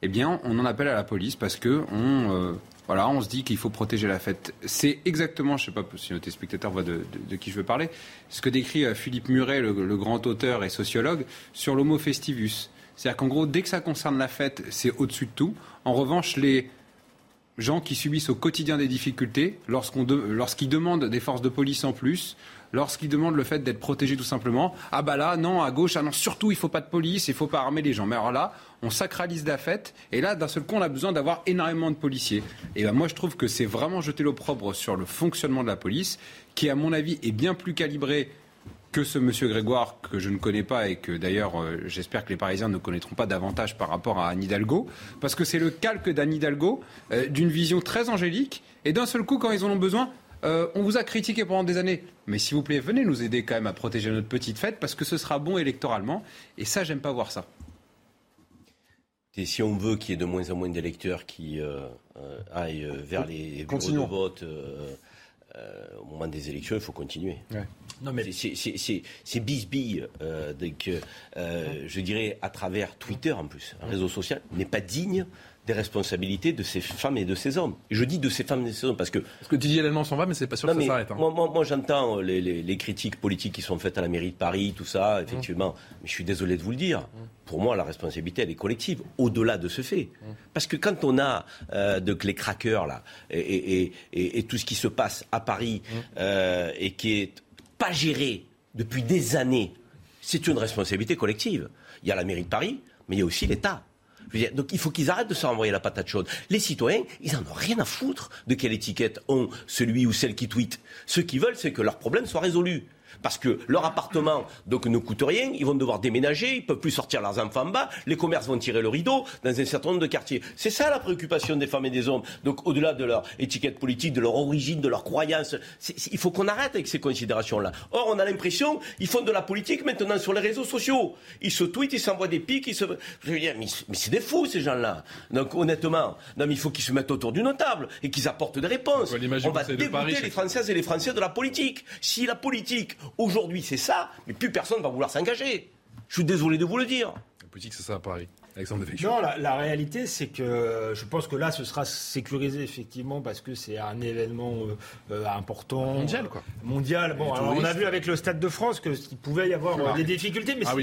eh bien, on en appelle à la police parce que on, euh, voilà, on se dit qu'il faut protéger la fête. C'est exactement, je ne sais pas si nos téléspectateurs voient de, qui je veux parler, ce que décrit euh, Philippe Muret, le, le grand auteur et sociologue, sur l'homo festivus. C'est-à-dire qu'en gros, dès que ça concerne la fête, c'est au-dessus de tout. En revanche, les gens qui subissent au quotidien des difficultés, lorsqu'ils demandent des forces de police en plus, lorsqu'ils demandent le fait d'être protégés tout simplement, ah bah là, non, à gauche, ah non, surtout, il faut pas de police, il faut pas armer les gens. Mais alors là, on sacralise la fête, et là, d'un seul coup, on a besoin d'avoir énormément de policiers. Et ben moi, je trouve que c'est vraiment jeter l'opprobre sur le fonctionnement de la police, qui, à mon avis, est bien plus calibré que ce monsieur Grégoire, que je ne connais pas et que d'ailleurs euh, j'espère que les Parisiens ne connaîtront pas davantage par rapport à Anne Hidalgo, parce que c'est le calque d'Anne Hidalgo, euh, d'une vision très angélique, et d'un seul coup, quand ils en ont besoin, euh, on vous a critiqué pendant des années, mais s'il vous plaît, venez nous aider quand même à protéger notre petite fête, parce que ce sera bon électoralement, et ça, j'aime pas voir ça. Et si on veut qu'il y ait de moins en moins d'électeurs qui aillent vers les bureaux de vote au moment des élections, il faut continuer. Non, mais... C'est bisbille, euh, euh, je dirais, à travers Twitter en plus, un réseau social, n'est pas digne des responsabilités de ces femmes et de ces hommes. je dis de ces femmes et de ces hommes parce que... Parce que Didier Lallemand s'en va, mais c'est pas sûr que ça s'arrête. Hein. Moi, moi, j'entends les, critiques politiques qui sont faites à la mairie de Paris, tout ça, effectivement. Mais je suis désolé de vous le dire. Pour moi, la responsabilité, elle est collective, au-delà de ce fait. Parce que quand on a euh, de, les craqueurs, là, et, et, tout ce qui se passe à Paris, euh, et qui est pas géré depuis des années, c'est une responsabilité collective. Il y a la mairie de Paris, mais il y a aussi l'État. Donc il faut qu'ils arrêtent de se renvoyer la patate chaude. Les citoyens, ils en ont rien à foutre de quelle étiquette ont celui ou celle qui tweet. Ce qu'ils veulent, c'est que leurs problèmes soient résolus parce que leur appartement donc ne coûte rien, ils vont devoir déménager, ils peuvent plus sortir leurs enfants en bas, les commerces vont tirer le rideau dans un certain nombre de quartiers. C'est ça la préoccupation des femmes et des hommes. Donc au-delà de leur étiquette politique, de leur origine, de leur croyance, il faut qu'on arrête avec ces considérations-là. Or, on a l'impression ils font de la politique maintenant sur les réseaux sociaux. Ils se tweetent, ils s'envoient des pics, ils se... Je veux dire, mais, c'est des fous ces gens-là. Donc honnêtement, non, mais il faut qu'ils se mettent autour d'une table et qu'ils apportent des réponses. On va dégoûter les Françaises et les Français de la politique. Si la politique Aujourd'hui, c'est ça, mais plus personne ne va vouloir s'engager. Je suis désolé de vous le dire. La politique, c'est ça à Paris. Non, la, réalité, c'est que je pense que là, ce sera sécurisé effectivement parce que c'est un événement euh, euh, important. Mondial, quoi. Mondial. Bon, on a vu avec le Stade de France qu'il pouvait y avoir euh, des difficultés, mais, ah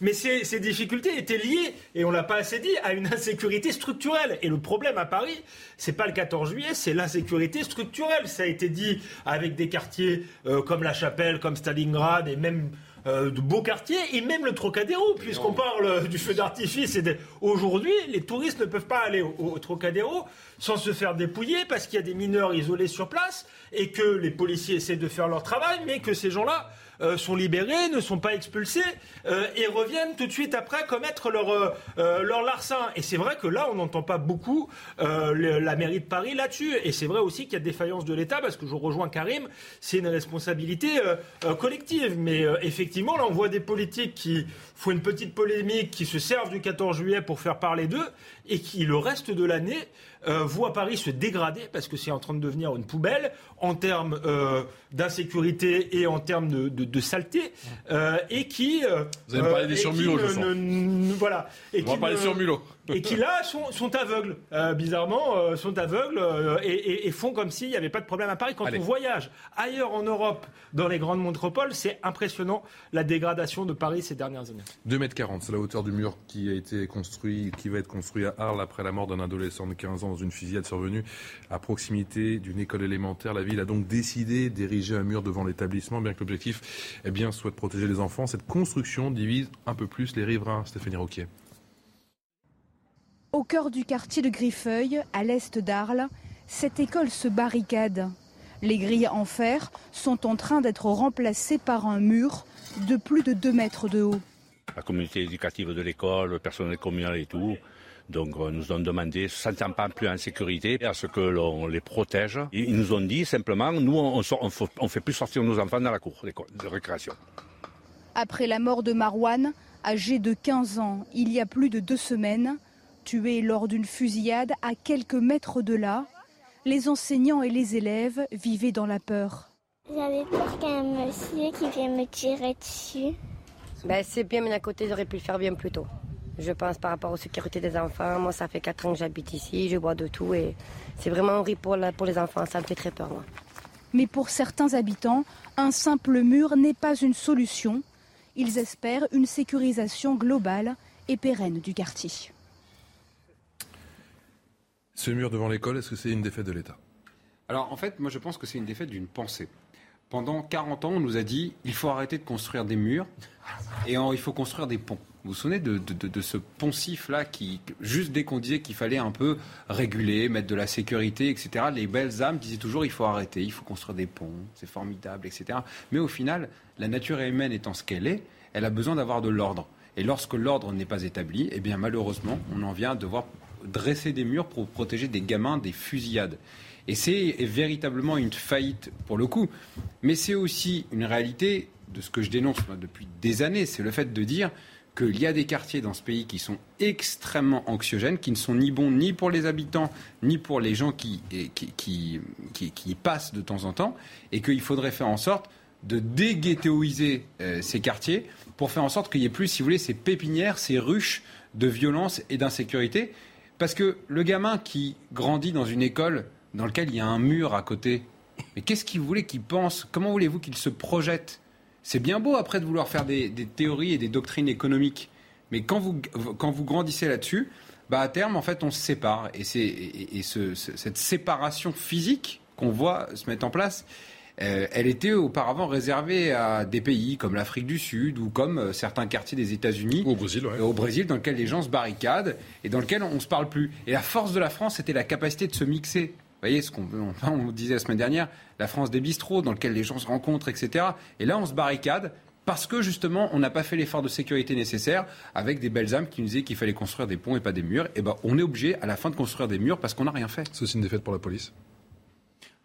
mais ces, ces, difficultés étaient liées, et on l'a pas assez dit, à une insécurité structurelle. Et le problème à Paris, c'est pas le 14 juillet, c'est l'insécurité structurelle. Ça a été dit avec des quartiers comme La Chapelle, comme Stalingrad, et même euh, de beaux quartiers et même le Trocadéro, puisqu'on parle du feu d'artifice. Aujourd'hui, les touristes ne peuvent pas aller au, Trocadéro sans se faire dépouiller parce qu'il y a des mineurs isolés sur place et que les policiers essaient de faire leur travail, mais que ces gens-là euh, sont libérés, ne sont pas expulsés euh, et reviennent tout de suite après commettre leur, euh, leur larcin. Et c'est vrai que là, on n'entend pas beaucoup la mairie de Paris là-dessus. Et c'est vrai aussi qu'il y a défaillance de l'État, parce que je rejoins Karim, c'est une responsabilité collective. Mais effectivement, là, on voit des politiques qui font une petite polémique, qui se servent du 14 juillet pour faire parler d'eux, et qui, le reste de l'année, euh, voit Paris se dégrader parce que c'est en train de devenir une poubelle en termes euh, d'insécurité et en termes de, de, saleté euh, et qui vous allez me parler des surmulots je sens. voilà. Et On va parler surmulots et qui là sont, sont aveugles, euh, bizarrement, euh, sont aveugles euh, et, font comme s'il n'y avait pas de problème à Paris. Quand on voyage ailleurs en Europe, dans les grandes métropoles, c'est impressionnant la dégradation de Paris ces dernières années. 2,40 m, c'est la hauteur du mur qui a été construit, qui va être construit à Arles après la mort d'un adolescent de 15 ans dans une fusillade survenue à proximité d'une école élémentaire. La ville a donc décidé d'ériger un mur devant l'établissement, bien que l'objectif eh bien, soit de protéger les enfants. Cette construction divise un peu plus les riverains. Stéphanie Roquier. Au cœur du quartier de Griffeuil, à l'est d'Arles, cette école se barricade. Les grilles en fer sont en train d'être remplacées par un mur de plus de 2 mètres de haut. La communauté éducative de l'école, le personnel communal et tout, donc euh, nous ont demandé, se sentant pas plus en sécurité, à ce que l'on les protège. Ils nous ont dit simplement, nous on ne fait plus sortir nos enfants dans la cour de récréation. Après la mort de Marouane, âgé de 15 ans, il y a plus de deux semaines, Tués lors d'une fusillade à quelques mètres de là, les enseignants et les élèves vivaient dans la peur. J'avais peur qu'un monsieur qui vienne me tirer dessus. Ben, c'est bien, mais d'un côté, j'aurais pu le faire bien plus tôt. Je pense par rapport aux sécurités des enfants. Moi, ça fait 4 ans que j'habite ici, je bois de tout et c'est vraiment horrible pour, pour les enfants. Ça me fait très peur, moi. Mais pour certains habitants, un simple mur n'est pas une solution. Ils espèrent une sécurisation globale et pérenne du quartier. Ce mur devant l'école, est-ce que c'est une défaite de l'État? Alors en fait, moi je pense que c'est une défaite d'une pensée. Pendant 40 ans, on nous a dit il faut arrêter de construire des murs et il faut construire des ponts. Vous vous souvenez de, ce poncif-là qui, juste dès qu'on disait qu'il fallait un peu réguler, mettre de la sécurité, etc., les belles âmes disaient toujours il faut arrêter, il faut construire des ponts, c'est formidable, etc. Mais au final, la nature humaine étant ce qu'elle est, elle a besoin d'avoir de l'ordre. Et lorsque l'ordre n'est pas établi, eh bien malheureusement, on en vient à devoir dresser des murs pour protéger des gamins des fusillades. Et c'est véritablement une faillite pour le coup. Mais c'est aussi une réalité de ce que je dénonce depuis des années, c'est le fait de dire qu'il y a des quartiers dans ce pays qui sont extrêmement anxiogènes, qui ne sont ni bons ni pour les habitants, ni pour les gens qui, qui, qui, passent de temps en temps, et qu'il faudrait faire en sorte de déghettoiser euh, ces quartiers pour faire en sorte qu'il n'y ait plus, si vous voulez, ces pépinières, ces ruches de violence et d'insécurité. Parce que le gamin qui grandit dans une école dans laquelle il y a un mur à côté, mais qu'est-ce qu'il voulait qu'il pense? Comment voulez-vous qu'il se projette? C'est bien beau après de vouloir faire des, théories et des doctrines économiques, mais quand vous, grandissez là-dessus, bah à terme, en fait, on se sépare. Et, cette séparation physique qu'on voit se mettre en place, euh, elle était auparavant réservée à des pays comme l'Afrique du Sud ou comme euh, certains quartiers des États-Unis. Au Brésil, Au Brésil, dans lequel les gens se barricadent et dans lequel on ne se parle plus. Et la force de la France, c'était la capacité de se mixer. Vous voyez ce qu'on on disait la semaine dernière, la France des bistrots, dans lequel les gens se rencontrent, etc. Et là, on se barricade parce que justement, on n'a pas fait l'effort de sécurité nécessaire avec des belles âmes qui nous disaient qu'il fallait construire des ponts et pas des murs. Et ben, on est obligé à la fin de construire des murs parce qu'on n'a rien fait. C'est aussi une défaite pour la police.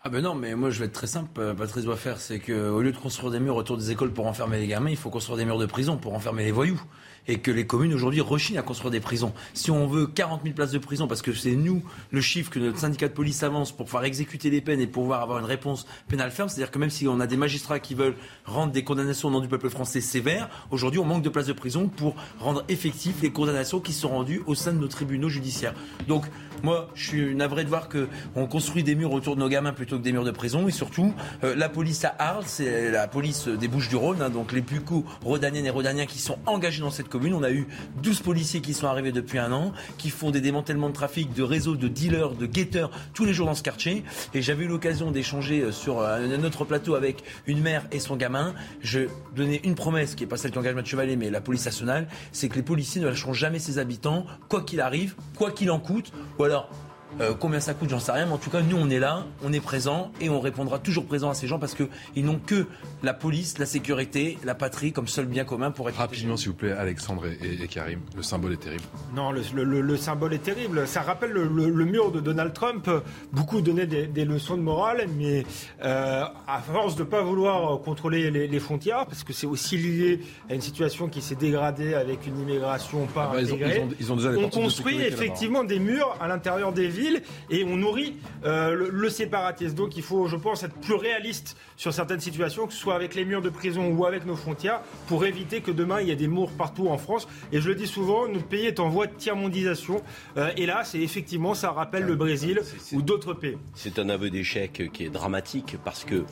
Ah ben non, mais moi je vais être très simple, euh, Patrice doit faire, c'est qu'au lieu de construire des murs autour des écoles pour enfermer les gamins, il faut construire des murs de prison pour enfermer les voyous et que les communes aujourd'hui rechignent à construire des prisons. Si on veut 40 000 places de prison, parce que c'est nous le chiffre que notre syndicat de police avance pour pouvoir exécuter les peines et pouvoir avoir une réponse pénale ferme, c'est-à-dire que même si on a des magistrats qui veulent rendre des condamnations au nom du peuple français sévères, aujourd'hui on manque de places de prison pour rendre effectives les condamnations qui sont rendues au sein de nos tribunaux judiciaires. Donc moi, je suis navré de voir qu'on construit des murs autour de nos gamins plutôt que des murs de prison. Et surtout, euh, la police à Arles, c'est la police des Bouches-du-Rhône, hein, donc les Pucos, Rodaniennes et Rodaniens qui sont engagés dans cette on a eu 12 policiers qui sont arrivés depuis un an, qui font des démantèlements de trafic, de réseaux, de dealers, de guetteurs tous les jours dans ce quartier. Et j'avais eu l'occasion d'échanger euh, sur euh, un autre plateau avec une mère et son gamin. Je donnais une promesse qui n'est pas celle qui engage Mathieu Vallée, mais la police nationale, c'est que les policiers ne lâcheront jamais ses habitants, quoi qu'il arrive, quoi qu'il en coûte. Ou alors, euh, combien ça coûte, j'en sais rien, mais en tout cas, nous, on est là, on est présent et on répondra toujours présent à ces gens parce qu'ils n'ont que la police, la sécurité, la patrie comme seul bien commun pour être. Rapidement, s'il vous plaît, Alexandre et, Karim, le symbole est terrible. Non, le, symbole est terrible. Ça rappelle le, mur de Donald Trump. Beaucoup donnaient des, leçons de morale, mais euh, à force de ne pas vouloir contrôler les, frontières, parce que c'est aussi lié à une situation qui s'est dégradée avec une immigration pas ah bah, intégrée, ils ont, on construit effectivement des murs à l'intérieur des villes et on nourrit euh, le, séparatisme. Donc il faut, je pense, être plus réaliste sur certaines situations, que ce soit avec les murs de prison ou avec nos frontières, pour éviter que demain il y ait des morts partout en France. Et je le dis souvent, notre pays est en voie de tiers-mondisation. Euh, et là, c'est effectivement, ça rappelle le Brésil ou d'autres pays. C'est un aveu d'échec qui est dramatique parce que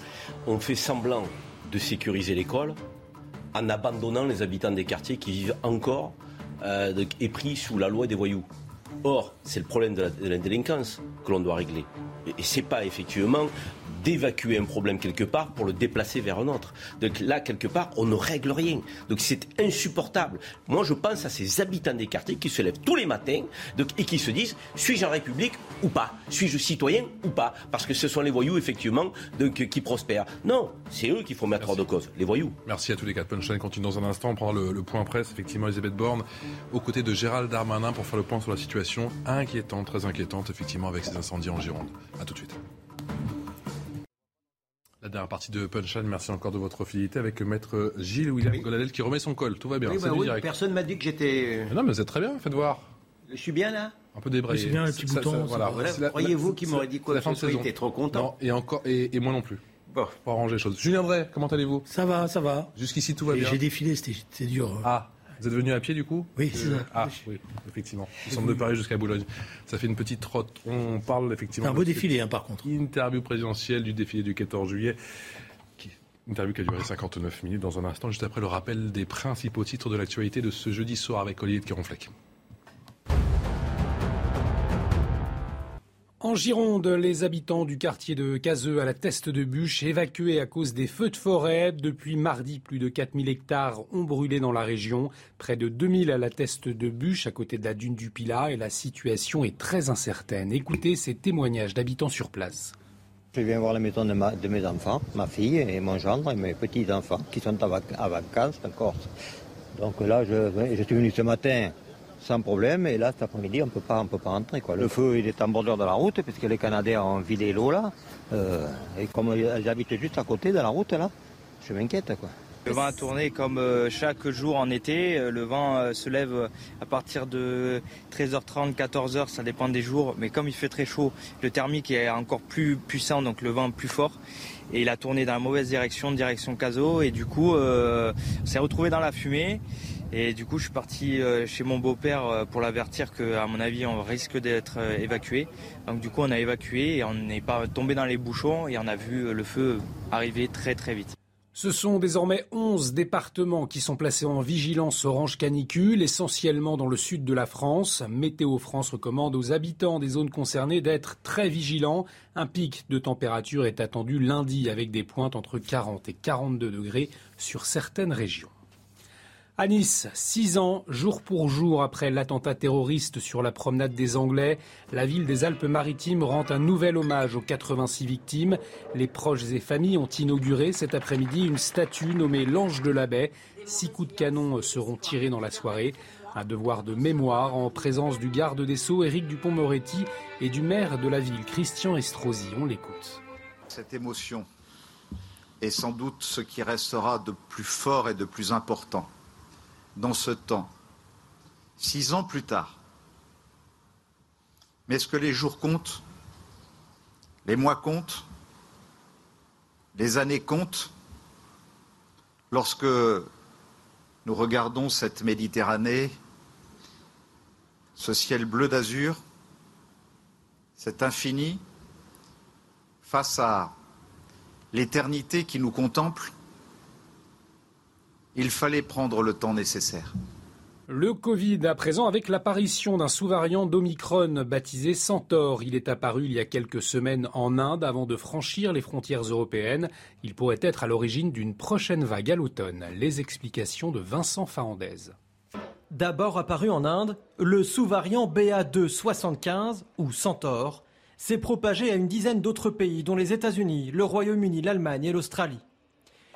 on fait semblant de sécuriser l'école en abandonnant les habitants des quartiers qui vivent encore euh, épris sous la loi des voyous. Or, c'est le problème de la, délinquance que l'on doit régler. Et, et c'est pas effectivement d'évacuer un problème quelque part pour le déplacer vers un autre. Donc là, quelque part, on ne règle rien. Donc c'est insupportable. Moi, je pense à ces habitants des quartiers qui se lèvent tous les matins et qui se disent suis-je en République ou pas? Suis-je citoyen ou pas? Parce que ce sont les voyous, effectivement, qui prospèrent. Non, c'est eux qu'il faut mettre hors de cause, les voyous. Merci à tous les quatre. Punchline continue dans un instant. On prendra le, point presse, effectivement, Elisabeth Borne, aux côtés de Gérald Darmanin pour faire le point sur la situation inquiétante, très inquiétante, effectivement, avec ces incendies en Gironde. A tout de suite. La dernière partie de Punchline, merci encore de votre fidélité avec Maître Gilles William Goladel qui remet son col. Tout va bien. Oui, bah oui, personne m'a dit que j'étais. Non, mais vous êtes très bien, faites voir. Je suis bien là un peu débrayé. C'est bien, le petit bouton. Voilà. Croyez-vous qu'il m'aurait dit quoi que ce était trop content Non, et, encore, et, moi non plus. Bon. Pour arranger les choses. Julien Drey, comment allez-vous? Ça va, ça va. Jusqu'ici, tout va bien. J'ai défilé, c'était dur. Ah, vous êtes venu à pied du coup Oui, c'est ça. Ah, oui, effectivement. Nous sommes de Paris jusqu'à Boulogne. Ça fait une petite trotte. On parle effectivement. Un beau défilé, hein, par contre. Interview présidentielle du défilé du 14 juillet. Interview qui a duré 59 minutes dans un instant, juste après le rappel des principaux titres de l'actualité de ce jeudi soir avec Olivier de Caronfleck. En Gironde, les habitants du quartier de Cazeux à la Teste de Bûche, évacués à cause des feux de forêt. Depuis mardi, plus de 4000 hectares ont brûlé dans la région, près de 2000 à la Teste de Bûche, à côté de la dune du Pilat, et la situation est très incertaine. Écoutez ces témoignages d'habitants sur place. Je viens voir la maison de, mes enfants, ma fille et mon gendre et mes petits-enfants qui sont à, vacances en Corse. Donc là, je, je suis venu ce matin sans problème. Et là, cet après-midi, on ne peut pas rentrer. Quoi. Le feu, il est en bordure de la route, puisque les Canadiens ont vidé l'eau là. Euh, et comme ils habitent juste à côté de la route, là, je m'inquiète. quoi. Le vent a tourné comme euh, chaque jour en été. Euh, le vent se lève à partir de 13h30, 14h, ça dépend des jours. Mais comme il fait très chaud, le thermique est encore plus puissant, donc le vent plus fort. Et il a tourné dans la mauvaise direction, direction Caso, et du coup, on s'est retrouvé dans la fumée. Et du coup, je suis parti chez mon beau-père pour l'avertir qu'à mon avis, on risque d'être évacué. Donc du coup, on a évacué et on n'est pas tombé dans les bouchons et on a vu le feu arriver très très vite. Ce sont désormais 11 départements qui sont placés en vigilance orange canicule, essentiellement dans le sud de la France. Météo France recommande aux habitants des zones concernées d'être très vigilants. Un pic de température est attendu lundi avec des pointes entre 40 et 42 degrés sur certaines régions. À Nice, six ans, jour pour jour après l'attentat terroriste sur la promenade des Anglais, la ville des Alpes-Maritimes rend un nouvel hommage aux 86 victimes. Les proches et familles ont inauguré cet après-midi une statue nommée l'Ange de la Baie. Six coups de canon seront tirés dans la soirée. Un devoir de mémoire en présence du garde des Sceaux, Éric Dupont-Moretti, et du maire de la ville, Christian Estrosi. On l'écoute. Cette émotion est sans doute ce qui restera de plus fort et de plus important dans ce temps, six ans plus tard. Mais est-ce que les jours comptent? Les mois comptent? Les années comptent? Lorsque nous regardons cette Méditerranée, ce ciel bleu d'azur, cet infini, face à l'éternité qui nous contemple, il fallait prendre le temps nécessaire. Le Covid à présent avec l'apparition d'un sous-variant d'Omicron baptisé Centaure. Il est apparu il y a quelques semaines en Inde avant de franchir les frontières européennes. Il pourrait être à l'origine d'une prochaine vague à l'automne. Les explications de Vincent Fahandez. D'abord apparu en Inde, le sous-variant BA275 ou Centaure s'est propagé à une dizaine d'autres pays dont les États-Unis, le Royaume-Uni, l'Allemagne et l'Australie.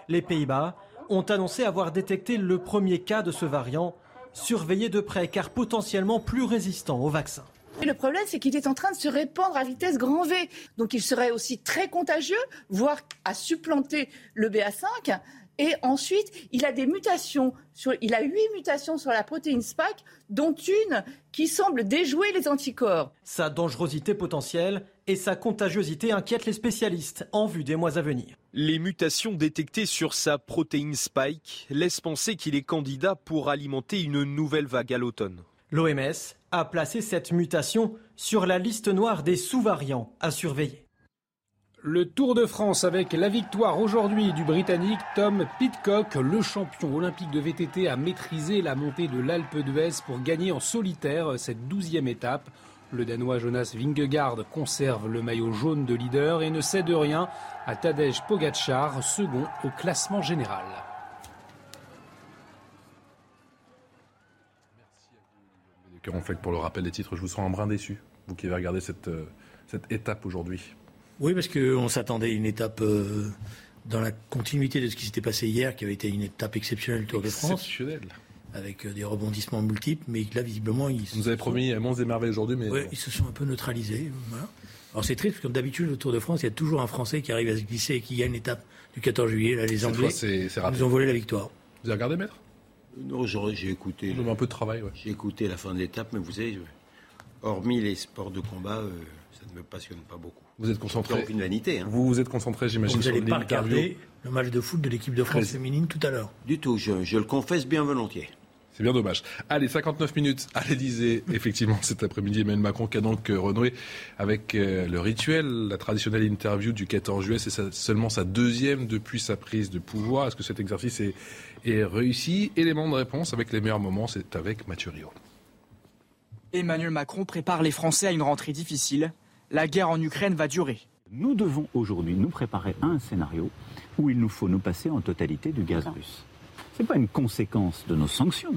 Les Pays-Bas ont annoncé avoir détecté le premier cas de ce variant, surveillé de près car potentiellement plus résistant au vaccin. le problème, c'est qu'il est en train de se répandre à vitesse grand V. Donc il serait aussi très contagieux, voire à supplanter le BA5. Et ensuite, il a des mutations. Sur, il a huit mutations sur la protéine Spike, dont une qui semble déjouer les anticorps. Sa dangerosité potentielle et sa contagiosité inquiètent les spécialistes en vue des mois à venir. Les mutations détectées sur sa protéine Spike laissent penser qu'il est candidat pour alimenter une nouvelle vague à l'automne. L'OMS a placé cette mutation sur la liste noire des sous-variants à surveiller. Le Tour de France avec la victoire aujourd'hui du Britannique Tom Pitcock, le champion olympique de VTT, a maîtrisé la montée de l'Alpe d'Huez pour gagner en solitaire cette douzième étape. Le Danois Jonas Vingegaard conserve le maillot jaune de leader et ne cède rien à Tadej Pogacar, second au classement général. Merci à pour le rappel des titres. Je vous sens un brin déçu, vous qui avez regardé cette, euh, cette étape aujourd'hui. Oui, parce qu'on s'attendait à une étape euh, dans la continuité de ce qui s'était passé hier, qui avait été une étape exceptionnelle du Tour de France. Exceptionnelle avec euh, des rebondissements multiples, mais là, visiblement, ils. Vous nous avez promis un Mons des Merveilles aujourd'hui, mais. Oui, ils se sont un peu neutralisés. Alors c'est triste, parce que d'habitude, au Tour de France, il y a toujours un Français qui arrive à se glisser et qui gagne l'étape du 14 juillet. Là, les Anglais nous ont volé la victoire. Vous avez regardé, maître? Non, j'ai écouté. un peu de travail, J'ai écouté la fin de l'étape, mais vous savez, hormis les sports de combat, euh, ça ne me passionne pas beaucoup. Vous êtes concentré. une vanité. Hein. Vous vous êtes concentré, j'imagine, sur n'allez pas regarder le match de foot de l'équipe de France féminine tout à l'heure. Du tout, je, je le confesse bien volontiers. C'est bien dommage. Allez, 59 minutes à l'Elysée. Effectivement, cet après-midi, Emmanuel Macron qui a donc euh, renoué avec euh, le rituel, la traditionnelle interview du 14 juillet. C'est seulement sa deuxième depuis sa prise de pouvoir. Est-ce que cet exercice est, est réussi? Élément de réponse avec les meilleurs moments, c'est avec Mathieu Rio. Emmanuel Macron prépare les Français à une rentrée difficile. La guerre en Ukraine va durer. Nous devons aujourd'hui nous préparer à un scénario où il nous faut nous passer en totalité du gaz russe. Ce n'est pas une conséquence de nos sanctions.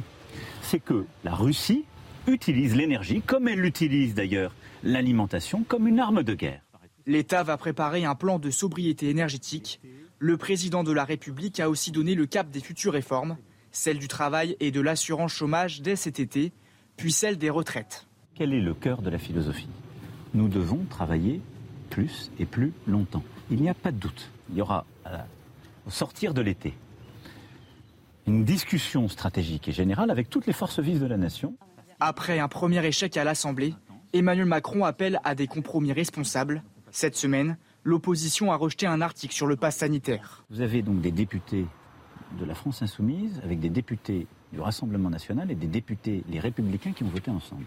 C'est que la Russie utilise l'énergie, comme elle utilise d'ailleurs l'alimentation, comme une arme de guerre. L'État va préparer un plan de sobriété énergétique. Le président de la République a aussi donné le cap des futures réformes, celle du travail et de l'assurance chômage dès cet été, puis celle des retraites. Quel est le cœur de la philosophie? Nous devons travailler plus et plus longtemps. Il n'y a pas de doute. Il y aura, euh, au sortir de l'été, une discussion stratégique et générale avec toutes les forces vives de la nation. Après un premier échec à l'Assemblée, Emmanuel Macron appelle à des compromis responsables. Cette semaine, L'opposition a rejeté un article sur le pass sanitaire. Vous avez donc des députés de la France insoumise avec des députés du Rassemblement national et des députés les républicains qui ont voté ensemble.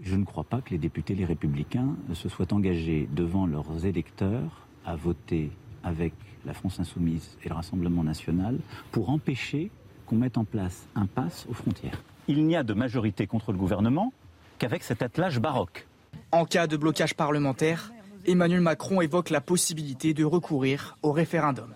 Je ne crois pas que les députés les républicains se soient engagés devant leurs électeurs à voter avec la France insoumise et le Rassemblement national pour empêcher qu'on mette en place un pass aux frontières. Il n'y a de majorité contre le gouvernement qu'avec cet attelage baroque. En cas de blocage parlementaire, Emmanuel Macron évoque la possibilité de recourir au référendum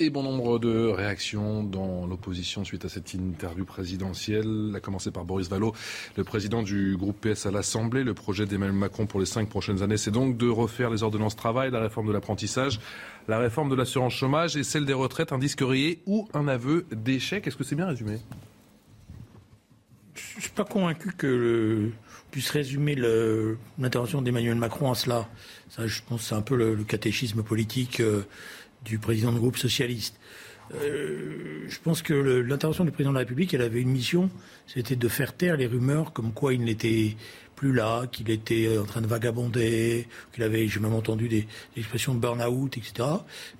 et bon nombre de réactions dans l'opposition suite à cette interview présidentielle. A commencé par Boris Vallot, le président du groupe PS à l'Assemblée. Le projet d'Emmanuel Macron pour les cinq prochaines années, c'est donc de refaire les ordonnances travail, la réforme de l'apprentissage, la réforme de l'assurance chômage et celle des retraites, un disque rayé ou un aveu d'échec. Est-ce que c'est bien résumé? Je ne suis pas convaincu que puisse résumer l'intervention d'Emmanuel Macron à cela. Ça, je pense c'est un peu le, catéchisme politique. Euh, du président du groupe socialiste. Euh, je pense que l'intervention du président de la République, elle avait une mission, c'était de faire taire les rumeurs comme quoi il n'était plus là, qu'il était euh, en train de vagabonder, qu'il avait, j'ai même entendu des, expressions de burn-out, etc.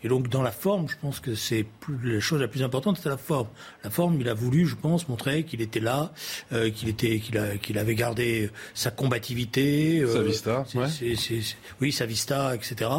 Et donc dans la forme, je pense que c'est la chose la plus importante, c'est la forme. La forme, il a voulu, je pense, montrer qu'il était là, euh, qu'il était, qu'il, avait gardé sa combativité, sa vista, oui, sa vista, etc.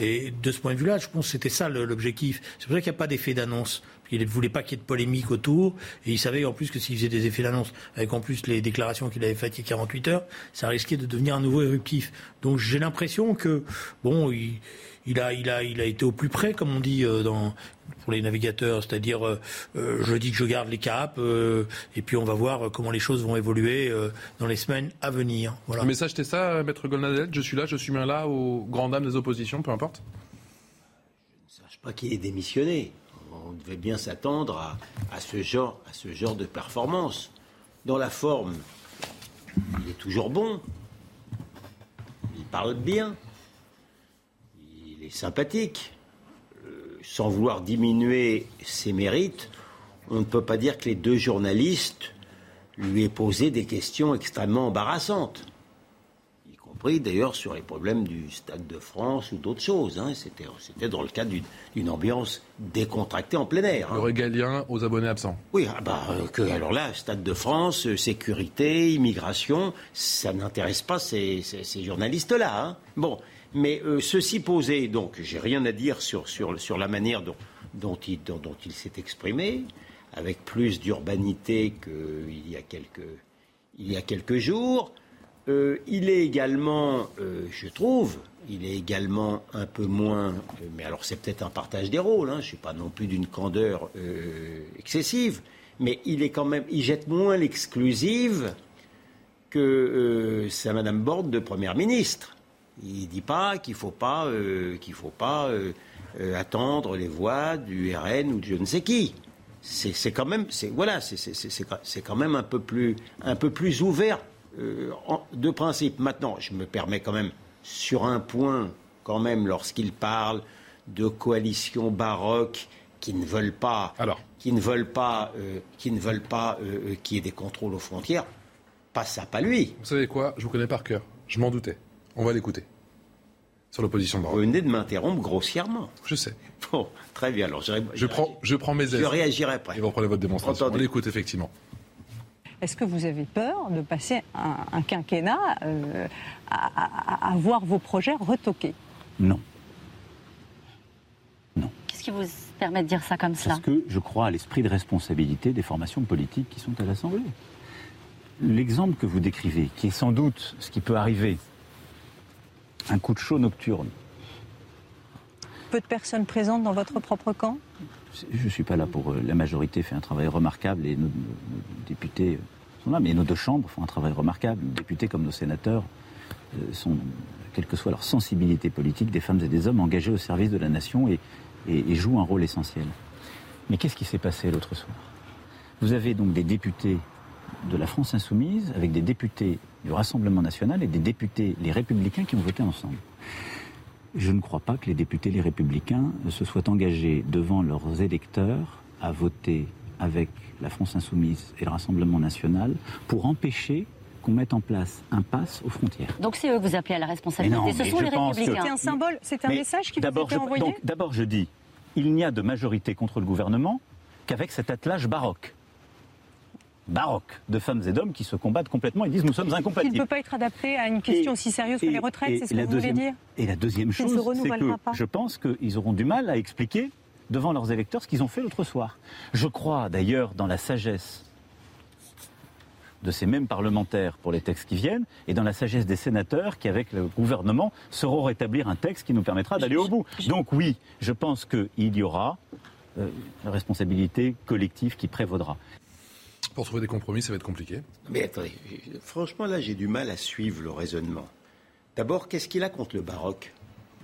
Et de ce point de vue-là, je pense que c'était ça l'objectif. C'est pour ça qu'il n'y a pas d'effet d'annonce. Il ne voulait pas qu'il y ait de polémique autour. Et il savait en plus que s'il faisait des effets d'annonce, avec en plus les déclarations qu'il avait faites il y a 48 heures, ça risquait de devenir un nouveau éruptif. Donc j'ai l'impression que, bon, il, a, il, a, il a été au plus près, comme on dit euh, dans, pour les navigateurs, c'est-à-dire euh, euh, je dis que je garde les caps et puis on va voir comment les choses vont évoluer dans les semaines à venir. Voilà. Le message c'était ça, Maître Golnadel, je suis là, je suis bien là, aux grandes dames des oppositions, peu importe Je ne sache pas qui est démissionné on devait bien s'attendre à, ce genre, de performance. Dans la forme, il est toujours bon. Il parle bien. Il est sympathique. Euh, sans vouloir diminuer ses mérites, on ne peut pas dire que les deux journalistes lui aient posé des questions extrêmement embarrassantes d'ailleurs sur les problèmes du Stade de France ou d'autres choses. Hein. C'était dans le cadre d'une ambiance décontractée en plein air. Hein. Le régalien aux abonnés absents. Oui, ah bah, euh, que, alors là, Stade de France, euh, sécurité, immigration, ça n'intéresse pas ces, journalistes-là. Hein. Bon, mais euh, ceci posé, donc j'ai rien à dire sur, sur, sur la manière dont, dont il, dont, il s'est exprimé, avec plus d'urbanité qu'il y a quelques, il y a quelques jours. Euh, il est également, euh, je trouve, il est également un peu moins, euh, mais alors c'est peut-être un partage des rôles, hein, je ne suis pas non plus d'une candeur excessive, mais il est quand même, il jette moins l'exclusive que sa Madame Borde de Première ministre. Il ne dit pas qu'il ne faut pas, qu'il faut pas attendre les voix du RN ou de je ne sais qui. C'est quand même, voilà, c'est quand même un peu plus, un peu plus ouvert de principe. Maintenant, je me permets quand même, sur un point, quand même, lorsqu'il parle de coalitions baroques qui ne veulent pas, qui ne veulent pas, euh, qui ne veulent pas euh, qu'il y ait des contrôles aux frontières, pas ça, pas lui. Vous savez quoi? Je vous connais par cœur. Je m'en doutais. On va l'écouter. Sur l'opposition baroque. Vous venez de m'interrompre grossièrement. Je sais. Bon, très bien. Alors, je, prends, je prends mes aises. Je réagirai après. Et vous reprenez votre démonstration. On l'écoute, effectivement. Est-ce que vous avez peur de passer un, quinquennat euh, à, voir vos projets retoqués Non. Non. Qu'est-ce qui vous permet de dire ça comme cela? Parce que je crois à l'esprit de responsabilité des formations politiques qui sont à l'Assemblée. L'exemple que vous décrivez, qui est sans doute ce qui peut arriver, un coup de chaud nocturne. Peu de personnes présentes dans votre propre camp Je ne suis pas là pour. Euh, la majorité fait un travail remarquable et nos députés euh, mais nos deux chambres font un travail remarquable. Nos députés comme nos sénateurs euh, sont, quelle que soit leur sensibilité politique, des femmes et des hommes engagés au service de la nation et, jouent un rôle essentiel. Mais qu'est-ce qui s'est passé l'autre soir? Vous avez donc des députés de la France insoumise avec des députés du Rassemblement national et des députés, les républicains, qui ont voté ensemble. Je ne crois pas que les députés, les républicains, se soient engagés devant leurs électeurs à voter avec la France insoumise et le Rassemblement national pour empêcher qu'on mette en place un pass aux frontières. Donc c'est eux que vous appelez à la responsabilité. Ce sont les républicains. C'est un symbole, c'est un message qui vous a été envoyé D'abord, je dis, il n'y a de majorité contre le gouvernement qu'avec cet attelage baroque baroque de femmes et d'hommes qui se combattent complètement et disent nous sommes incompatibles. Il ne peut pas être adapté à une question aussi sérieuse que les retraites, c'est ce que vous voulez dire Et la deuxième chose, c'est que je pense qu'ils auront du mal à expliquer devant leurs électeurs ce qu'ils ont fait l'autre soir. Je crois d'ailleurs dans la sagesse de ces mêmes parlementaires pour les textes qui viennent et dans la sagesse des sénateurs qui, avec le gouvernement, sauront rétablir un texte qui nous permettra d'aller au bout. Donc oui, je pense qu'il y aura euh, une responsabilité collective qui prévaudra. Pour trouver des compromis, ça va être compliqué. Mais attendez, franchement, là, j'ai du mal à suivre le raisonnement. D'abord, qu'est-ce qu'il a contre le baroque?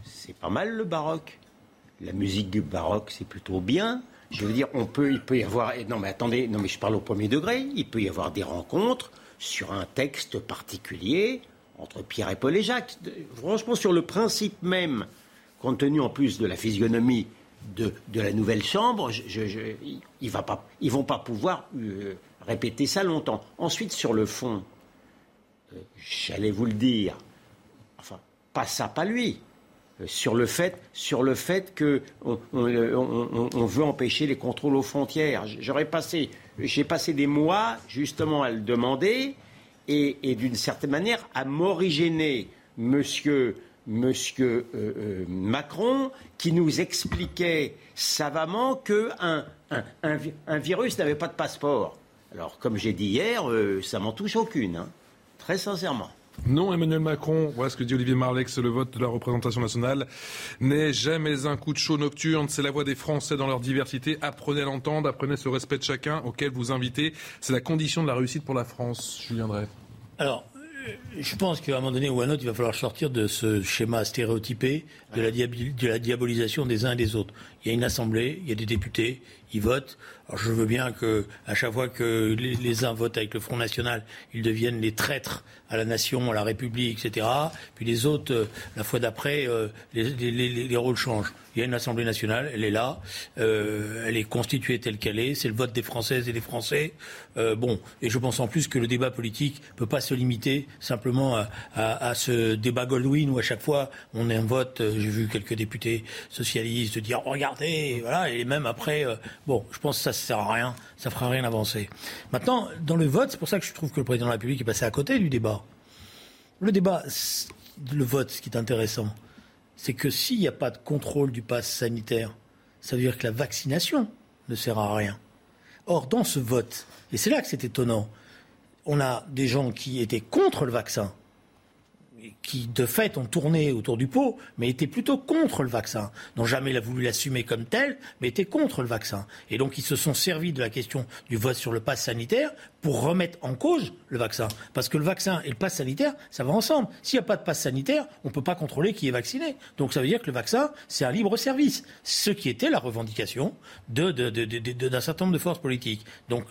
C'est pas mal le baroque. La musique du baroque, c'est plutôt bien. Je veux dire, on peut, il peut y avoir. Non, mais attendez, non, mais je parle au premier degré. Il peut y avoir des rencontres sur un texte particulier entre Pierre et Paul et Jacques. Franchement, sur le principe même, compte tenu en plus de la physionomie de, la nouvelle chambre, ils ne vont pas pouvoir euh, répéter ça longtemps. Ensuite, sur le fond, euh, j'allais vous le dire, enfin, pas ça, pas lui, euh, sur le fait, sur le fait que on, veut empêcher les contrôles aux frontières. J'aurais passé, j'ai passé des mois justement à le demander et, d'une certaine manière à m'originer, Monsieur. Euh, Macron, qui nous expliquait savamment qu'un un virus n'avait pas de passeport. Alors, comme j'ai dit hier, euh, ça m'en touche aucune, hein. très sincèrement. Non, Emmanuel Macron, voilà ce que dit Olivier Marlex, le vote de la représentation nationale n'est jamais un coup de chaud nocturne, c'est la voix des Français dans leur diversité. Apprenez à l'entendre, apprenez ce respect de chacun auquel vous invitez. C'est la condition de la réussite pour la France. Julien Drey. Alors, euh, je pense qu'à un moment donné ou à un autre, il va falloir sortir de ce schéma stéréotypé de la, de la diabolisation des uns et des autres. Il y a une assemblée, il y a des députés, ils votent. Alors je veux bien que, à chaque fois que les, uns votent avec le Front National, ils deviennent les traîtres à la nation, à la République, etc. Puis les autres, euh, la fois d'après, euh, les, rôles changent. Il y a une Assemblée nationale, elle est là, euh, elle est constituée telle qu'elle est, c'est le vote des Françaises et des Français. bon, et je pense en plus que le débat politique ne peut pas se limiter simplement à, ce débat Goldwyn où à chaque fois on est un vote. J'ai vu quelques députés socialistes dire regardez, voilà, et même après, bon, je pense que ça sert à rien, ça fera rien avancer. Maintenant, dans le vote, c'est pour ça que je trouve que le président de la République est passé à côté du débat. Le débat, le vote, ce qui est intéressant, c'est que s'il n'y a pas de contrôle du pass sanitaire, ça veut dire que la vaccination ne sert à rien. Or, dans ce vote, et c'est là que c'est étonnant, on a des gens qui étaient contre le vaccin, qui de fait ont tourné autour du pot, mais étaient plutôt contre le vaccin, n'ont jamais voulu l'assumer comme tel, mais étaient contre le vaccin. Et donc ils se sont servis de la question du vote sur le pass sanitaire pour remettre en cause le vaccin. Parce que le vaccin et le pass sanitaire, ça va ensemble. S'il n'y a pas de pass sanitaire, on ne peut pas contrôler qui est vacciné. Donc ça veut dire que le vaccin, c'est un libre service. Ce qui était la revendication d'un de, certain nombre de forces politiques. Donc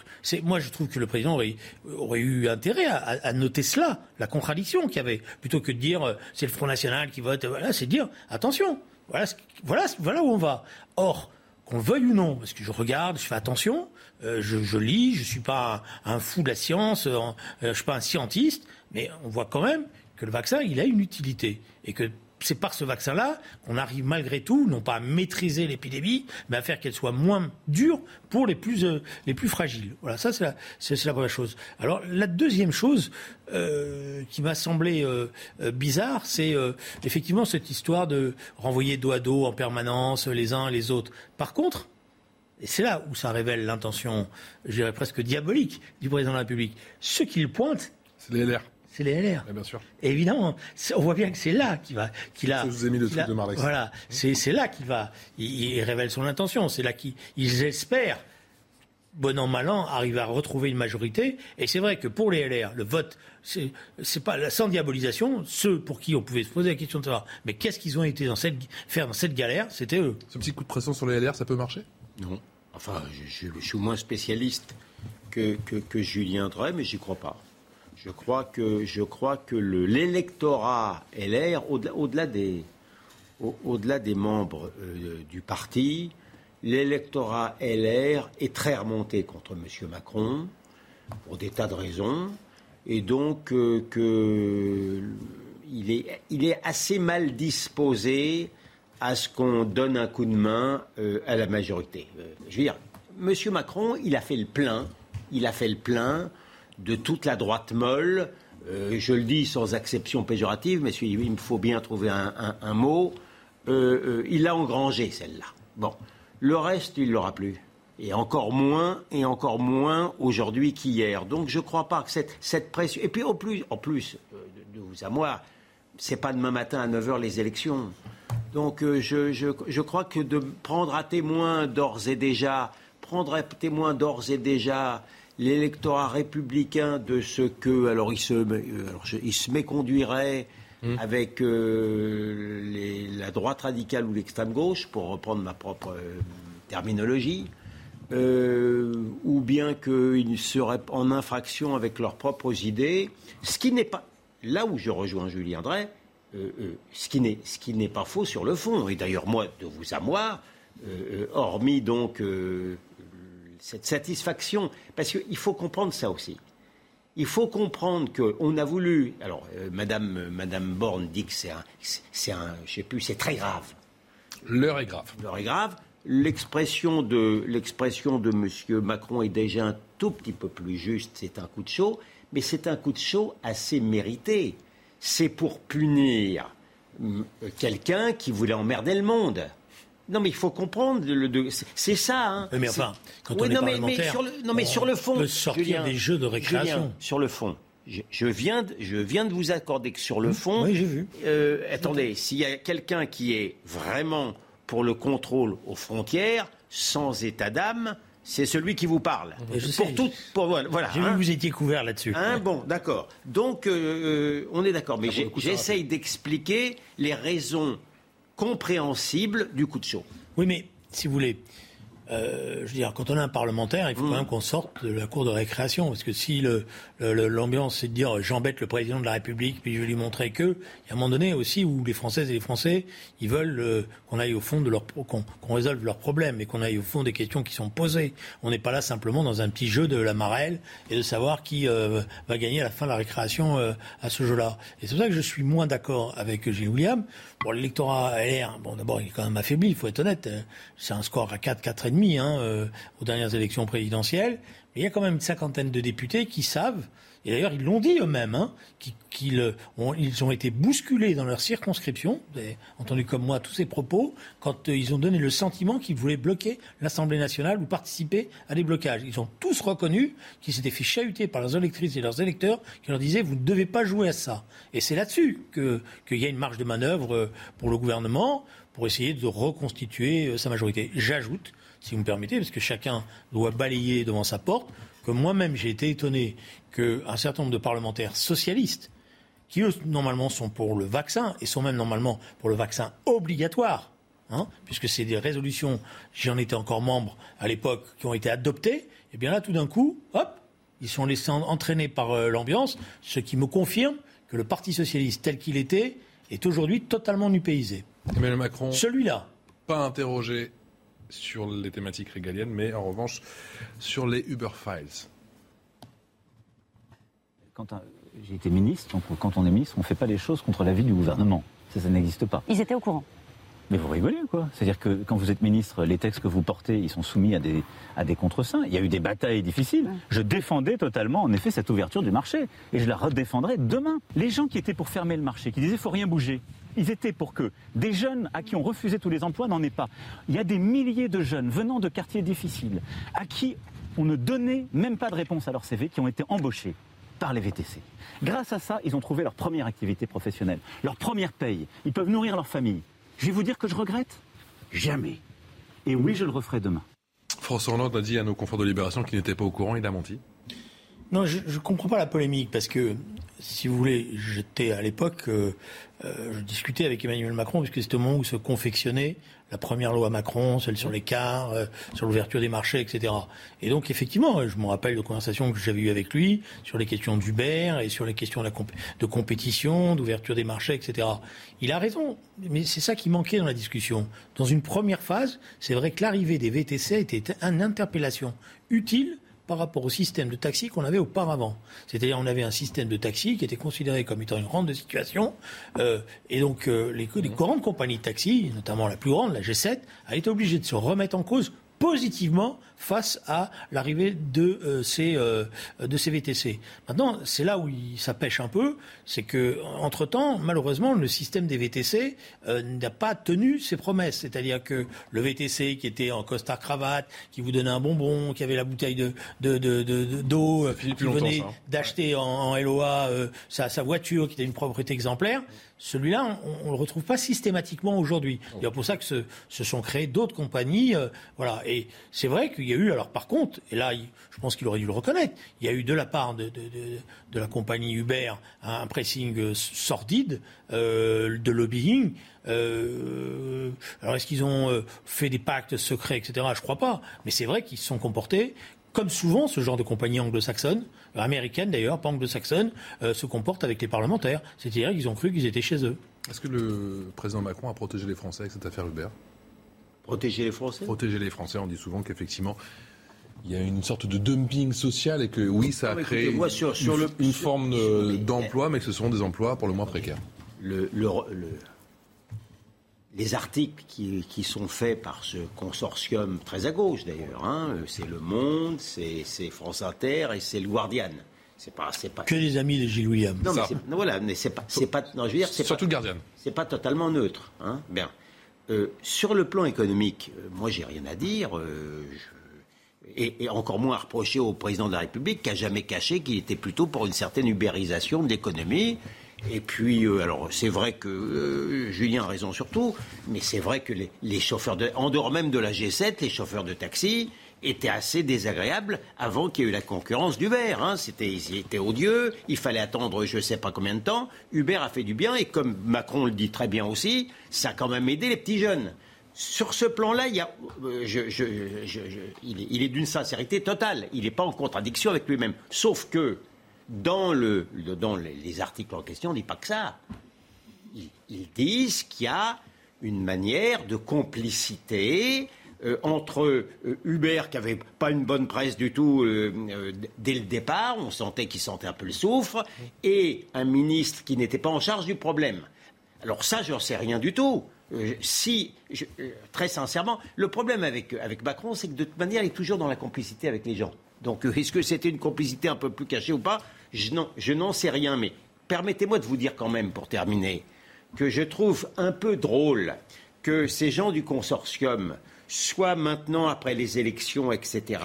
moi, je trouve que le président aurait, eu intérêt à, noter cela, la contradiction qu'il y avait, plutôt que de dire euh, c'est le Front National qui vote. Voilà, c'est dire attention, voilà, voilà, voilà où on va. Or, qu'on le veuille ou non, parce que je regarde, je fais attention, euh, je, lis, je ne suis pas un, fou de la science, euh, je ne suis pas un scientiste, mais on voit quand même que le vaccin, il a une utilité. Et que c'est par ce vaccin-là qu'on arrive malgré tout, non pas à maîtriser l'épidémie, mais à faire qu'elle soit moins dure pour les plus, euh, les plus fragiles. Voilà, ça c'est la, première chose. Alors la deuxième chose euh, qui m'a semblé euh, bizarre, c'est effectivement cette histoire de renvoyer dos à dos en permanence les uns les autres. Par contre, et c'est là où ça révèle l'intention, je dirais presque diabolique du président de la République, ce qu'il pointe, c'est les LR c'est les LR. bien sûr. évidemment, on voit bien que c'est là qu'il va, qu'il a. Je vous ai mis le truc de Voilà, c'est là qu'il va, il, révèle son intention. C'est là qu'ils espèrent, bon an mal an, arriver à retrouver une majorité. Et c'est vrai que pour les LR, le vote, c'est pas sans diabolisation. Ceux pour qui on pouvait se poser la question de savoir, mais qu'est-ce qu'ils ont été dans cette, faire dans cette galère, c'était eux. Ce petit coup de pression sur les LR, ça peut marcher? Non. Enfin, je, suis moins spécialiste que, que, que Julien Drey, mais j'y crois pas. Je crois que, l'électorat LR, au-delà des, au, des membres euh, du parti, l'électorat LR est très remonté contre M. Macron, pour des tas de raisons. et donc euh, que il est, il est assez mal disposé à ce qu'on donne un coup de main euh, à la majorité. Euh, je veux dire, M. Macron, il a fait le plein, il a fait le plein de toute la droite molle. je le dis sans exception péjorative, mais il me faut bien trouver un, mot. il a engrangé celle-là. Bon, le reste, il l'aura plus et encore moins, et encore moins aujourd'hui qu'hier. Donc je ne crois pas que cette, pression. Et puis en plus, en plus euh, de, vous à moi, c'est pas demain matin à 9h les élections. Donc euh, je, je, je, crois que de prendre à témoin d'ores et déjà, prendre à témoin d'ores et déjà l'électorat républicain de ce que, alors il se, euh, il se méconduirait mmh. avec les, la droite radicale ou l'extrême gauche, pour reprendre ma propre terminologie, euh, ou bien qu'ils seraient en infraction avec leurs propres idées, ce qui n'est pas là où je rejoins Julien Drey, euh, euh, ce qui n'est ce qui n'est pas faux sur le fond. Et d'ailleurs moi, de vous à moi, hormis donc cette satisfaction, parce qu'il faut comprendre ça aussi. Il faut comprendre qu'on a voulu. Alors, Madame, Madame Borne dit que c'est un, c'est un, je sais plus, c'est très grave. L'heure est grave. L'heure est grave. L'expression de, l'expression de M. Macron est déjà un tout petit peu plus juste, c'est un coup de chaud, mais c'est un coup de chaud assez mérité. C'est pour punir hum, quelqu'un qui voulait emmerder le monde. Non, mais il faut comprendre. c'est ça. Hein. Mais enfin, quand on est non, mais, sur le, non, mais sur le fond, peut sortir des jeux de récréation. sur le fond, je, viens de, je viens de vous accorder que sur le fond, oui, j'ai vu. Euh, attendez, s'il y a quelqu'un qui est vraiment pour le contrôle aux frontières, sans état d'âme, c'est celui qui vous parle. pour tout, pour, voilà. J'ai vu que hein. vous étiez couvert là-dessus. Hein, bon, d'accord. Donc, euh, euh, on est d'accord. Mais j'essaye d'expliquer les raisons compréhensibles du coup de chaud. Oui, mais si vous voulez, euh, je veux dire, quand on est un parlementaire, il faut quand même qu'on sorte de la cour de récréation, parce que si l'ambiance c'est de dire j'embête le président de la République, puis je vais lui montrer que, il y a un moment donné aussi où les Françaises et les Français, ils veulent euh, qu'on aille au fond de leur, qu'on résolve leurs problèmes et qu'on aille au fond des questions qui sont posées. On n'est pas là simplement dans un petit jeu de la marelle et de savoir qui euh, va gagner à la fin de la récréation à ce jeu-là. Et c'est pour ça que je suis moins d'accord avec Gilles William. Bon, l'électorat LR, bon, d'abord, il est quand même affaibli, il faut être honnête. C'est un score à 4, 4,5 hein, euh, aux dernières élections présidentielles. Mais il y a quand même une cinquantaine de députés qui savent et d'ailleurs, ils l'ont dit eux-mêmes, hein, qu'ils euh, ont, été bousculés dans leur circonscription. Vous avez entendu comme moi tous ces propos quand euh, ils ont donné le sentiment qu'ils voulaient bloquer l'Assemblée nationale ou participer à des blocages. Ils ont tous reconnu qu'ils s'étaient fait chahuter par leurs électrices et leurs électeurs qui leur disaient vous ne devez pas jouer à ça. Et c'est là-dessus qu'il y a une marge de manœuvre pour le gouvernement pour essayer de reconstituer sa majorité. J'ajoute, si vous me permettez, parce que chacun doit balayer devant sa porte, que moi-même j'ai été étonné qu'un certain nombre de parlementaires socialistes, qui normalement sont pour le vaccin et sont même normalement pour le vaccin obligatoire, hein, puisque c'est des résolutions, j'en étais encore membre à l'époque, qui ont été adoptées, et eh bien là tout d'un coup, hop, ils sont laissés entraîner par euh, l'ambiance, ce qui me confirme que le Parti socialiste tel qu'il était est aujourd'hui totalement nupaisé. Emmanuel Macron. Celui-là. Pas interrogé sur les thématiques régaliennes, mais en revanche sur les Uber Files. Quand j'ai été ministre, donc quand on est ministre, on ne fait pas les choses contre l'avis du gouvernement. Ça, ça n'existe pas. Ils étaient au courant. Mais vous rigolez, quoi. C'est-à-dire que quand vous êtes ministre, les textes que vous portez, ils sont soumis à des, à des. Il y a eu des batailles difficiles. Je défendais totalement, en effet, cette ouverture du marché. Et je la redéfendrai demain. Les gens qui étaient pour fermer le marché, qui disaient faut rien bouger, ils étaient pour que des jeunes à qui on refusait tous les emplois n'en aient pas. Il y a des milliers de jeunes venant de quartiers difficiles, à qui on ne donnait même pas de réponse à leur CV, qui ont été embauchés par les VTC. Grâce à ça, ils ont trouvé leur première activité professionnelle, leur première paye. Ils peuvent nourrir leur famille. Je vais vous dire que je regrette Jamais. Et oui, je le referai demain. François Hollande a dit à nos confrères de Libération qu'il n'était pas au courant, il a menti. Non, je ne comprends pas la polémique parce que, si vous voulez, j'étais à l'époque, euh, euh, je discutais avec Emmanuel Macron puisque c'était au moment où se confectionnait la première loi Macron, celle sur l'écart, euh, sur l'ouverture des marchés, etc. Et donc effectivement, je me rappelle de conversations que j'avais eues avec lui sur les questions d'Uber et sur les questions de, de compétition, d'ouverture des marchés, etc. Il a raison, mais c'est ça qui manquait dans la discussion. Dans une première phase, c'est vrai que l'arrivée des VTC était une interpellation utile par rapport au système de taxi qu'on avait auparavant. C'est-à-dire on avait un système de taxi qui était considéré comme étant une grande de situation, euh, et donc euh, les, les grandes compagnies de taxi, notamment la plus grande, la G7, a été obligée de se remettre en cause positivement face à l'arrivée de, euh, ces, euh, de ces VTC. Maintenant, c'est là où il, ça pêche un peu, c'est que entre temps, malheureusement, le système des VTC euh, n'a pas tenu ses promesses. C'est-à-dire que le VTC qui était en costard cravate, qui vous donnait un bonbon, qui avait la bouteille de d'eau, de, de, qui venait d'acheter en, en, LOA sa, sa voiture, qui était une propriété exemplaire celui-là, on ne le retrouve pas systématiquement aujourd'hui. C'est pour ça que se, se sont créées d'autres compagnies. Euh, voilà. Et c'est vrai qu'il y a eu, alors par contre, et là, je pense qu'il aurait dû le reconnaître, il y a eu de la part de, la compagnie Uber un pressing sordide euh, de lobbying. Euh, alors est-ce qu'ils ont euh, fait des pactes secrets, etc. Je crois pas. Mais c'est vrai qu'ils se sont comportés comme souvent ce genre de compagnie anglo-saxonne, euh, américaine d'ailleurs, pas anglo-saxonne, euh, se comporte avec les parlementaires. C'est-à-dire qu'ils ont cru qu'ils étaient chez eux. Est-ce que le président Macron a protégé les Français avec cette affaire Uber? Protéger les Français Protéger les Français, on dit souvent qu'effectivement, il y a une sorte de dumping social et que oui, ça a créé une, forme d'emploi, mais que ce sont des emplois pour le moins précaires. le, les articles qui, sont faits par ce consortium, très à gauche d'ailleurs, hein, c'est Le Monde, c'est France Inter et c'est Le Guardian. C'est pas, c'est pas que les amis de Gilles William. Non, mais voilà, mais c'est pas, c'est pas, non, je veux dire, c'est surtout pas, le Guardian. C'est pas totalement neutre, hein. Bien. Euh, sur le plan économique, euh, moi j'ai rien à dire. Euh, et, encore moins à reprocher au président de la République qui a jamais caché qu'il était plutôt pour une certaine ubérisation de l'économie et puis, alors c'est vrai que Julien a raison sur tout, mais c'est vrai que les, chauffeurs, en dehors même de la G7, les chauffeurs de taxi étaient assez désagréables avant qu'il y ait eu la concurrence d'Uber. Hein. C'était, odieux, il fallait attendre je ne sais pas combien de temps. Uber a fait du bien, et comme Macron le dit très bien aussi, ça a quand même aidé les petits jeunes. Sur ce plan-là, il, est d'une sincérité totale. Il n'est pas en contradiction avec lui-même. Sauf que dans, le, dans les articles en question, on ne dit pas que ça. Ils, disent qu'il y a une manière de complicité euh, entre euh, Uber, qui n'avait pas une bonne presse du tout euh, dès le départ, on sentait qu'il sentait un peu le soufre, et un ministre qui n'était pas en charge du problème. Alors ça, je n'en sais rien du tout. si, très sincèrement, le problème avec, avec Macron, c'est que de toute manière, il est toujours dans la complicité avec les gens. Donc, est-ce que c'était une complicité un peu plus cachée ou pas? Je n'en sais rien, mais permettez-moi de vous dire quand même, pour terminer, que je trouve un peu drôle que ces gens du consortium soient maintenant, après les élections, etc.,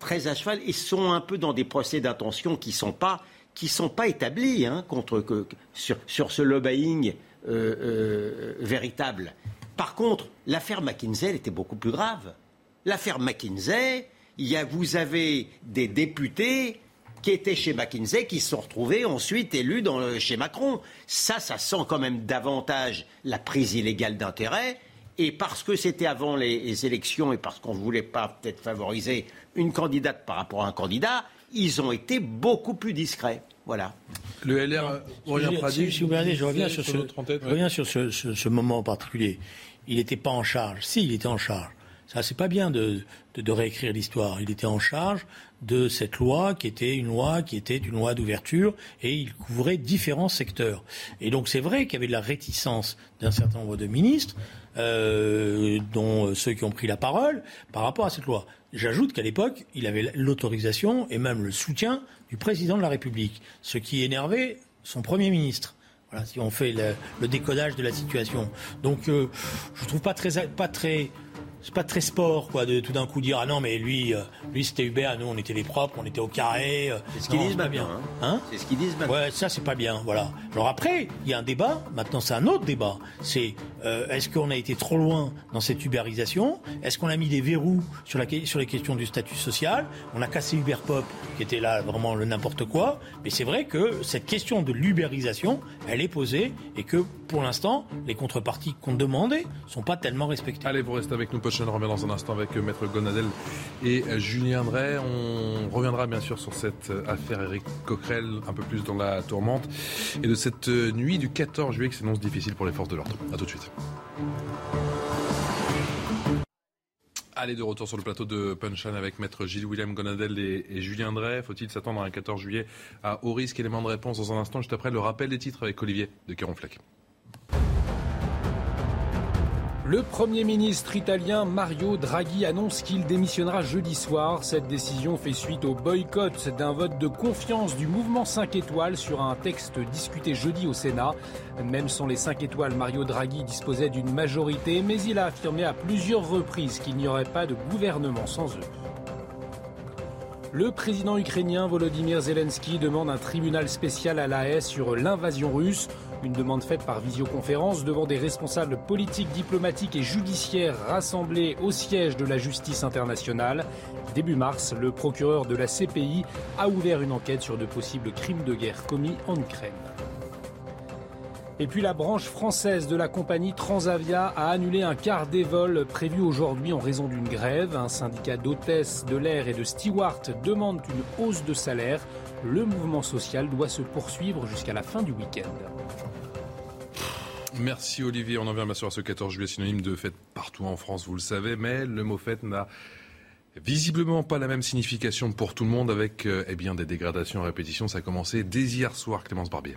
très à cheval et sont un peu dans des procès d'intention qui ne sont pas sont pas établis hein, contre, sur, ce lobbying euh, euh, véritable. Par contre, l'affaire McKinsey était beaucoup plus grave. L'affaire McKinsey, il y a, vous avez des députés qui étaient chez McKinsey, qui se sont retrouvés ensuite élus chez Macron. Ça, ça sent quand même davantage la prise illégale d'intérêt. Et parce que c'était avant les, élections et parce qu'on ne voulait pas peut-être favoriser une candidate par rapport à un candidat, ils ont été beaucoup plus discrets. Voilà. Le LR, si, si, vous me je reviens sur, ce, je reviens sur ce, ce moment en particulier. Il n'était pas en charge. Si, il était en charge. Ça, c'est pas bien de, de, réécrire l'histoire. Il était en charge de cette loi qui était une loi qui était une loi d'ouverture et il couvrait différents secteurs. Et donc c'est vrai qu'il y avait de la réticence d'un certain nombre de ministres, euh, dont ceux qui ont pris la parole, par rapport à cette loi. J'ajoute qu'à l'époque, il avait l'autorisation et même le soutien du président de la République, ce qui énervait son Premier ministre. Voilà, si on fait le, décodage de la situation. Donc, euh, je trouve pas très, pas très c'est pas très sport, quoi, de tout d'un coup dire ah non mais lui, euh, lui c'était Hubert, nous on était les propres, on était au carré. Euh, c'est ce qu'ils disent maintenant. Bien. Hein. hein c'est ce qu'ils disent maintenant. Ouais, ça c'est pas bien, voilà. Alors après, il y a un débat. Maintenant, c'est un autre débat. C'est euh, est-ce qu'on a été trop loin dans cette ubérisation? Est-ce qu'on a mis des verrous sur, la, sur les questions du statut social? On a cassé Uber Pop, qui était là vraiment le n'importe quoi. Mais c'est vrai que cette question de l'ubérisation, elle est posée et que pour l'instant, les contreparties qu'on demandait sont pas tellement respectées. Allez, vous restez avec nous, on revient dans un instant avec euh, Maître Gonadel et euh, Julien Drey. On reviendra bien sûr sur cette euh, affaire Eric Coquerel, un peu plus dans la tourmente, et de cette nuit du 14 juillet qui s'annonce difficile pour les forces de l'ordre. A tout de suite. Allez, de retour sur le plateau de Punchline avec maître Gilles William Gonadel et, Julien Drey. Faut-il s'attendre un 14 juillet à haut risque? Élément de réponse dans un instant, juste après le rappel des titres avec Olivier de Caronfleck. Le Premier ministre italien Mario Draghi annonce qu'il démissionnera jeudi soir. Cette décision fait suite au boycott d'un vote de confiance du mouvement 5 étoiles sur un texte discuté jeudi au Sénat. Même sans les 5 étoiles, Mario Draghi disposait d'une majorité, mais il a affirmé à plusieurs reprises qu'il n'y aurait pas de gouvernement sans eux. Le président ukrainien Volodymyr Zelensky demande un tribunal spécial à la haie sur l'invasion russe. Une demande faite par visioconférence devant des responsables politiques, diplomatiques et judiciaires rassemblés au siège de la justice internationale. Début mars, le procureur de la CPI a ouvert une enquête sur de possibles crimes de guerre commis en Ukraine. Et puis la branche française de la compagnie Transavia a annulé un quart des vols prévus aujourd'hui en raison d'une grève. Un syndicat d'hôtesses de l'air et de stewards demande une hausse de salaire. Le mouvement social doit se poursuivre jusqu'à la fin du week-end. Merci Olivier. On en vient à ce 14 juillet synonyme de fête partout en France, vous le savez, mais le mot fête n'a visiblement pas la même signification pour tout le monde avec euh, eh bien, des dégradations à répétition. Ça a commencé dès hier soir, Clémence Barbier.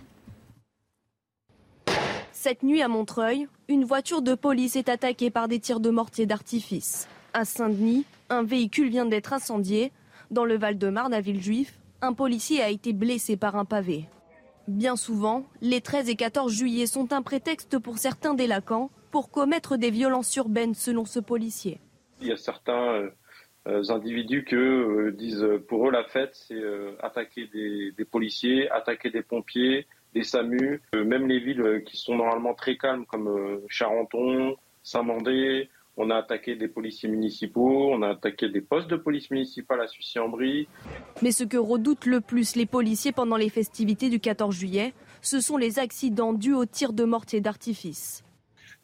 Cette nuit à Montreuil, une voiture de police est attaquée par des tirs de mortier d'artifice. À Saint-Denis, un véhicule vient d'être incendié. Dans le Val-de-Marne, à Villejuif, un policier a été blessé par un pavé. Bien souvent, les 13 et 14 juillet sont un prétexte pour certains délinquants pour commettre des violences urbaines selon ce policier. Il y a certains euh, individus qui euh, disent pour eux la fête c'est euh, attaquer des, policiers, attaquer des pompiers, des SAMU, même les villes qui sont normalement très calmes comme Charenton, Saint-Mandé, on a attaqué des policiers municipaux, on a attaqué des postes de police municipale à Sucy-en-Brie. Mais ce que redoutent le plus les policiers pendant les festivités du 14 juillet, ce sont les accidents dus aux tirs de mortier d'artifice.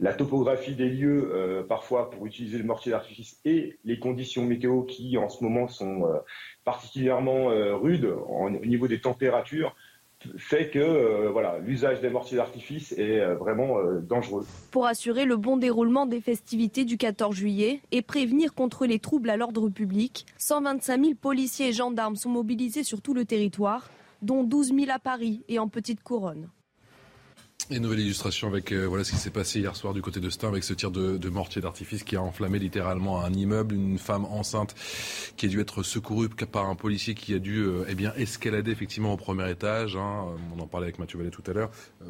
La topographie des lieux, euh, parfois pour utiliser le mortier d'artifice, et les conditions météo qui en ce moment sont euh, particulièrement euh, rudes au niveau des températures, fait que euh, voilà, l'usage des mortiers d'artifice est euh, vraiment euh, dangereux. Pour assurer le bon déroulement des festivités du 14 juillet et prévenir contre les troubles à l'ordre public, 125 000 policiers et gendarmes sont mobilisés sur tout le territoire, dont 12 000 à Paris et en petite couronne. Et nouvelle illustration avec euh, voilà ce qui s'est passé hier soir du côté de Stein avec ce tir de, mortier d'artifice qui a enflammé littéralement un immeuble, une femme enceinte qui a dû être secourue par un policier qui a dû euh, eh bien escalader effectivement au premier étage. Hein. On en parlait avec Mathieu Vallée tout à l'heure. Euh,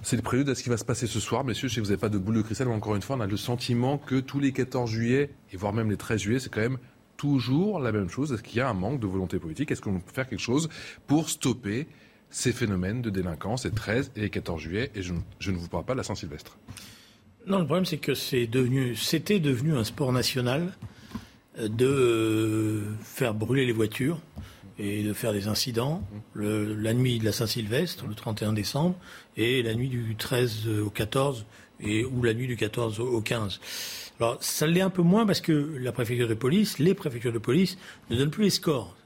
c'est le prélude à ce qui va se passer ce soir, messieurs. Je sais que vous n'avez pas de boule de cristal, mais encore une fois, on a le sentiment que tous les 14 juillet, et voire même les 13 juillet, c'est quand même toujours la même chose. Est-ce qu'il y a un manque de volonté politique? Est-ce qu'on peut faire quelque chose pour stopper ces phénomènes de délinquance les 13 et 14 juillet, et je, ne vous parle pas de la Saint-Sylvestre. Non, le problème c'est que c'est devenu, c'était devenu un sport national euh, de euh, faire brûler les voitures et de faire des incidents la nuit de la Saint-Sylvestre, le 31 décembre, et la nuit du 13 au 14, et, ou la nuit du 14 au 15. Alors ça l'est un peu moins parce que la préfecture de police, les préfectures de police ne donnent plus les scores,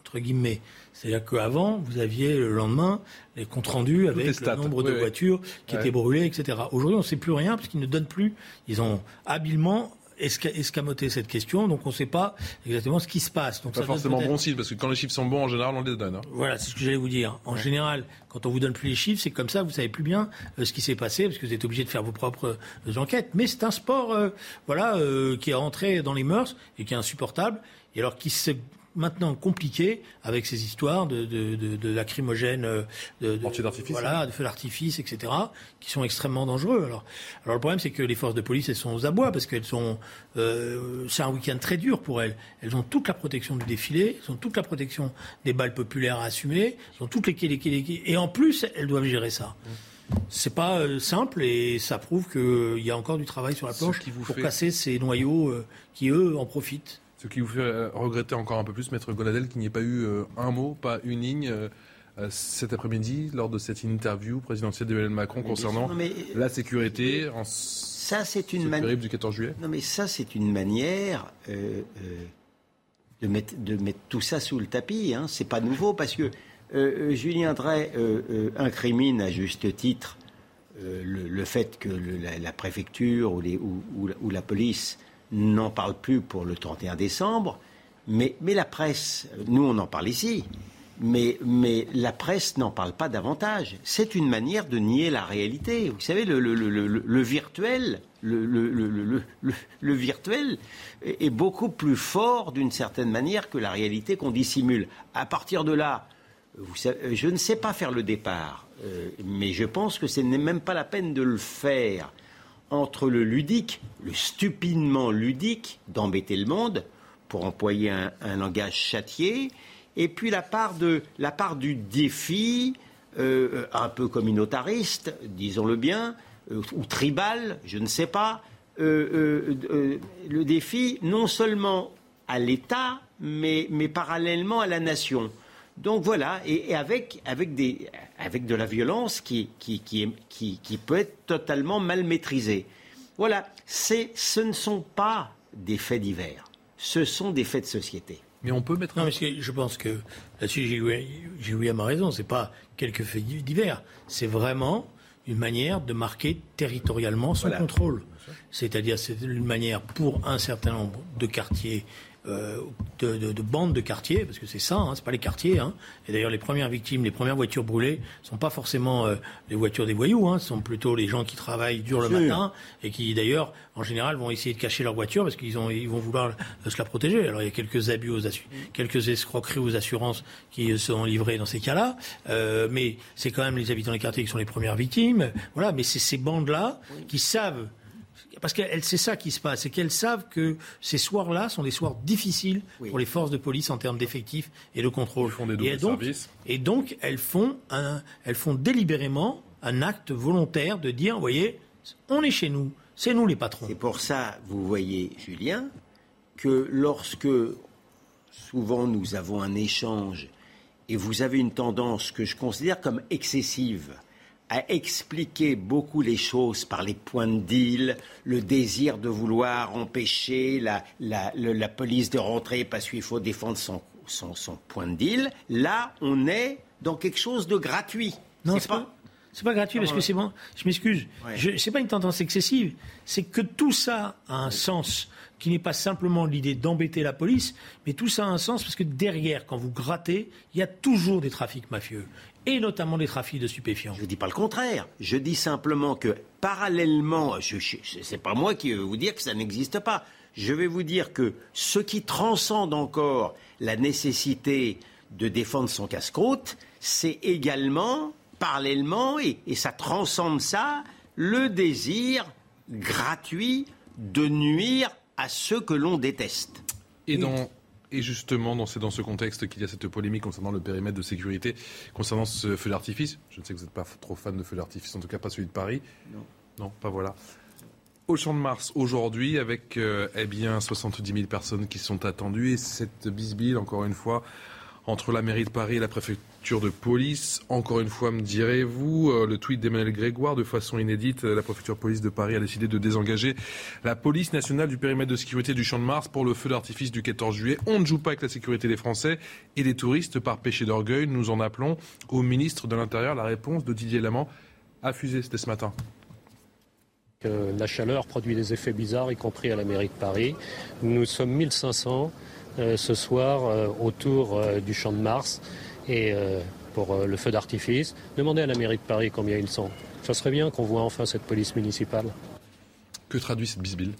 entre guillemets. C'est-à-dire qu'avant, vous aviez le lendemain les comptes rendus avec le nombre de voitures qui étaient brûlées, etc. Aujourd'hui, on ne sait plus rien parce qu'ils ne donnent plus. Ils ont habilement escamoté cette question, donc on ne sait pas exactement ce qui se passe. Donc pas forcément bon signe, parce que quand les chiffres sont bons, en général, on les donne. Hein. Voilà, c'est ce que j'allais vous dire. En général, quand on vous donne plus les chiffres, c'est comme ça, vous savez plus bien euh, ce qui s'est passé, parce que vous êtes obligé de faire vos propres euh, enquêtes. Mais c'est un sport, euh, voilà, qui est rentré dans les mœurs et qui est insupportable, et alors qui s'est maintenant compliqué avec ces histoires de, de, de, de lacrymogènes, euh, de, de, d'artifice, voilà, de feux d'artifice, etc., qui sont extrêmement dangereux. Alors, alors le problème, c'est que les forces de police, elles sont aux abois parce qu'elles sont, euh, c'est un week-end très dur pour elles. Elles ont toute la protection du défilé, elles ont toute la protection des balles populaires à assumer, elles ont toutes les, les, les et en plus, elles doivent gérer ça. C'est pas euh, simple et ça prouve qu'il y a encore du travail sur la planche pour casser ces noyaux qui, eux, en profitent. Ce qui vous fait euh, regretter encore un peu plus, Maître Gonadel, qu'il n'y ait pas eu euh, un mot, pas une ligne euh, cet après-midi lors de cette interview présidentielle d'Emmanuel Macron concernant la sécurité en ça, c'est une manière du 14 juillet. Non, mais ça, c'est une manière de, mettre, de mettre tout ça sous le tapis. Hein. C'est pas nouveau parce que Julien Drey incrimine à juste titre le, fait que la, préfecture ou, les, ou, ou la police n'en parle plus pour le 31 décembre, mais, mais la presse, nous on en parle ici, mais, mais la presse n'en parle pas davantage. C'est une manière de nier la réalité. Vous savez, le, le, le, le virtuel, le, virtuel est beaucoup plus fort d'une certaine manière que la réalité qu'on dissimule. À partir de là, je ne sais pas faire le départ, euh, mais je pense que ce n'est même pas la peine de le faire entre le ludique, le stupidement ludique d'embêter le monde, pour employer un, langage châtié, et puis la part, de, la part du défi, euh, un peu communautariste, disons-le bien, euh, ou tribal, je ne sais pas, euh, le défi non seulement à l'État, mais, mais, parallèlement à la nation. Donc voilà, et, avec, avec, des, avec, de la violence qui, qui, qui, qui, peut être totalement mal maîtrisée. Voilà, ce ne sont pas des faits divers ce sont des faits de société. Mais on peut mettre. Non, mais je pense que là-dessus, j'ai eu à ma raison. C'est pas quelques faits divers. C'est vraiment une manière de marquer territorialement son contrôle. C'est-à-dire, c'est une manière pour un certain nombre de quartiers euh, de, bandes de quartiers, parce que c'est ça, hein, c'est pas les quartiers. Hein. Et d'ailleurs, les premières victimes, les premières voitures brûlées, sont pas forcément euh, les voitures des voyous, hein, ce sont plutôt les gens qui travaillent dur le matin et qui, d'ailleurs, en général, vont essayer de cacher leur voiture parce qu'ils ils vont vouloir se la protéger. Alors, il y a quelques abus aux quelques escroqueries aux assurances qui sont livrées dans ces cas-là, euh, mais c'est quand même les habitants des quartiers qui sont les premières victimes. Voilà, mais c'est ces bandes-là qui savent parce que c'est ça qui se passe, c'est qu'elles savent que ces soirs-là sont des soirs difficiles pour les forces de police en termes d'effectifs et de contrôle. et, donc, et donc, elles font, un, elles font délibérément un acte volontaire de dire, vous voyez, on est chez nous, c'est nous les patrons. C'est pour ça, vous voyez, Julien, que lorsque souvent nous avons un échange et vous avez une tendance que je considère comme excessive, a expliqué beaucoup les choses par les points de deal, le désir de vouloir empêcher la, la, police de rentrer parce qu'il faut défendre son, son, point de deal. Là, on est dans quelque chose de gratuit. Non, c'est pas... C'est pas gratuit parce que c'est bon. Je m'excuse. Ce C'est pas une tendance excessive. C'est que tout ça a un sens qui n'est pas simplement l'idée d'embêter la police, mais tout ça a un sens parce que derrière, quand vous grattez, il y a toujours des trafics mafieux et notamment des trafics de stupéfiants. Je ne dis pas le contraire. Je dis simplement que parallèlement, ce n'est pas moi qui vais vous dire que ça n'existe pas. Je vais vous dire que ce qui transcende encore la nécessité de défendre son casse-croûte, c'est également, parallèlement, et, et ça transcende ça, le désir gratuit de nuire à ceux que l'on déteste. Et dans, et justement, c'est dans ce contexte qu'il y a cette polémique concernant le périmètre de sécurité, concernant ce feu d'artifice. Je ne sais que vous n'êtes pas trop fan de feu d'artifice, en tout cas pas celui de Paris. Non. Non, pas voilà. Au Champ de Mars, aujourd'hui, avec euh, eh bien 70 000 personnes qui sont attendues, et cette bisbille, encore une fois, entre la mairie de Paris et la préfecture de police. Encore une fois, me direz-vous, euh, le tweet d'Emmanuel Grégoire, de façon inédite, euh, la préfecture de police de Paris a décidé de désengager la police nationale du périmètre de sécurité du Champ de Mars pour le feu d'artifice du 14 juillet. On ne joue pas avec la sécurité des Français et des touristes par péché d'orgueil. Nous en appelons au ministre de l'Intérieur. La réponse de Didier Lamant a fusé, c'était ce matin. la chaleur produit des effets bizarres, y compris à la mairie de Paris. Nous sommes 1500 euh, ce soir autour du Champ de Mars et pour le feu d'artifice. Demandez à la mairie de Paris combien ils sont. Ça serait bien qu'on voit enfin cette police municipale. Que traduit cette bisbille?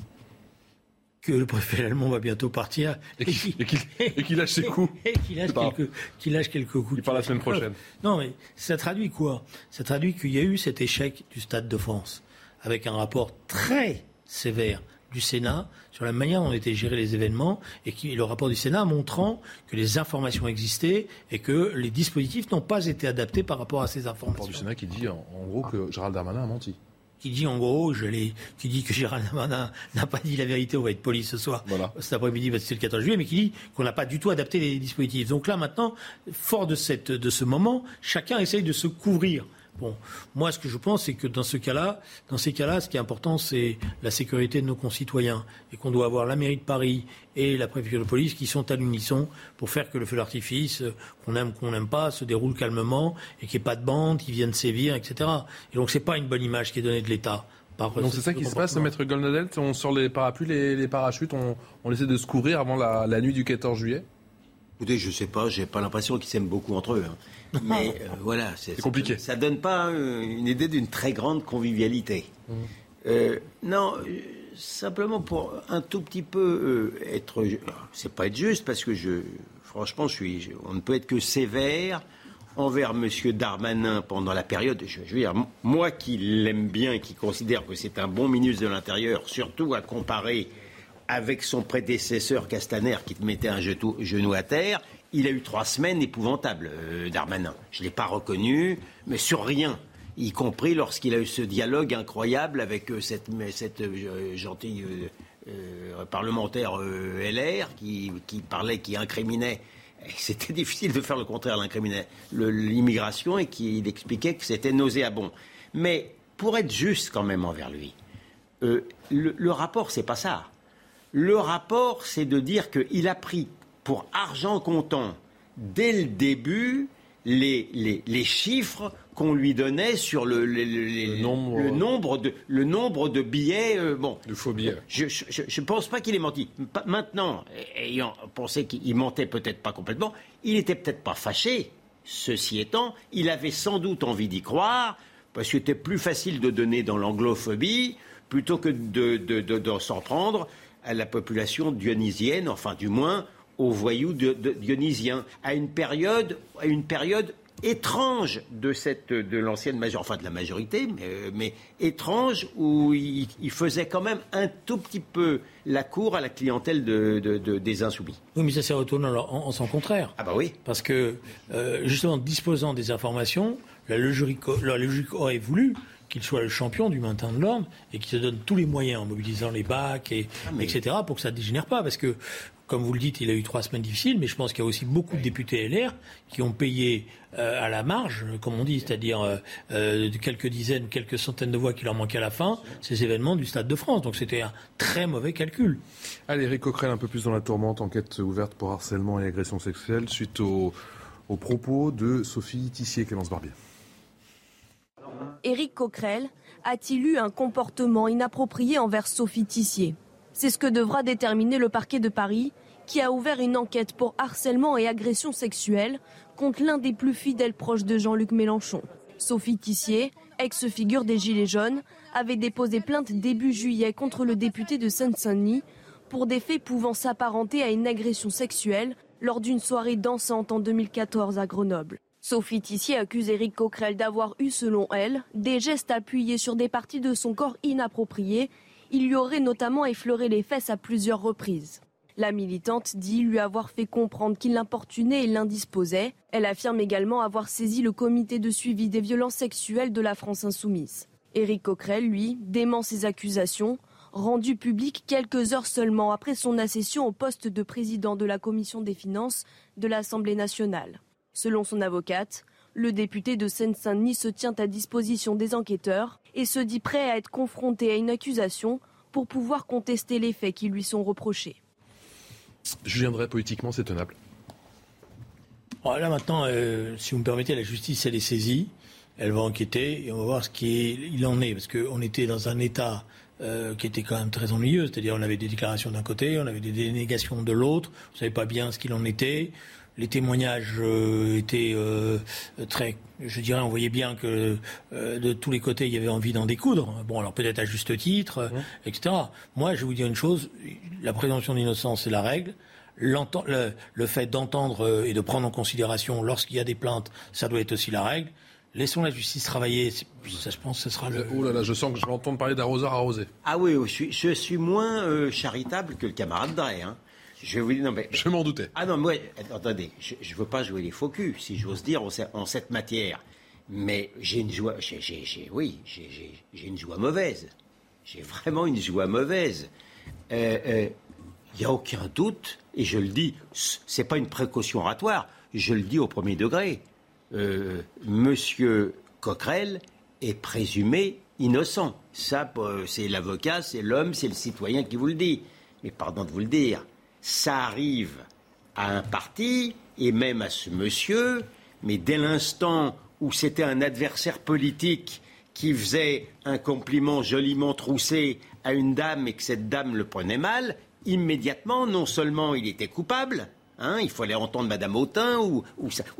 Que le préfet allemand va bientôt partir et qu'il lâche ses coups. Et qu'il lâche, quelques, lâche quelques coups. Il part la semaine prochaine. Non, mais ça traduit quoi? Ça traduit qu'il y a eu cet échec du Stade de France, avec un rapport très sévère du Sénat sur la manière dont ont été gérés les événements et qui, le rapport du Sénat montrant que les informations existaient et que les dispositifs n'ont pas été adaptés par rapport à ces informations. Le rapport du Sénat qui dit en, gros que Gérald Darmanin a menti qui dit en gros, je qui dit que Gérald Darmanin n'a pas dit la vérité, on va être poli ce soir, cet après-midi, parce que c'est le 14 juillet, mais qui dit qu'on n'a pas du tout adapté les dispositifs. Donc là, maintenant, fort de, cette, de ce moment, chacun essaye de se couvrir. Bon, moi, ce que je pense, c'est que dans ce cas-là, dans ces cas-là, ce qui est important, c'est la sécurité de nos concitoyens et qu'on doit avoir la mairie de Paris et la préfecture de police qui sont à l'unisson pour faire que le feu d'artifice, qu'on aime, qu'on n'aime pas, se déroule calmement et qu'il n'y ait pas de bandes qui viennent sévir, etc. Et donc, c'est pas une bonne image qui est donnée de l'État Donc c'est ça qui se passe, Maître Goldnadel On sort les parapluies, les, parachutes, on, on, essaie de se courir avant la, nuit du 14 juillet? Écoutez, je sais pas, j'ai pas l'impression qu'ils s'aiment beaucoup entre eux. Hein. Mais euh, voilà, c'est compliqué. Ça, donne pas euh, une idée d'une très grande convivialité. Mmh. Euh, non, simplement pour un tout petit peu être, c'est pas être juste parce que je, franchement, je suis, on ne peut être que sévère envers M. Darmanin pendant la période, je, veux dire, moi qui l'aime bien, qui considère que c'est un bon ministre de l'Intérieur, surtout à comparer avec son prédécesseur Castaner qui te mettait un genou à terre, il a eu trois semaines épouvantables, euh, Darmanin. Je ne l'ai pas reconnu, mais sur rien, y compris lorsqu'il a eu ce dialogue incroyable avec euh, cette, cette euh, gentille parlementaire LR qui, qui parlait, qui incriminait c'était difficile de faire le contraire, l'incriminait l'immigration et qu'il expliquait que c'était nauséabond. Mais pour être juste quand même envers lui, le, le, rapport, c'est pas ça. Le rapport, c'est de dire qu'il a pris pour argent comptant, dès le début, les, les chiffres qu'on lui donnait sur le, nombre, de, le nombre de billets. Euh, bon, de faux billets. Je ne pense pas qu'il ait menti. Maintenant, ayant pensé qu'il mentait peut-être pas complètement, il était peut-être pas fâché. Ceci étant, il avait sans doute envie d'y croire, parce que c'était plus facile de donner dans l'anglophobie plutôt que de, de, s'en prendre à la population dionysienne, enfin du moins aux voyous dionysiens, à une période, à une période étrange de cette de l'ancienne majorité, enfin de la majorité, mais, étrange où il, faisait quand même un tout petit peu la cour à la clientèle de, des insoumis. Oui, mais ça s'est retourné en, en, son contraire. Ah bah oui. Parce que euh, justement, disposant des informations, la logique, la logique aurait voulu qu'il soit le champion du maintien de l'ordre et qu'il se donne tous les moyens en mobilisant les bacs, et, ah, etc., pour que ça ne dégénère pas. Parce que comme vous le dites, il a eu trois semaines difficiles, mais je pense qu'il y a aussi beaucoup de députés LR qui ont payé euh, à la marge, comme on dit, c'est-à-dire euh, euh, quelques dizaines, quelques centaines de voix qui leur manquaient à la fin, ces événements du Stade de France. Donc c'était un très mauvais calcul. Allez, Eric Coquerel, un peu plus dans la tourmente, enquête ouverte pour harcèlement et agression sexuelle suite aux propos de Sophie Tissier, Clémence Barbier. Éric Coquerel a-t-il eu un comportement inapproprié envers Sophie Tissier? C'est ce que devra déterminer le parquet de Paris qui a ouvert une enquête pour harcèlement et agression sexuelle contre l'un des plus fidèles proches de Jean-Luc Mélenchon. Sophie Tissier, ex-figure des Gilets jaunes, avait déposé plainte début juillet contre le député de Seine-Saint-Denis pour des faits pouvant s'apparenter à une agression sexuelle lors d'une soirée dansante en 2014 à Grenoble. Sophie Tissier accuse Éric Coquerel d'avoir eu, selon elle, des gestes appuyés sur des parties de son corps inappropriées. Il lui aurait notamment effleuré les fesses à plusieurs reprises. La militante dit lui avoir fait comprendre qu'il l'importunait et l'indisposait. Elle affirme également avoir saisi le comité de suivi des violences sexuelles de la France insoumise. Éric Coquerel, lui, dément ces accusations, rendues publiques quelques heures seulement après son accession au poste de président de la commission des finances de l'Assemblée nationale. Selon son avocate, le député de Seine-Saint-Denis se tient à disposition des enquêteurs et se dit prêt à être confronté à une accusation pour pouvoir contester les faits qui lui sont reprochés. Julien Drey, politiquement, c'est tenable. là maintenant, euh, si vous me permettez, la justice, elle est saisie, elle va enquêter et on va voir ce qu'il en est, parce qu'on était dans un état euh, qui était quand même très ennuyeux, c'est-à-dire on avait des déclarations d'un côté, on avait des dénégations de l'autre, on ne savait pas bien ce qu'il en était. Les témoignages euh, étaient très, je dirais, on voyait bien que de tous les côtés il y avait envie d'en découdre. Bon, alors peut-être à juste titre, etc. Moi, je vais vous dire une chose la présomption d'innocence, c'est la règle. Le, le, fait d'entendre euh, et de prendre en considération lorsqu'il y a des plaintes, ça doit être aussi la règle. Laissons la justice travailler. Ça, je pense, que ce sera le. Oh là là, je sens que je vais entendre parler d'arroseur arrosé. Ah oui, je suis, je suis moins euh, charitable que le camarade Drey. Hein. Je vous dire, non mais. Je m'en doutais. Ah non, moi, attendez, je ne veux pas jouer les faux culs, si j'ose dire, en, cette matière. Mais j'ai une joie, oui, j'ai une joie mauvaise. J'ai vraiment une joie mauvaise. Il euh, euh, n'y a aucun doute, et je le dis, c'est pas une précaution oratoire, je le dis au premier degré. Euh, Monsieur Coquerel est présumé innocent. Ça, c'est l'avocat, c'est l'homme, c'est le citoyen qui vous le dit. Mais pardon de vous le dire, ça arrive à un parti et même à ce monsieur, mais dès l'instant où c'était un adversaire politique qui faisait un compliment joliment troussé à une dame et que cette dame le prenait mal, immédiatement, non seulement il était coupable, Hein, il fallait entendre Madame Autain ou,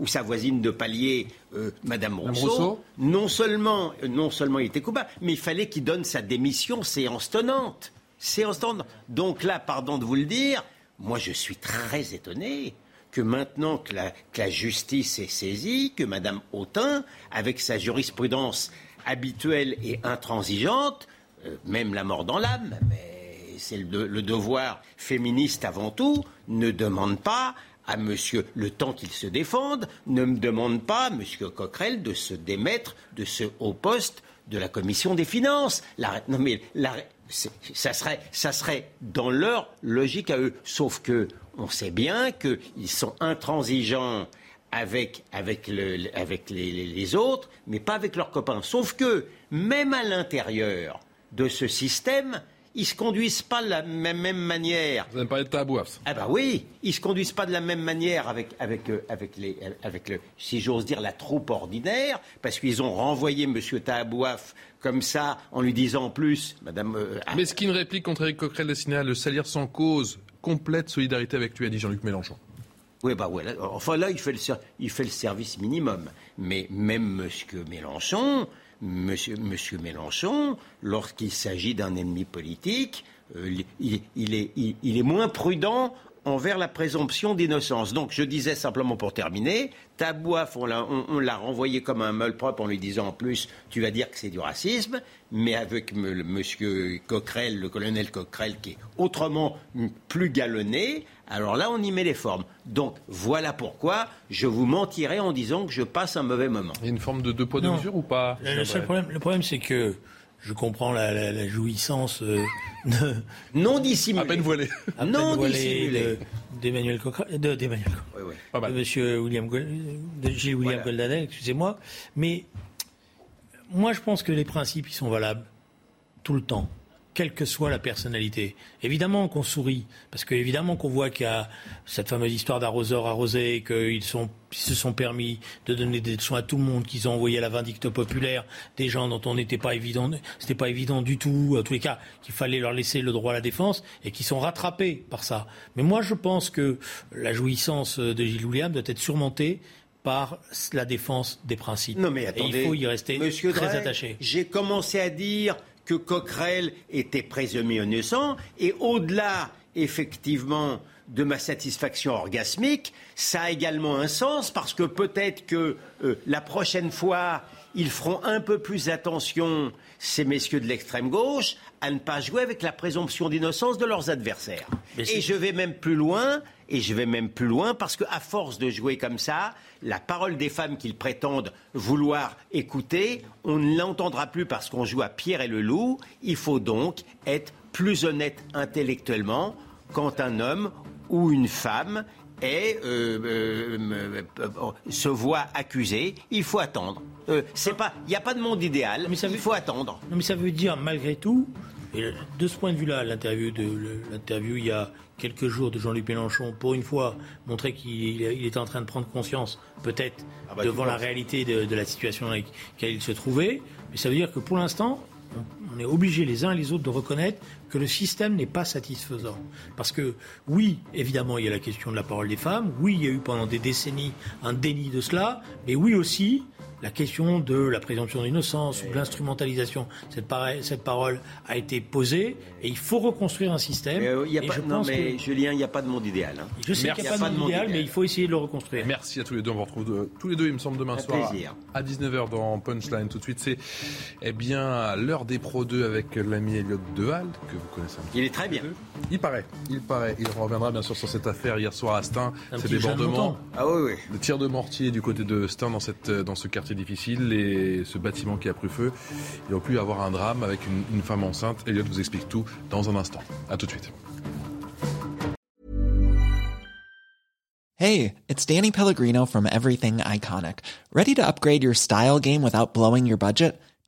sa, voisine de palier, euh, Madame Rousseau. Non seulement, non seulement il était coupable, mais il fallait qu'il donne sa démission séance tenante. Séance tenante. Donc là, pardon de vous le dire, moi je suis très étonné que maintenant que la, justice est saisie, que Madame Autain, avec sa jurisprudence habituelle et intransigeante, euh, même la mort dans l'âme, mais c'est le, devoir féministe avant tout, ne demande pas à monsieur, le temps qu'il se défende, ne me demande pas, monsieur Coquerel, de se démettre de ce haut poste de la commission des finances. Ça, serait, ça serait dans leur logique à eux. Sauf que on sait bien qu'ils sont intransigeants avec, avec, le, avec les, les, autres, mais pas avec leurs copains. Sauf que, même à l'intérieur de ce système, ils se conduisent pas de la même, manière. Vous avez parlé de Tahabouaf. Ah bah oui, ils se conduisent pas de la même manière avec, avec, euh, avec, les, avec le, si j'ose dire, la troupe ordinaire, parce qu'ils ont renvoyé M. Tahabouaf comme ça, en lui disant en plus, Madame. Euh, Mais ce qui une réplique contre Eric Coquerel destiné à le salir sans cause, complète solidarité avec lui, a dit Jean-Luc Mélenchon. Oui, bah ouais. enfin là, il fait, le, il fait le service minimum. Mais même M. Mélenchon, Monsieur, Mélenchon, lorsqu'il s'agit d'un ennemi politique, euh, il, est, moins prudent envers la présomption d'innocence. Donc je disais simplement pour terminer, Tabouaf, on l'a renvoyé comme un meule propre en lui disant en plus, tu vas dire que c'est du racisme, mais avec M. monsieur Coquerel, le colonel Coquerel, qui est autrement plus galonné, alors là, on y met les formes. Donc voilà pourquoi je vous mentirais en disant que je passe un mauvais moment. Il y a une forme de deux poids, deux mesures ou pas le, problème, le problème c'est que je comprends la, jouissance euh, non dissimulée. À peine voilée. non dissimulée. D'Emmanuel Coquerel, d'Emmanuel oui, oui. de Monsieur William, de Gilles William Goldanel, excusez-moi. Mais moi, je pense que les principes, ils sont valables tout le temps quelle que soit la personnalité. Évidemment qu'on sourit, parce qu'évidemment qu'on voit qu'il y a cette fameuse histoire d'arroseur arrosé, qu'ils se sont permis de donner des soins à tout le monde, qu'ils ont envoyé à la vindicte populaire des gens dont on n'était pas évident, c'était pas évident du tout, en tous les cas, qu'il fallait leur laisser le droit à la défense, et qui sont rattrapés par ça. Mais moi, je pense que la jouissance de Gilles William doit être surmontée par la défense des principes. Non mais attendez, et il faut y rester très attaché. J'ai commencé à dire que Coquerel était présumé innocent et au-delà, effectivement, de ma satisfaction orgasmique, ça a également un sens parce que peut-être que euh, la prochaine fois, ils feront un peu plus attention, ces messieurs de l'extrême gauche, à ne pas jouer avec la présomption d'innocence de leurs adversaires. et je vais même plus loin, et je vais même plus loin parce qu'à force de jouer comme ça, la parole des femmes qu'ils prétendent vouloir écouter, on ne l'entendra plus parce qu'on joue à Pierre et le loup. Il faut donc être plus honnête intellectuellement quand un homme ou une femme euh, euh, euh, se voit accusé, il faut attendre. il n'y a pas de monde idéal, mais il faut attendre. mais ça veut dire malgré tout, de ce point de vue-là, l'interview, l'interview il y a quelques jours de Jean-Luc Mélenchon, pour une fois, montrait qu'il était en train de prendre conscience, peut-être, ah bah, devant la réalité de, la situation dans laquelle il se trouvait. Mais ça veut dire que pour l'instant, on est obligés les uns et les autres de reconnaître que le système n'est pas satisfaisant. Parce que oui, évidemment, il y a la question de la parole des femmes, oui, il y a eu pendant des décennies un déni de cela, mais oui aussi, la question de la présomption d'innocence ou de l'instrumentalisation. Cette, cette, parole a été posée et il faut reconstruire un système. Euh, y a pas, non, mais Julien, il n'y a pas de monde idéal. Hein. Je sais qu'il n'y a, pas de monde idéal, mais il faut essayer de le reconstruire. Merci à tous les deux. On vous retrouve tous les deux, il me semble, demain soir à 19h dans Punchline. Tout de suite, c'est eh bien l'heure des Pro 2 avec l'ami Elliot Deval, que vous connaissez un petit Il est très bien. Il paraît, il paraît. Il reviendra bien sûr sur cette affaire hier soir à Stein, ces débordements. Ah oui, oui. Le tir de mortier du côté de Stein dans, cette, dans ce quartier difficile et ce bâtiment qui a pris feu. Il aurait pu y avoir un drame avec une, une femme enceinte. Elliot vous explique tout dans un instant. À tout de suite. Hey, it's Danny Pellegrino from Everything Iconic. Ready to upgrade your style game without blowing your budget?